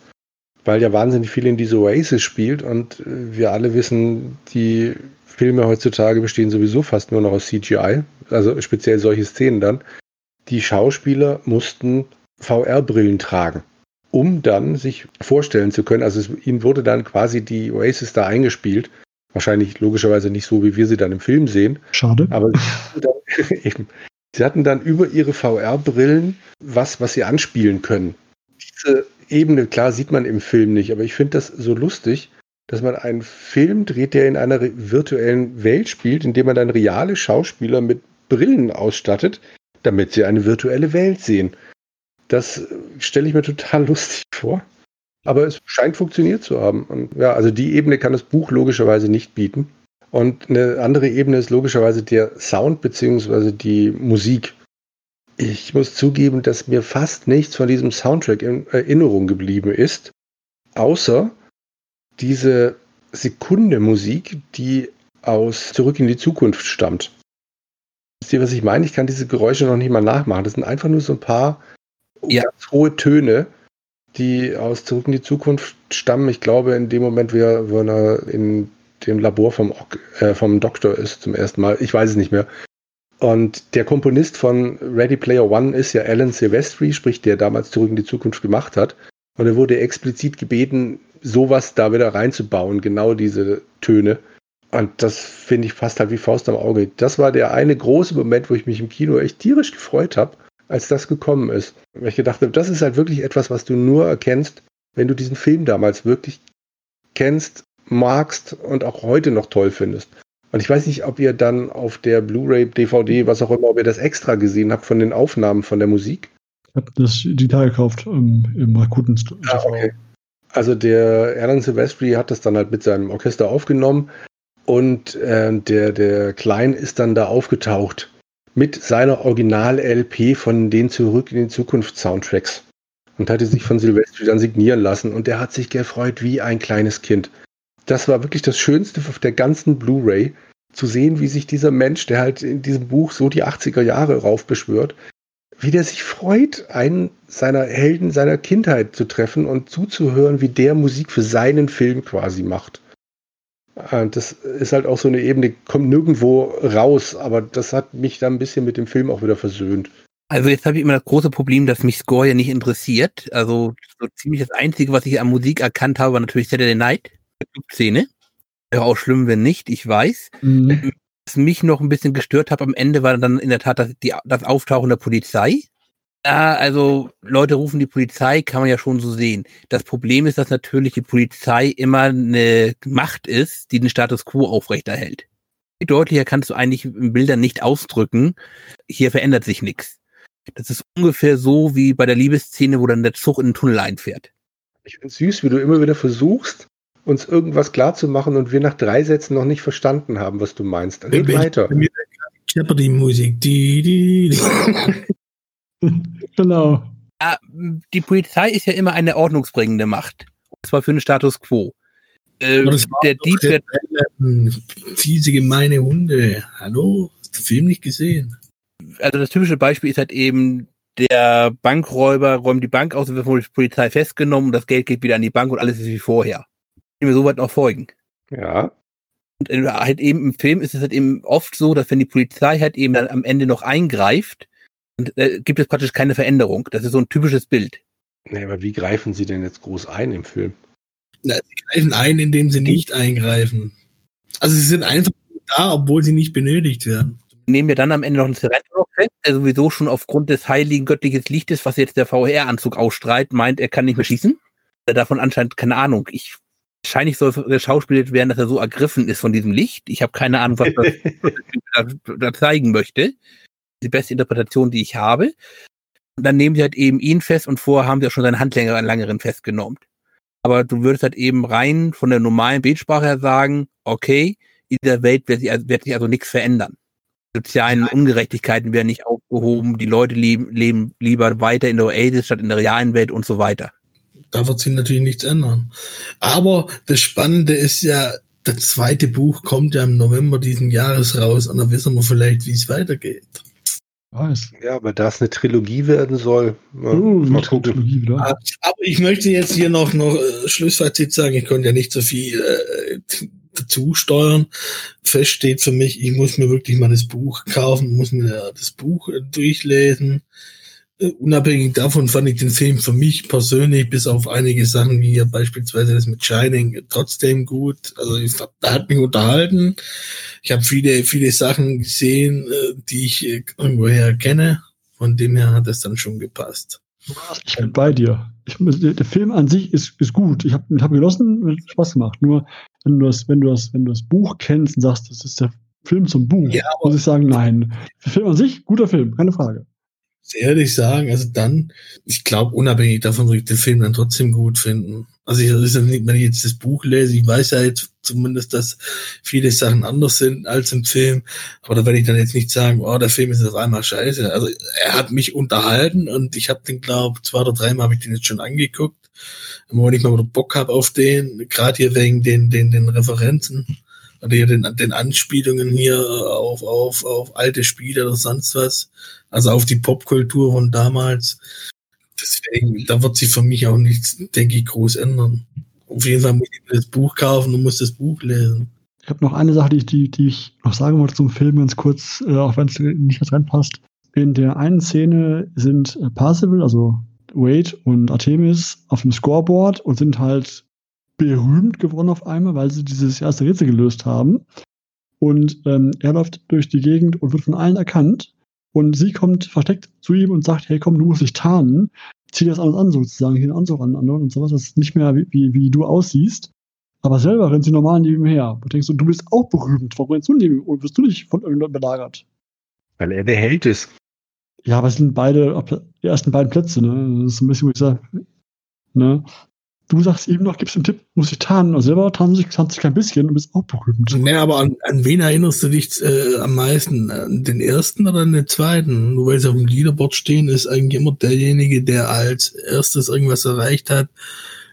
Weil ja wahnsinnig viel in diese Oasis spielt und wir alle wissen, die Filme heutzutage bestehen sowieso fast nur noch aus CGI, also speziell solche Szenen dann. Die Schauspieler mussten VR-Brillen tragen, um dann sich vorstellen zu können. Also es, ihnen wurde dann quasi die Oasis da eingespielt. Wahrscheinlich logischerweise nicht so, wie wir sie dann im Film sehen. Schade. Aber [laughs] [laughs] eben, sie hatten dann über ihre VR-Brillen was, was sie anspielen können. Diese Ebene, klar, sieht man im Film nicht, aber ich finde das so lustig, dass man einen Film dreht, der in einer virtuellen Welt spielt, indem man dann reale Schauspieler mit Brillen ausstattet, damit sie eine virtuelle Welt sehen. Das stelle ich mir total [laughs] lustig vor. Aber es scheint funktioniert zu haben. Und ja, also die Ebene kann das Buch logischerweise nicht bieten. Und eine andere Ebene ist logischerweise der Sound bzw. die Musik. Ich muss zugeben, dass mir fast nichts von diesem Soundtrack in Erinnerung geblieben ist, außer diese Sekunde Musik, die aus Zurück in die Zukunft stammt. Wisst ihr, was ich meine? Ich kann diese Geräusche noch nicht mal nachmachen. Das sind einfach nur so ein paar ja. ganz hohe Töne, die aus Zurück in die Zukunft stammen. Ich glaube, in dem Moment, wo er in dem Labor vom, äh, vom Doktor ist zum ersten Mal. Ich weiß es nicht mehr. Und der Komponist von Ready Player One ist ja Alan Silvestri, sprich der damals Zurück in die Zukunft gemacht hat. Und er wurde explizit gebeten, sowas da wieder reinzubauen, genau diese Töne. Und das finde ich fast halt wie Faust am Auge. Das war der eine große Moment, wo ich mich im Kino echt tierisch gefreut habe, als das gekommen ist. Weil ich gedacht habe, das ist halt wirklich etwas, was du nur erkennst, wenn du diesen Film damals wirklich kennst, magst und auch heute noch toll findest. Und ich weiß nicht, ob ihr dann auf der Blu-ray, DVD, was auch immer, ob ihr das extra gesehen habt von den Aufnahmen von der Musik. Ich habe das digital gekauft ähm, im Rakuten TV. Ah, okay. Also der Alan Silvestri hat das dann halt mit seinem Orchester aufgenommen und äh, der, der Klein ist dann da aufgetaucht mit seiner Original-LP von den Zurück in die Zukunft Soundtracks und hatte sich von Silvestri dann signieren lassen und der hat sich gefreut wie ein kleines Kind. Das war wirklich das Schönste auf der ganzen Blu-ray, zu sehen, wie sich dieser Mensch, der halt in diesem Buch so die 80er Jahre raufbeschwört, wie der sich freut, einen seiner Helden seiner Kindheit zu treffen und zuzuhören, wie der Musik für seinen Film quasi macht. Äh, das ist halt auch so eine Ebene, kommt nirgendwo raus, aber das hat mich dann ein bisschen mit dem Film auch wieder versöhnt. Also jetzt habe ich immer das große Problem, dass mich Score ja nicht interessiert. Also so ziemlich das Einzige, was ich an Musik erkannt habe, war natürlich Saturday Night, Szene. Wäre auch schlimm, wenn nicht, ich weiß. Mhm was mich noch ein bisschen gestört hat am Ende, war dann in der Tat das, die, das Auftauchen der Polizei. Ja, also Leute rufen die Polizei, kann man ja schon so sehen. Das Problem ist, dass natürlich die Polizei immer eine Macht ist, die den Status quo aufrechterhält. Deutlicher kannst du eigentlich in Bildern nicht ausdrücken. Hier verändert sich nichts. Das ist ungefähr so wie bei der Liebesszene, wo dann der Zug in den Tunnel einfährt. Ich finde süß, wie du immer wieder versuchst, uns irgendwas klarzumachen und wir nach drei Sätzen noch nicht verstanden haben, was du meinst. Red ich, weiter. die Musik. Die, die, die. [laughs] genau. Die Polizei ist ja immer eine ordnungsbringende Macht. Und zwar für den Status quo. Äh, der Dieb wird. Fiese, gemeine Hunde. Hallo? Hast du den Film nicht gesehen? Also das typische Beispiel ist halt eben, der Bankräuber räumt die Bank aus, wird von der Polizei festgenommen, das Geld geht wieder an die Bank und alles ist wie vorher mir so weit noch folgen. Ja. Und halt eben im Film ist es halt eben oft so, dass wenn die Polizei halt eben dann am Ende noch eingreift, und, äh, gibt es praktisch keine Veränderung. Das ist so ein typisches Bild. Nee, aber wie greifen sie denn jetzt groß ein im Film? Na, sie greifen ein, indem sie nicht eingreifen. Also sie sind einfach da, obwohl sie nicht benötigt werden. Nehmen wir dann am Ende noch einen Serentok fest, der sowieso schon aufgrund des heiligen göttlichen Lichtes, was jetzt der VR-Anzug ausstrahlt, meint, er kann nicht mehr schießen. Davon anscheinend keine Ahnung. Ich wahrscheinlich soll geschauspielt werden, dass er so ergriffen ist von diesem Licht. Ich habe keine Ahnung, was das [laughs] da, da, zeigen möchte. Die beste Interpretation, die ich habe. Und dann nehmen sie halt eben ihn fest und vorher haben sie auch schon seinen Handlängerin festgenommen. Aber du würdest halt eben rein von der normalen Bildsprache her sagen, okay, in dieser Welt wird sich, also, wird sich also nichts verändern. Sozialen Ungerechtigkeiten werden nicht aufgehoben, die Leute leben, leben lieber weiter in der Oasis statt in der realen Welt und so weiter da wird sich natürlich nichts ändern. Aber das Spannende ist ja, das zweite Buch kommt ja im November diesen Jahres raus und dann wissen wir vielleicht, wie es weitergeht. Weiß. Ja, aber da es eine Trilogie werden soll, uh, mal gucken. Ah, aber ich möchte jetzt hier noch, noch äh, Schlussfazit sagen, ich konnte ja nicht so viel äh, dazu steuern. Fest steht für mich, ich muss mir wirklich mal das Buch kaufen, muss mir das Buch äh, durchlesen. Äh, unabhängig davon fand ich den Film für mich persönlich, bis auf einige Sachen wie ja beispielsweise das mit Shining, trotzdem gut. Also ich, da hat mich unterhalten. Ich habe viele, viele Sachen gesehen, äh, die ich irgendwoher kenne. Von dem her hat es dann schon gepasst. Ich bin bei dir. Ich, der Film an sich ist, ist gut. Ich habe hab genossen, hat Spaß gemacht. Nur wenn du das, wenn du das, wenn du das Buch kennst und sagst, das ist der Film zum Buch, ja, muss ich sagen, nein. Der Film an sich, guter Film, keine Frage ehrlich sagen, also dann, ich glaube, unabhängig davon würde ich den Film dann trotzdem gut finden. Also ich, also wenn ich jetzt das Buch lese, ich weiß ja jetzt zumindest, dass viele Sachen anders sind als im Film, aber da werde ich dann jetzt nicht sagen, oh, der Film ist auf einmal scheiße. Also er hat mich unterhalten und ich habe den, glaube zwei oder dreimal habe ich den jetzt schon angeguckt. Wenn ich mal Bock habe auf den, gerade hier wegen den, den, den Referenzen oder hier den, den Anspielungen hier auf, auf, auf alte Spiele oder sonst was, also auf die Popkultur von damals. Deswegen, da wird sich für mich auch nichts, denke ich, groß ändern. Auf jeden Fall muss ich das Buch kaufen und muss das Buch lesen. Ich habe noch eine Sache, die, die, die ich noch sagen wollte zum Film, ganz kurz, äh, auch wenn es nicht ganz reinpasst. In der einen Szene sind äh, Parzival, also Wade und Artemis auf dem Scoreboard und sind halt berühmt geworden auf einmal, weil sie dieses erste Rätsel gelöst haben. Und ähm, er läuft durch die Gegend und wird von allen erkannt. Und sie kommt versteckt zu ihm und sagt, hey komm, du musst dich tarnen. Zieh das alles an, sozusagen, hier einen Anzug an, an und sowas, das ist nicht mehr wie, wie, wie du aussiehst. Aber selber rennt sie normal neben ihm her. Du denkst, du bist auch berühmt. Warum rennst du neben ihm? Wirst du nicht von irgendjemandem belagert? Weil er der Held ist. Ja, aber es sind beide, die ersten beiden Plätze, ne? Das ist ein bisschen, wo ich sage, ne? Du sagst eben noch, gibst einen Tipp, muss ich tarnen. Und selber tarnen sich, tarnen sich kein bisschen und bist auch berühmt. Nee, aber an, an wen erinnerst du dich äh, am meisten? An den ersten oder an den zweiten? Nur weil sie auf dem Leaderboard stehen, ist eigentlich immer derjenige, der als erstes irgendwas erreicht hat,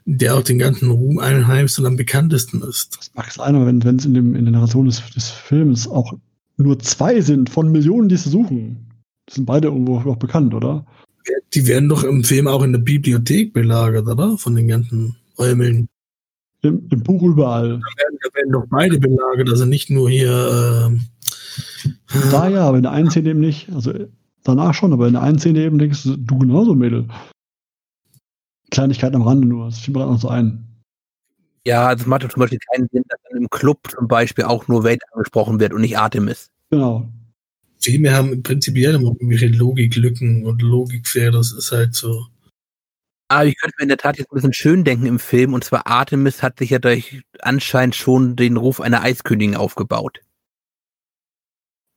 der auch den ganzen Ruhm einheimst und am bekanntesten ist. Das mag sein, wenn wenn es in, dem, in der Narration des, des Films auch nur zwei sind von Millionen, die es suchen. Das sind beide irgendwo auch bekannt, oder? Die werden doch im Film auch in der Bibliothek belagert, oder? Von den ganzen Räumeln. Im, Im, Buch überall. Da werden, da werden doch beide belagert, also nicht nur hier. Äh, da ja, aber in der einen Szene eben nicht. Also danach schon, aber in der einen Szene eben denkst du, du genauso, Mädel. Kleinigkeit am Rande nur, das fiel mir noch so ein. Ja, das macht zum Beispiel keinen Sinn, dass dann im Club zum Beispiel auch nur Welt angesprochen wird und nicht Artemis. Genau. Filme haben prinzipiell immer irgendwelche Logiklücken und Logikfehler, das ist halt so. Aber ah, ich könnte mir in der Tat jetzt ein bisschen schön denken im Film, und zwar Artemis hat sich ja durch anscheinend schon den Ruf einer Eiskönigin aufgebaut.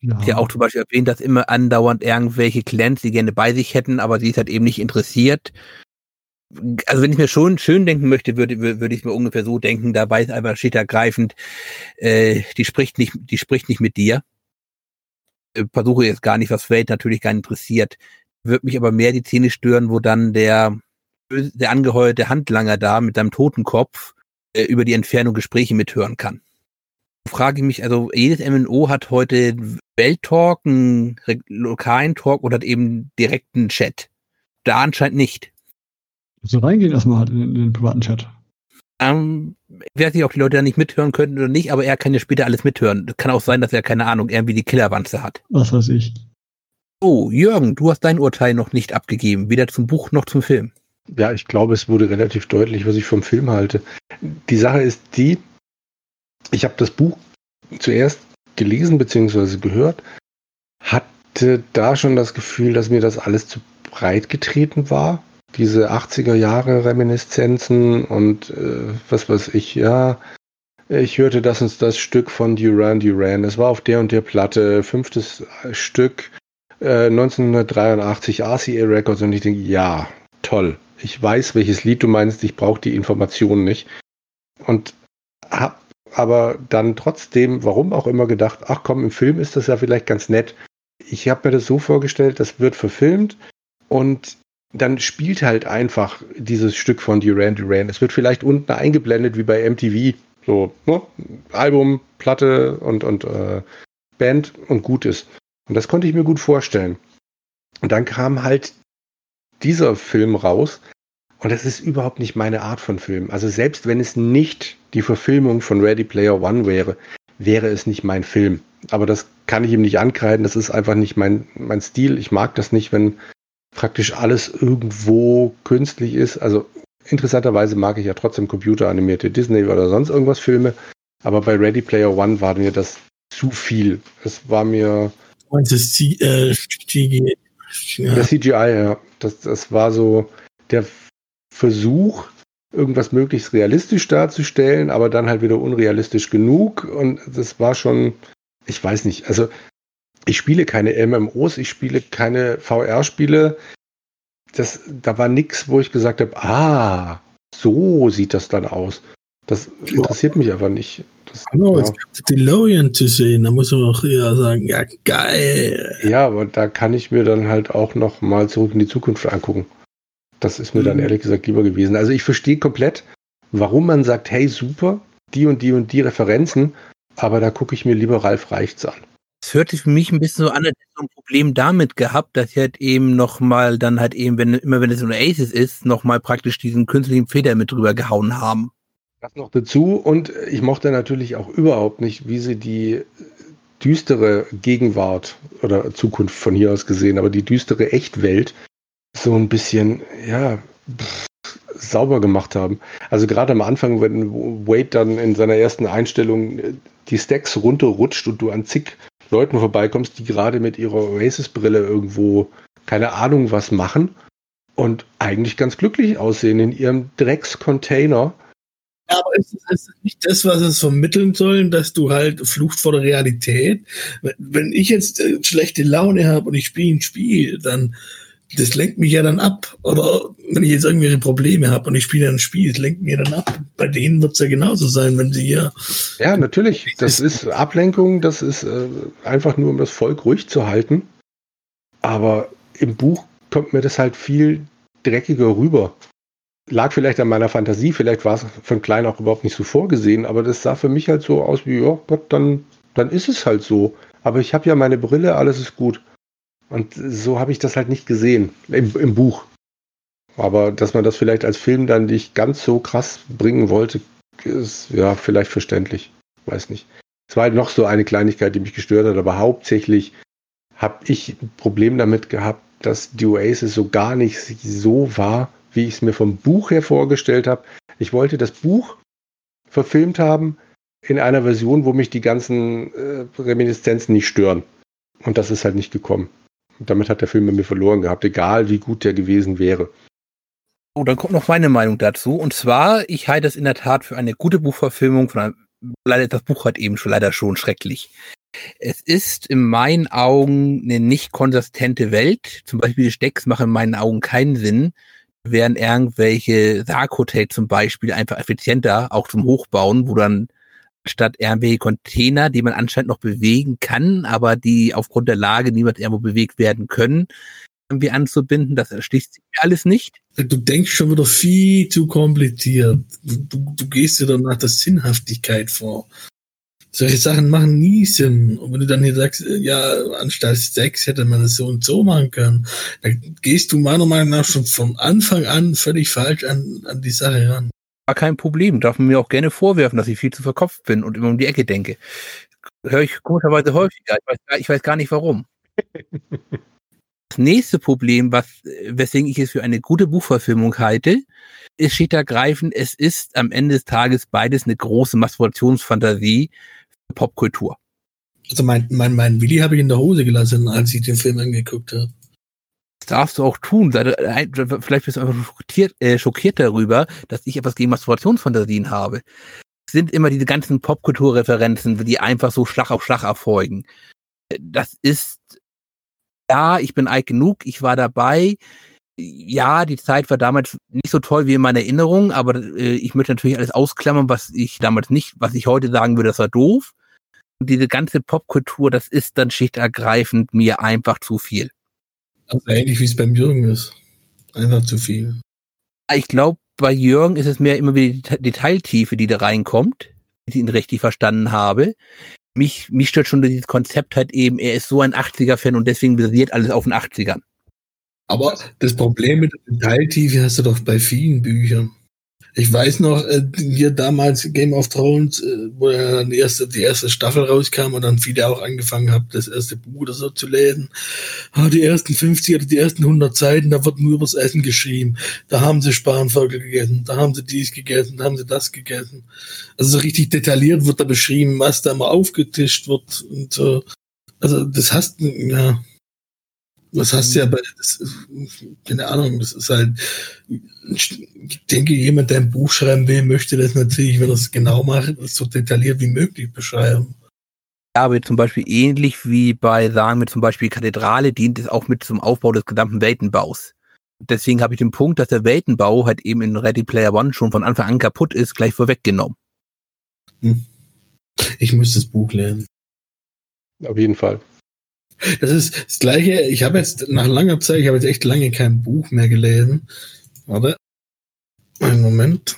Ja. ja auch zum Beispiel erwähnt, dass immer andauernd irgendwelche Clans sie gerne bei sich hätten, aber sie ist halt eben nicht interessiert. Also wenn ich mir schon schön denken möchte, würde, würde ich mir ungefähr so denken, da weiß einfach steht ergreifend, äh, die spricht nicht, die spricht nicht mit dir. Äh, versuche jetzt gar nicht, was Welt natürlich gar nicht interessiert. Würde mich aber mehr die Szene stören, wo dann der, der angeheuerte Handlanger da mit seinem Totenkopf äh, über die Entfernung Gespräche mithören kann. Frage ich mich, also jedes MNO hat heute Welttalk, einen lokalen Talk oder hat eben direkten Chat. Da anscheinend nicht. So reingehen erstmal halt in, in den privaten Chat. Ähm, ich weiß nicht, ob die Leute da nicht mithören könnten oder nicht, aber er kann ja später alles mithören. Das kann auch sein, dass er, keine Ahnung, irgendwie die Killerwanze hat. Was weiß ich. Oh, Jürgen, du hast dein Urteil noch nicht abgegeben, weder zum Buch noch zum Film. Ja, ich glaube, es wurde relativ deutlich, was ich vom Film halte. Die Sache ist die, ich habe das Buch zuerst gelesen bzw. gehört, hatte da schon das Gefühl, dass mir das alles zu breit getreten war diese 80er Jahre Reminiszenzen und äh, was weiß ich, ja. Ich hörte das und das Stück von Duran Duran. Es war auf der und der Platte, fünftes Stück, äh, 1983 RCA Records und ich denke, ja, toll. Ich weiß, welches Lied du meinst, ich brauche die Informationen nicht. Und hab aber dann trotzdem, warum auch immer, gedacht, ach komm, im Film ist das ja vielleicht ganz nett. Ich habe mir das so vorgestellt, das wird verfilmt und dann spielt halt einfach dieses Stück von Duran Duran. Es wird vielleicht unten eingeblendet wie bei MTV. So, ne? Album, Platte und, und äh, Band und gut ist. Und das konnte ich mir gut vorstellen. Und dann kam halt dieser Film raus Und das ist überhaupt nicht meine Art von Film. Also selbst wenn es nicht die Verfilmung von Ready Player One wäre, wäre es nicht mein Film. Aber das kann ich ihm nicht ankreiden. Das ist einfach nicht mein, mein Stil. Ich mag das nicht, wenn praktisch alles irgendwo künstlich ist. Also interessanterweise mag ich ja trotzdem computeranimierte Disney oder sonst irgendwas Filme. Aber bei Ready Player One war mir das zu viel. Es war mir. Du meinst das C äh, CGI? Ja. Das CGI, ja. Das, das war so der Versuch, irgendwas möglichst realistisch darzustellen, aber dann halt wieder unrealistisch genug. Und das war schon, ich weiß nicht, also ich spiele keine MMOs, ich spiele keine VR-Spiele. Das, da war nichts, wo ich gesagt habe, ah, so sieht das dann aus. Das interessiert mich aber nicht. Das, genau, ja. es gibt DeLorean zu sehen, da muss man auch eher sagen, ja, geil. Ja, aber da kann ich mir dann halt auch noch mal zurück in die Zukunft angucken. Das ist mir mhm. dann ehrlich gesagt lieber gewesen. Also ich verstehe komplett, warum man sagt, hey, super, die und die und die Referenzen, aber da gucke ich mir lieber Ralf Reichts an. Es hört sich für mich ein bisschen so an, als hätte so ein Problem damit gehabt, dass ich halt eben nochmal dann halt eben, wenn immer wenn es ein Aces ist, nochmal praktisch diesen künstlichen Feder mit drüber gehauen haben. Das noch dazu und ich mochte natürlich auch überhaupt nicht, wie sie die düstere Gegenwart oder Zukunft von hier aus gesehen, aber die düstere Echtwelt so ein bisschen, ja, pff, sauber gemacht haben. Also gerade am Anfang, wenn Wade dann in seiner ersten Einstellung äh, die Stacks runterrutscht und du an zig Leuten vorbeikommst, die gerade mit ihrer Oasis-Brille irgendwo keine Ahnung was machen und eigentlich ganz glücklich aussehen in ihrem Dreckscontainer. Ja, aber ist es nicht das, was es vermitteln soll, dass du halt flucht vor der Realität? Wenn ich jetzt äh, schlechte Laune habe und ich spiele ein Spiel, dann das lenkt mich ja dann ab. Oder wenn ich jetzt irgendwelche Probleme habe und ich spiele ein Spiel, das lenkt mich dann ab. Bei denen wird es ja genauso sein, wenn sie hier. Ja, natürlich. Das ist Ablenkung, das ist äh, einfach nur, um das Volk ruhig zu halten. Aber im Buch kommt mir das halt viel dreckiger rüber. Lag vielleicht an meiner Fantasie, vielleicht war es von klein auch überhaupt nicht so vorgesehen, aber das sah für mich halt so aus wie, ja Gott, dann, dann ist es halt so. Aber ich habe ja meine Brille, alles ist gut. Und so habe ich das halt nicht gesehen im, im, Buch. Aber dass man das vielleicht als Film dann nicht ganz so krass bringen wollte, ist ja vielleicht verständlich. Weiß nicht. Es war halt noch so eine Kleinigkeit, die mich gestört hat, aber hauptsächlich habe ich ein Problem damit gehabt, dass die Oasis so gar nicht so war, wie ich es mir vom Buch her vorgestellt habe. Ich wollte das Buch verfilmt haben in einer Version, wo mich die ganzen äh, Reminiszenzen nicht stören. Und das ist halt nicht gekommen. Damit hat der Film bei mir verloren gehabt, egal wie gut der gewesen wäre. Oh, dann kommt noch meine Meinung dazu. Und zwar, ich halte es in der Tat für eine gute Buchverfilmung von einem, leider das Buch hat eben schon leider schon schrecklich. Es ist in meinen Augen eine nicht konsistente Welt. Zum Beispiel die Stecks machen in meinen Augen keinen Sinn, während irgendwelche Sarg-Hotel zum Beispiel einfach effizienter auch zum Hochbauen, wo dann statt RMW-Container, die man anscheinend noch bewegen kann, aber die aufgrund der Lage niemand irgendwo bewegt werden können, irgendwie anzubinden. Das erschließt sich mir alles nicht. Du denkst schon wieder viel zu kompliziert. Du, du gehst dir dann nach der Sinnhaftigkeit vor. Solche Sachen machen nie Sinn. Und wenn du dann hier sagst, ja, anstatt Sex hätte man es so und so machen können, dann gehst du meiner Meinung nach schon von Anfang an völlig falsch an, an die Sache ran gar kein Problem. Darf man mir auch gerne vorwerfen, dass ich viel zu verkopft bin und immer um die Ecke denke. Höre ich komischerweise häufiger. Ich weiß, ich weiß gar nicht warum. [laughs] das nächste Problem, was, weswegen ich es für eine gute Buchverfilmung halte, ist steht ergreifend, es ist am Ende des Tages beides eine große Masturbationsfantasie für Popkultur. Also mein, mein, mein Willi habe ich in der Hose gelassen, als ich den Film angeguckt habe darfst du auch tun. Vielleicht bist du einfach schockiert, äh, schockiert darüber, dass ich etwas gegen Masturbationsfantasien habe. Es sind immer diese ganzen Popkulturreferenzen, die einfach so Schlag auf Schlag erfolgen. Das ist, ja, ich bin alt genug, ich war dabei. Ja, die Zeit war damals nicht so toll wie in meiner Erinnerung, aber äh, ich möchte natürlich alles ausklammern, was ich damals nicht, was ich heute sagen würde, das war doof. Und diese ganze Popkultur, das ist dann schichtenergreifend mir einfach zu viel. Also ähnlich wie es beim Jürgen ist. Einfach zu viel. Ich glaube, bei Jürgen ist es mehr immer wieder die Detailtiefe, die da reinkommt, wenn ich ihn richtig verstanden habe. Mich, mich stört schon dieses Konzept halt eben, er ist so ein 80er-Fan und deswegen basiert alles auf den 80ern. Aber das Problem mit der Detailtiefe hast du doch bei vielen Büchern. Ich weiß noch, äh, hier damals Game of Thrones, äh, wo dann die erste, die erste Staffel rauskam und dann viele auch angefangen haben, das erste Buch oder so zu lesen. Ah, die ersten 50 oder die ersten 100 Seiten, da wird nur übers Essen geschrieben. Da haben sie Spanvögel gegessen, da haben sie dies gegessen, da haben sie das gegessen. Also so richtig detailliert wird da beschrieben, was da mal aufgetischt wird und so. Also das hast, ja, was hast du ja bei, das, keine Ahnung, das ist halt, ich denke, jemand, der ein Buch schreiben will, möchte das natürlich, wenn er es genau macht, so detailliert wie möglich beschreiben. Ja, aber zum Beispiel ähnlich wie bei, sagen wir zum Beispiel Kathedrale, dient es auch mit zum Aufbau des gesamten Weltenbaus. Deswegen habe ich den Punkt, dass der Weltenbau halt eben in Ready Player One schon von Anfang an kaputt ist, gleich vorweggenommen. Hm. Ich müsste das Buch lernen. Auf jeden Fall. Das ist das Gleiche. Ich habe jetzt nach langer Zeit, ich habe jetzt echt lange kein Buch mehr gelesen. Warte. Einen Moment.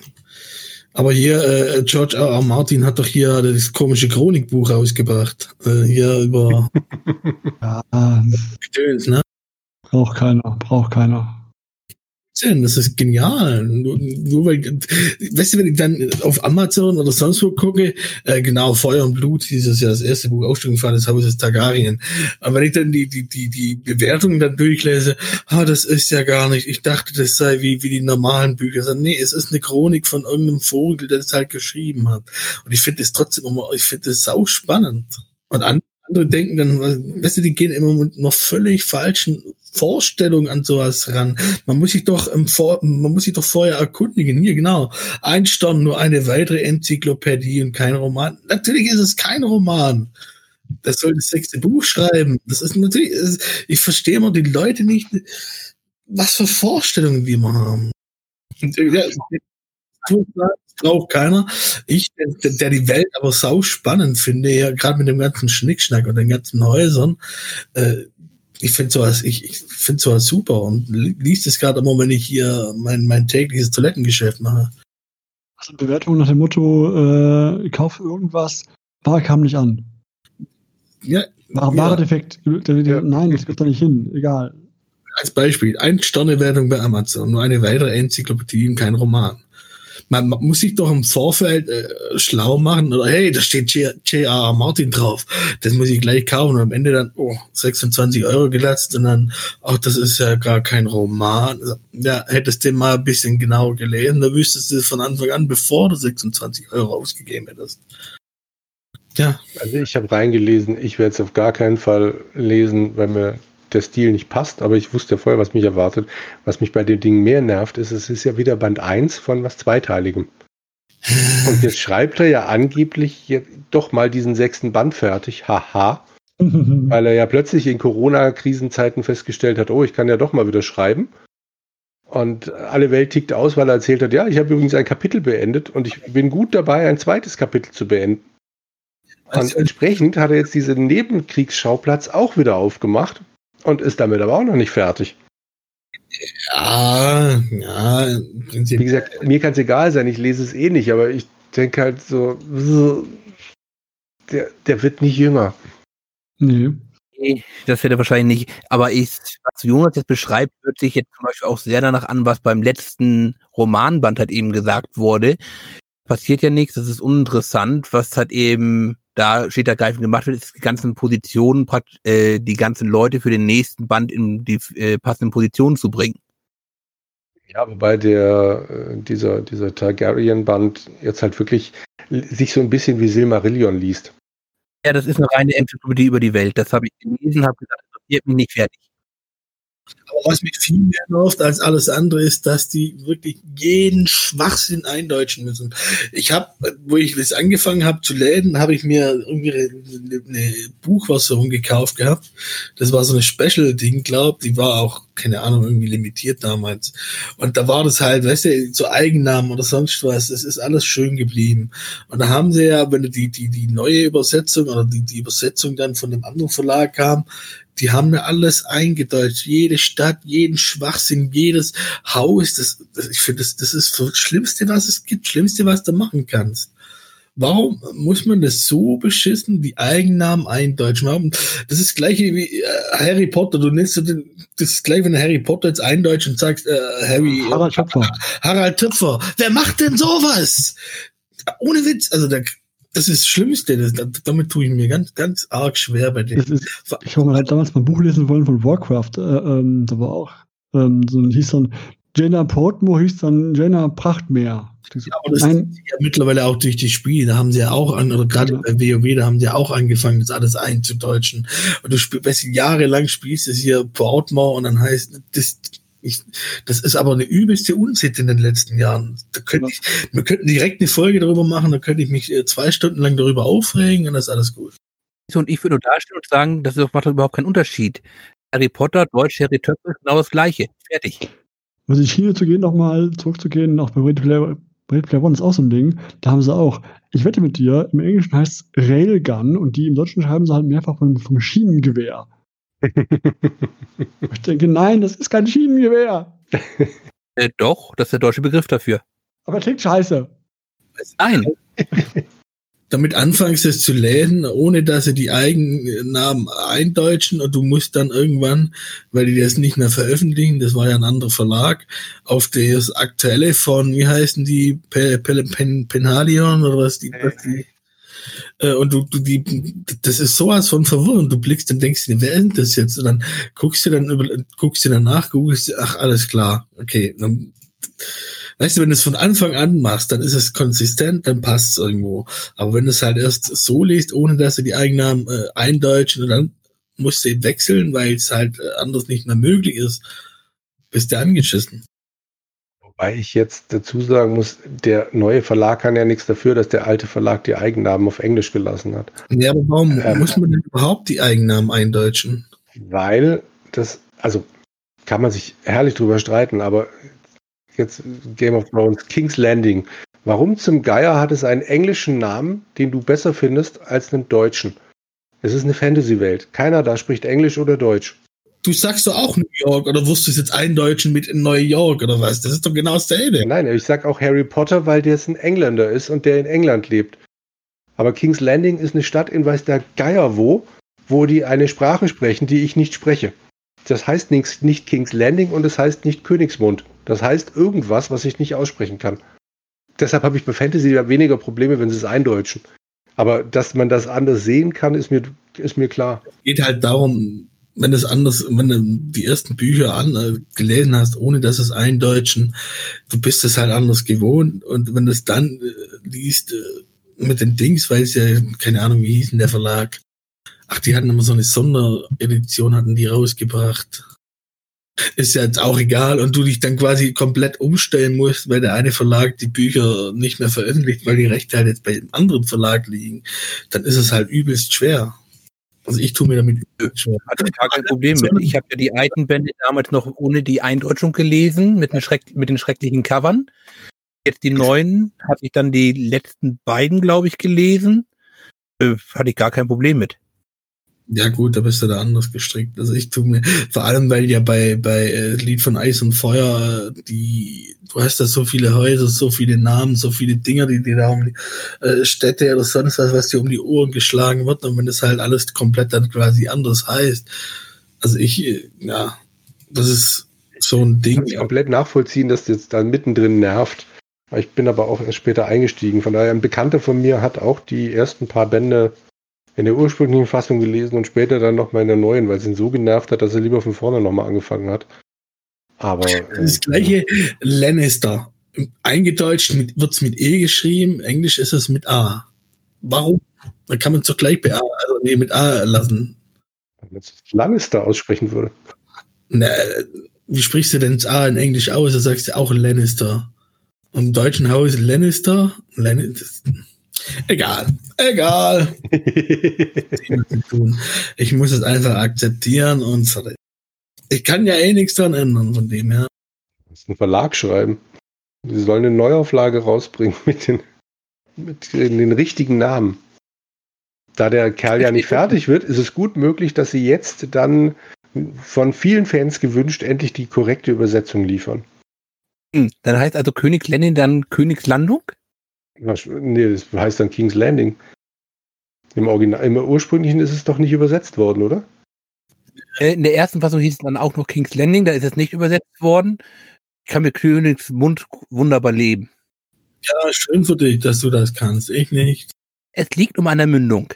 Aber hier, äh, George R. R. Martin hat doch hier das komische Chronikbuch rausgebracht. Äh, hier über [laughs] Ja, Gedöns, ne? braucht keiner, braucht keiner. Denn? Das ist genial. Nur, nur weil, weißt du, wenn ich dann auf Amazon oder sonst wo gucke, äh, genau, Feuer und Blut, dieses ja das erste Buch Aufstieg des Hauses Targaryen. Aber wenn ich dann die, die, die, die Bewertungen dann durchlese, ah, das ist ja gar nicht, ich dachte, das sei wie, wie die normalen Bücher. Also, nee, es ist eine Chronik von irgendeinem Vogel, der das halt geschrieben hat. Und ich finde es trotzdem immer, ich finde es sau spannend. Und an- andere denken dann, weißt du, die gehen immer mit noch völlig falschen Vorstellungen an sowas ran. Man muss sich doch im Vor man muss sich doch vorher erkundigen. Hier genau. Ein Stern, nur eine weitere Enzyklopädie und kein Roman. Natürlich ist es kein Roman. Das soll das sechste Buch schreiben. Das ist natürlich, ich verstehe immer die Leute nicht, was für Vorstellungen wir immer haben. Und, ja, braucht keiner. Ich, der, der die Welt aber sau spannend finde, ja, gerade mit dem ganzen Schnickschnack und den ganzen Häusern, äh, ich finde sowas, ich, ich finde sowas super und li- liest es gerade immer, wenn ich hier mein, mein tägliches Toilettengeschäft mache. Also Bewertung nach dem Motto, äh, kauf irgendwas, Ware kam nicht an. Ja, Ware, Ja. Defekt. Der- der- Ja. Nein, das geht da nicht hin. Egal. als Beispiel, ein Sternewertung bei Amazon, nur eine weitere Enzyklopädie und kein Roman. Man, man muss sich doch im Vorfeld äh, schlau machen oder hey, da steht J.R.R. Martin drauf, das muss ich gleich kaufen und am Ende dann, oh, 26 Euro gelatzt und dann, ach, das ist ja gar kein Roman. Ja, hättest du mal ein bisschen genauer gelesen, da wüsstest du es von Anfang an, bevor du 26 Euro ausgegeben hättest. Ja, Also ich habe reingelesen, ich werde es auf gar keinen Fall lesen, weil mir der Stil nicht passt, aber ich wusste ja vorher, was mich erwartet. Was mich bei den Dingen mehr nervt, ist, es ist ja wieder Band 1 von was Zweiteiligem. Und jetzt schreibt er ja angeblich doch mal diesen sechsten Band fertig, haha, [laughs] weil er ja plötzlich in Corona-Krisenzeiten festgestellt hat, oh, ich kann ja doch mal wieder schreiben. Und alle Welt tickt aus, weil er erzählt hat, ja, ich habe übrigens ein Kapitel beendet und ich bin gut dabei, ein zweites Kapitel zu beenden. Und entsprechend hat er jetzt diesen Nebenkriegsschauplatz auch wieder aufgemacht und ist damit aber auch noch nicht fertig. ja, ja. Wie gesagt, mir kann es egal sein, ich lese es eh nicht, aber ich denke halt so, der, der wird nicht jünger. nee. Nee, Das wird er wahrscheinlich nicht. Aber ich, was Jonas jetzt beschreibt, hört sich jetzt zum Beispiel auch sehr danach an, was beim letzten Romanband halt eben gesagt wurde. Passiert ja nichts, das ist uninteressant, was halt eben da steht ergreifend gemacht wird, ist die ganzen Positionen, äh, die ganzen Leute für den nächsten Band in die äh, passenden Positionen zu bringen. Ja, wobei der, äh, dieser, dieser Targaryen-Band jetzt halt wirklich sich so ein bisschen wie Silmarillion liest. Ja, das ist eine reine Enzyklopädie über die Welt. Das habe ich gelesen, habe gesagt, das interessiert mich nicht fertig. Aber was mich viel mehr nervt als alles andere ist, dass die wirklich jeden Schwachsinn eindeutschen müssen. Ich habe, wo ich das angefangen habe zu läden, habe ich mir irgendwie eine, Buchversion gekauft gehabt. Das war so eine Special-Ding, glaub. Die war auch, keine Ahnung, irgendwie limitiert damals. Und da war das halt, weißt du, so Eigennamen oder sonst was. Das ist alles schön geblieben. Und da haben sie ja, wenn die, die, die neue Übersetzung oder die, die Übersetzung dann von dem anderen Verlag kam, die haben mir alles eingedeutscht. Jede Stadt, jeden Schwachsinn, jedes Haus. Das, das, ich finde, das, das ist das Schlimmste, was es gibt. Schlimmste, was du machen kannst. Warum muss man das so beschissen, die Eigennamen eindeutschen? Warum? Das ist das gleiche wie äh, Harry Potter. Du nennst den, das ist gleich, wenn du Harry Potter jetzt eindeutscht und sagst, äh, Harry. Harald Töpfer. Harald Töpfer. Wer macht denn sowas? Ohne Witz. Also, der, das ist das Schlimmste. Das, damit tue ich mir ganz, ganz arg schwer bei dem. Ist, ich habe mal halt damals mal ein Buch lesen wollen von Warcraft. Äh, ähm, da war auch ähm, so ein hieß dann Jaina Portmore hieß dann Jaina Prachtmeer. Ja, aber das ist ja mittlerweile auch durch die Spiele, da haben sie ja auch an, oder gerade ja. bei WoW, da haben sie ja auch angefangen, das alles einzudeutschen. Und du spielst, weißt du, jahrelang spielst es hier Portmore und dann heißt das, ich, das ist aber eine übelste Unsitte in den letzten Jahren. Da könnte ja. ich, wir könnten direkt eine Folge darüber machen, da könnte ich mich äh, zwei Stunden lang darüber aufregen und das ist alles gut. Und ich würde nur darstellen und sagen, das macht überhaupt keinen Unterschied. Harry Potter, Deutsch, Harry Töpfer ist genau das Gleiche. Fertig. Also in China zu gehen, nochmal zurückzugehen, auch bei Ready Player, Ready Player One ist auch so ein Ding. Da haben sie auch, ich wette mit dir, im Englischen heißt es Railgun und die im Deutschen schreiben sie halt mehrfach vom, vom Schienengewehr. Ich denke, nein, das ist kein Schienengewehr. Äh, doch, das ist der deutsche Begriff dafür. Aber klingt scheiße. Nein. damit anfängst es zu lesen, ohne dass sie die Eigennamen eindeutschen und du musst dann irgendwann, weil die das nicht mehr veröffentlichen, das war ja ein anderer Verlag, auf das aktuelle von, wie heißen die, Pe Pe Pen Penhalion oder was die, was die äh, und du, du, die, das ist sowas von verwirrend. Du blickst und denkst wer ist das jetzt? Und dann guckst du dann über, guckst du danach, guckst, ach, alles klar, okay. Dann, Weißt du, wenn du es von Anfang an machst, dann ist es konsistent, dann passt es irgendwo. Aber wenn du es halt erst so liest, ohne dass du die Eigennamen äh, eindeutschen und dann musst du ihn wechseln, weil es halt äh, anders nicht mehr möglich ist, bist du angeschissen. Wobei ich jetzt dazu sagen muss, der neue Verlag kann ja nichts dafür, dass der alte Verlag die Eigennamen auf Englisch gelassen hat. Ja, aber warum ähm, muss man denn überhaupt die Eigennamen eindeutschen? Weil das, also kann man sich herrlich drüber streiten, aber jetzt Game of Thrones, King's Landing. Warum zum Geier hat es einen englischen Namen, den du besser findest als einen deutschen? Es ist eine Fantasy-Welt. Keiner da spricht Englisch oder Deutsch. Du sagst doch auch New York oder wusstest du es jetzt eindeutschen mit in New York oder was? Das ist doch genau dasselbe. Nein, ich sag auch Harry Potter, weil der ein Engländer ist und der in England lebt. Aber King's Landing ist eine Stadt in weiß der Geier wo, wo die eine Sprache sprechen, die ich nicht spreche. Das heißt nicht, nicht King's Landing und es das heißt nicht Königsmund. Das heißt irgendwas, was ich nicht aussprechen kann. Deshalb habe ich bei Fantasy weniger Probleme, wenn sie es eindeutschen. Aber dass man das anders sehen kann, ist mir, ist mir klar. Es geht halt darum, wenn es anders, wenn du die ersten Bücher an, äh, gelesen hast, ohne dass es eindeutschen, du bist es halt anders gewohnt. Und wenn du es dann äh, liest äh, mit den Dings, weil es ja, keine Ahnung, wie hieß denn der Verlag? Ach, die hatten immer so eine Sonderedition, hatten die rausgebracht ist ja jetzt auch egal und du dich dann quasi komplett umstellen musst, weil der eine Verlag die Bücher nicht mehr veröffentlicht, weil die Rechte halt jetzt bei einem anderen Verlag liegen, dann ist es halt übelst schwer. Also ich tue mir damit schwer. Hatte ich gar kein Problem mit. Ich habe ja die alten Bände damals noch ohne die Eindeutschung gelesen, mit, Schreck, mit den schrecklichen Covern. Jetzt die neuen hatte ich dann die letzten beiden, glaube ich, gelesen. Äh, hatte ich gar kein Problem mit. Ja gut, da bist du da anders gestrickt. Also ich tue mir, vor allem weil ja bei, bei äh, Lied von Eis und Feuer, die, du hast da so viele Häuser, so viele Namen, so viele Dinger, die dir da um die äh, Städte oder sonst was, was dir um die Ohren geschlagen wird. Und wenn das halt alles komplett dann quasi anders heißt. Also ich, äh, ja, das ist so ein Ding. Kann ich komplett nachvollziehen, dass das jetzt da mittendrin nervt. Ich bin aber auch erst später eingestiegen. Von daher, ein Bekannter von mir hat auch die ersten paar Bände in der ursprünglichen Fassung gelesen und später dann nochmal in der neuen, weil es ihn so genervt hat, dass er lieber von vorne nochmal angefangen hat. Aber. [laughs] Das äh, gleiche Lannister. Eingedeutscht wird es mit E geschrieben, Englisch ist es mit A. Warum? Da kann man es doch gleich bei A, also nee, mit A lassen. Wenn man Lannister aussprechen würde. Na, wie sprichst du denn das A in Englisch aus? Da sagst du auch Lannister. Und im deutschen Haus Lannister. Lannister. Egal, egal. [laughs] ich muss es einfach akzeptieren und sorry. Ich kann ja eh nichts dran ändern von dem her. Du musst einen Verlag schreiben. Sie sollen eine Neuauflage rausbringen [laughs] mit den, mit den richtigen Namen. Da der Kerl ja nicht fertig wird, ist es gut möglich, dass sie jetzt dann von vielen Fans gewünscht endlich die korrekte Übersetzung liefern. Hm, dann heißt also König Lenin dann Königslandung? Nee, das heißt dann King's Landing. Im Original, im ursprünglichen ist es doch nicht übersetzt worden, oder? Äh, In der ersten Fassung hieß es dann auch noch King's Landing, da ist es nicht übersetzt worden. Ich kann mit Königsmund wunderbar leben. Ja, schön für dich, dass du das kannst. Ich nicht. Es liegt um eine Mündung.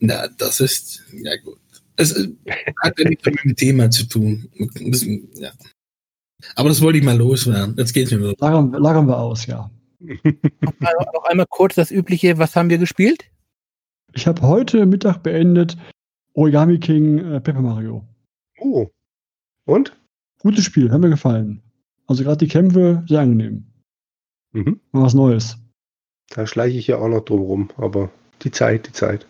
Na, das ist, ja gut. Es äh, hat ja nichts mit dem Thema zu tun. Müssen- Ja. Aber das wollte ich mal loswerden. Jetzt geht's mir wieder. Lagern, lagern wir aus, ja. Also noch einmal kurz das übliche, was haben wir gespielt? Ich habe heute Mittag beendet Origami King äh, Paper Mario. Oh. Und? Gutes Spiel, hat mir gefallen. Also gerade die Kämpfe, sehr angenehm. Mhm. Mal was Neues. Da schleiche ich ja auch noch drum rum, aber die Zeit, die Zeit.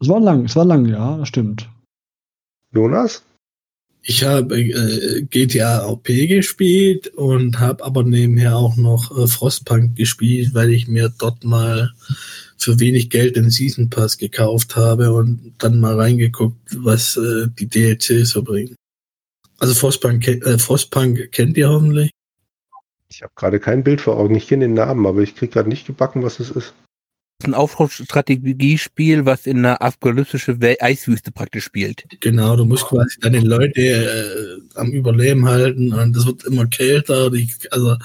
Es war lang, es war lang, ja, das stimmt. Jonas? Ich habe äh, GTA OP gespielt und habe aber nebenher auch noch äh, Frostpunk gespielt, weil ich mir dort mal für wenig Geld den Season Pass gekauft habe und dann mal reingeguckt, was äh, die DLCs so bringen. Also Frostpunk, äh, Frostpunk kennt ihr hoffentlich. Ich habe gerade kein Bild vor Augen. Ich kenne den Namen, aber ich kriege gerade nicht gebacken, was es ist. Das ist ein Aufbaustrategiespiel, was in einer apokalyptischen Wel- Eiswüste praktisch spielt. Genau, du musst quasi deine Leute äh, am Überleben halten und es wird immer kälter. Die, also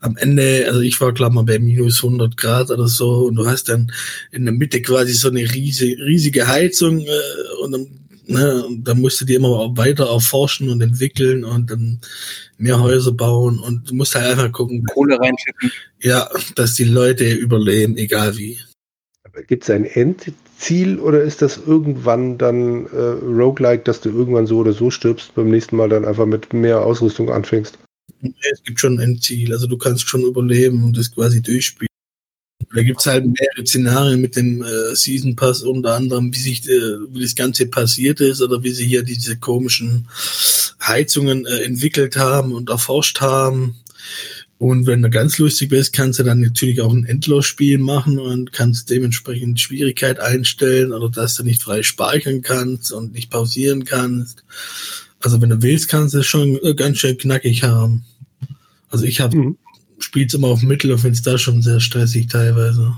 am Ende, also ich war glaube mal bei minus 100 Grad oder so und du hast dann in der Mitte quasi so eine riesige, riesige Heizung äh, und dann, ne, und dann musst du die immer weiter erforschen und entwickeln und dann mehr Häuser bauen und du musst halt einfach gucken, Kohle reinschicken. ja, dass die Leute überleben, egal wie. Gibt es ein Endziel oder ist das irgendwann dann äh, Roguelike, dass du irgendwann so oder so stirbst, beim nächsten Mal dann einfach mit mehr Ausrüstung anfängst? Es gibt schon ein Endziel, also du kannst schon überleben und das quasi durchspielen. Da gibt's halt mehrere Szenarien mit dem äh, Season Pass, unter anderem, wie sich äh, wie das Ganze passiert ist oder wie sie hier diese komischen Heizungen äh, entwickelt haben und erforscht haben. Und wenn du ganz lustig bist, kannst du dann natürlich auch ein Endlosspiel machen und kannst dementsprechend Schwierigkeit einstellen oder dass du nicht frei speichern kannst und nicht pausieren kannst. Also wenn du willst, kannst du es schon äh, ganz schön knackig haben. Also ich habe Mhm. spiel's immer auf Mittel und find's da schon sehr stressig teilweise.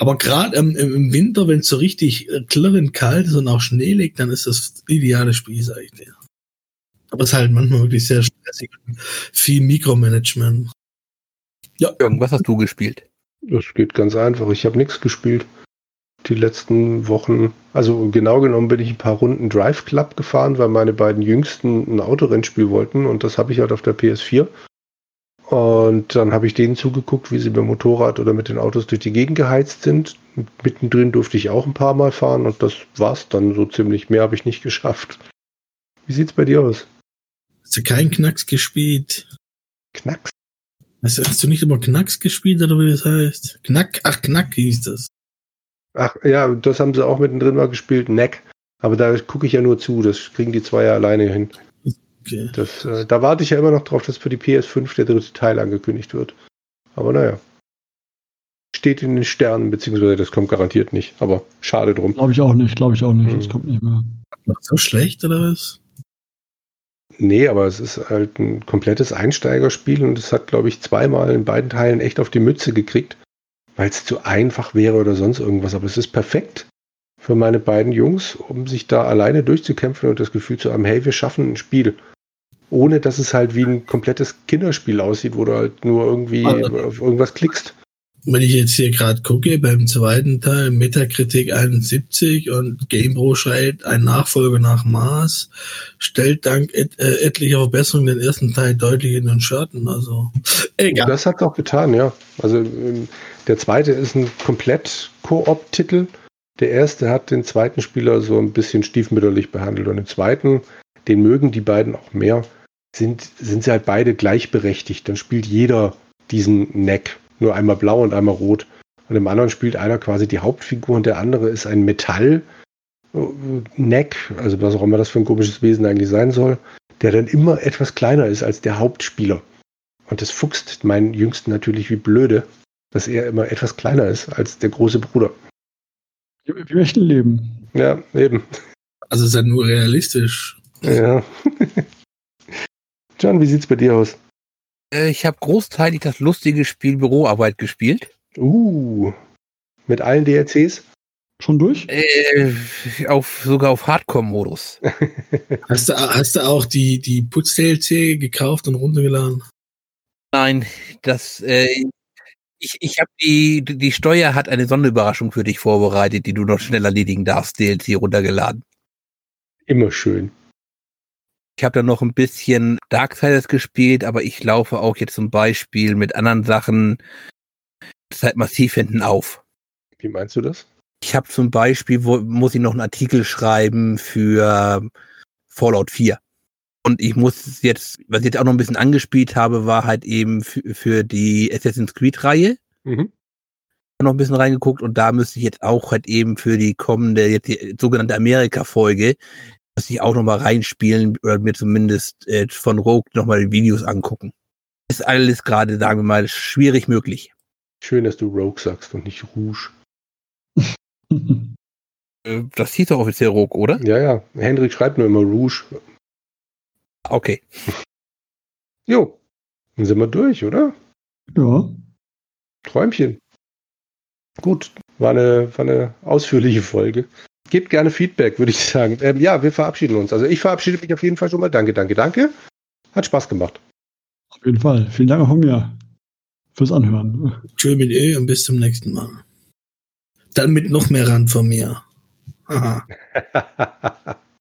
Aber gerade ähm, im im Winter, wenn es so richtig äh, klirrend kalt ist und auch Schnee liegt, dann ist das ideale Spiel, sag ich dir. Aber es ist halt manchmal wirklich sehr stressig. Viel Mikromanagement. Irgendwas hast du gespielt. Das geht ganz einfach. Ich habe nichts gespielt die letzten Wochen. Also genau genommen bin ich ein paar Runden Drive Club gefahren, weil meine beiden Jüngsten ein Autorennspiel wollten und das habe ich halt auf der PS4. Und dann habe ich denen zugeguckt, wie sie mit dem Motorrad oder mit den Autos durch die Gegend geheizt sind. Mittendrin durfte ich auch ein paar Mal fahren und das war's dann so ziemlich. Mehr habe ich nicht [laughs] geschafft. Wie sieht's bei dir aus? Hast du keinen Knacks gespielt? Knacks? Hast, hast du nicht immer Knacks gespielt oder wie das heißt? Knack, ach Knack hieß das. Ach ja, das haben sie auch mittendrin mal gespielt, Neck. Aber da gucke ich ja nur zu, das kriegen die zwei ja alleine hin. Okay. Das, äh, da warte ich ja immer noch drauf, dass für die PS5 der dritte Teil angekündigt wird. Aber naja. Steht in den Sternen, beziehungsweise das kommt garantiert nicht. Aber schade drum. Glaube ich auch nicht, glaube ich auch nicht. Mhm. Das kommt nicht mehr. So schlecht oder was? Nee, aber es ist halt ein komplettes Einsteigerspiel und es hat, glaube ich, zweimal in beiden Teilen echt auf die Mütze gekriegt, weil es zu einfach wäre oder sonst irgendwas. Aber es ist perfekt für meine beiden Jungs, um sich da alleine durchzukämpfen und das Gefühl zu haben, hey, wir schaffen ein Spiel. Ohne dass es halt wie ein komplettes Kinderspiel aussieht, wo du halt nur irgendwie Also- auf irgendwas klickst. Wenn ich jetzt hier gerade gucke, beim zweiten Teil Metacritic 71 und GamePro schreibt, ein Nachfolger nach Mars stellt dank et, äh, etlicher Verbesserungen den ersten Teil deutlich in den Schatten. Also [laughs] egal. Das hat es auch getan, ja. Also ähm, der zweite ist ein komplett Koop-Titel. Der erste hat den zweiten Spieler so ein bisschen stiefmütterlich behandelt und im zweiten, den mögen die beiden auch mehr, sind, sind sie halt beide gleichberechtigt. Dann spielt jeder diesen Neck. Nur einmal blau und einmal rot. Und im anderen spielt einer quasi die Hauptfigur und der andere ist ein Metall. äh, Neck, also was auch immer das für ein komisches Wesen eigentlich sein soll, der dann immer etwas kleiner ist als der Hauptspieler. Und das fuchst meinen Jüngsten natürlich wie blöde, dass er immer etwas kleiner ist als der große Bruder. Im echten Leben. Ja, eben. Also ist ja nur realistisch. Ja. [laughs] John, wie sieht's bei dir aus? Äh, Ich habe großteilig das lustige Spiel Büroarbeit gespielt. Uh, mit allen DLCs? Schon durch? Äh, auf, sogar auf Hardcore-Modus. [laughs] Hast du, hast du auch die, die Putz-DLC gekauft und runtergeladen? Nein, das, äh, ich, ich habe die, die Steuer hat eine Sonderüberraschung für dich vorbereitet, die du noch schnell erledigen darfst, DLC runtergeladen. Immer schön. Ich habe da noch ein bisschen Darksiders gespielt, aber ich laufe auch jetzt zum Beispiel mit anderen Sachen halt massiv hinten auf. Wie meinst du das? Ich habe zum Beispiel, wo, muss ich noch einen Artikel schreiben für Fallout 4. Und ich muss jetzt, was ich jetzt auch noch ein bisschen angespielt habe, war halt eben für, für die Assassin's Creed-Reihe Mhm. noch ein bisschen reingeguckt und da müsste ich jetzt auch halt eben für die kommende, jetzt die sogenannte Amerika-Folge, müsste ich auch noch mal reinspielen oder mir zumindest äh, von Rogue noch mal die Videos angucken. Ist alles gerade, sagen wir mal, schwierig möglich. Schön, dass du Rogue sagst und nicht Rouge. [laughs] Äh, Das hieß doch offiziell Rogue, oder? Ja, ja. Hendrik schreibt nur immer Rouge. Okay. [laughs] Jo. Dann sind wir durch, oder? ja. Träumchen. Gut, war eine, war eine ausführliche Folge. Gebt gerne Feedback, würde ich sagen. Ähm, ja, wir verabschieden uns. Also ich verabschiede mich auf jeden Fall schon mal. Danke, danke, danke. Hat Spaß gemacht. Auf jeden Fall. Vielen Dank auch von mir fürs Anhören. Tschö mit Ö und bis zum nächsten Mal. Dann mit noch mehr Rand von mir. [laughs]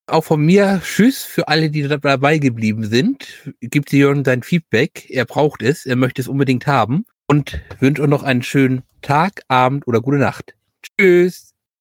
Auch von mir Tschüss für alle, die da- dabei geblieben sind. Gibt Jörn sein Feedback. Er braucht es. Er möchte es unbedingt haben. Und wünsche euch noch einen schönen Tag, Abend oder gute Nacht. Tschüss.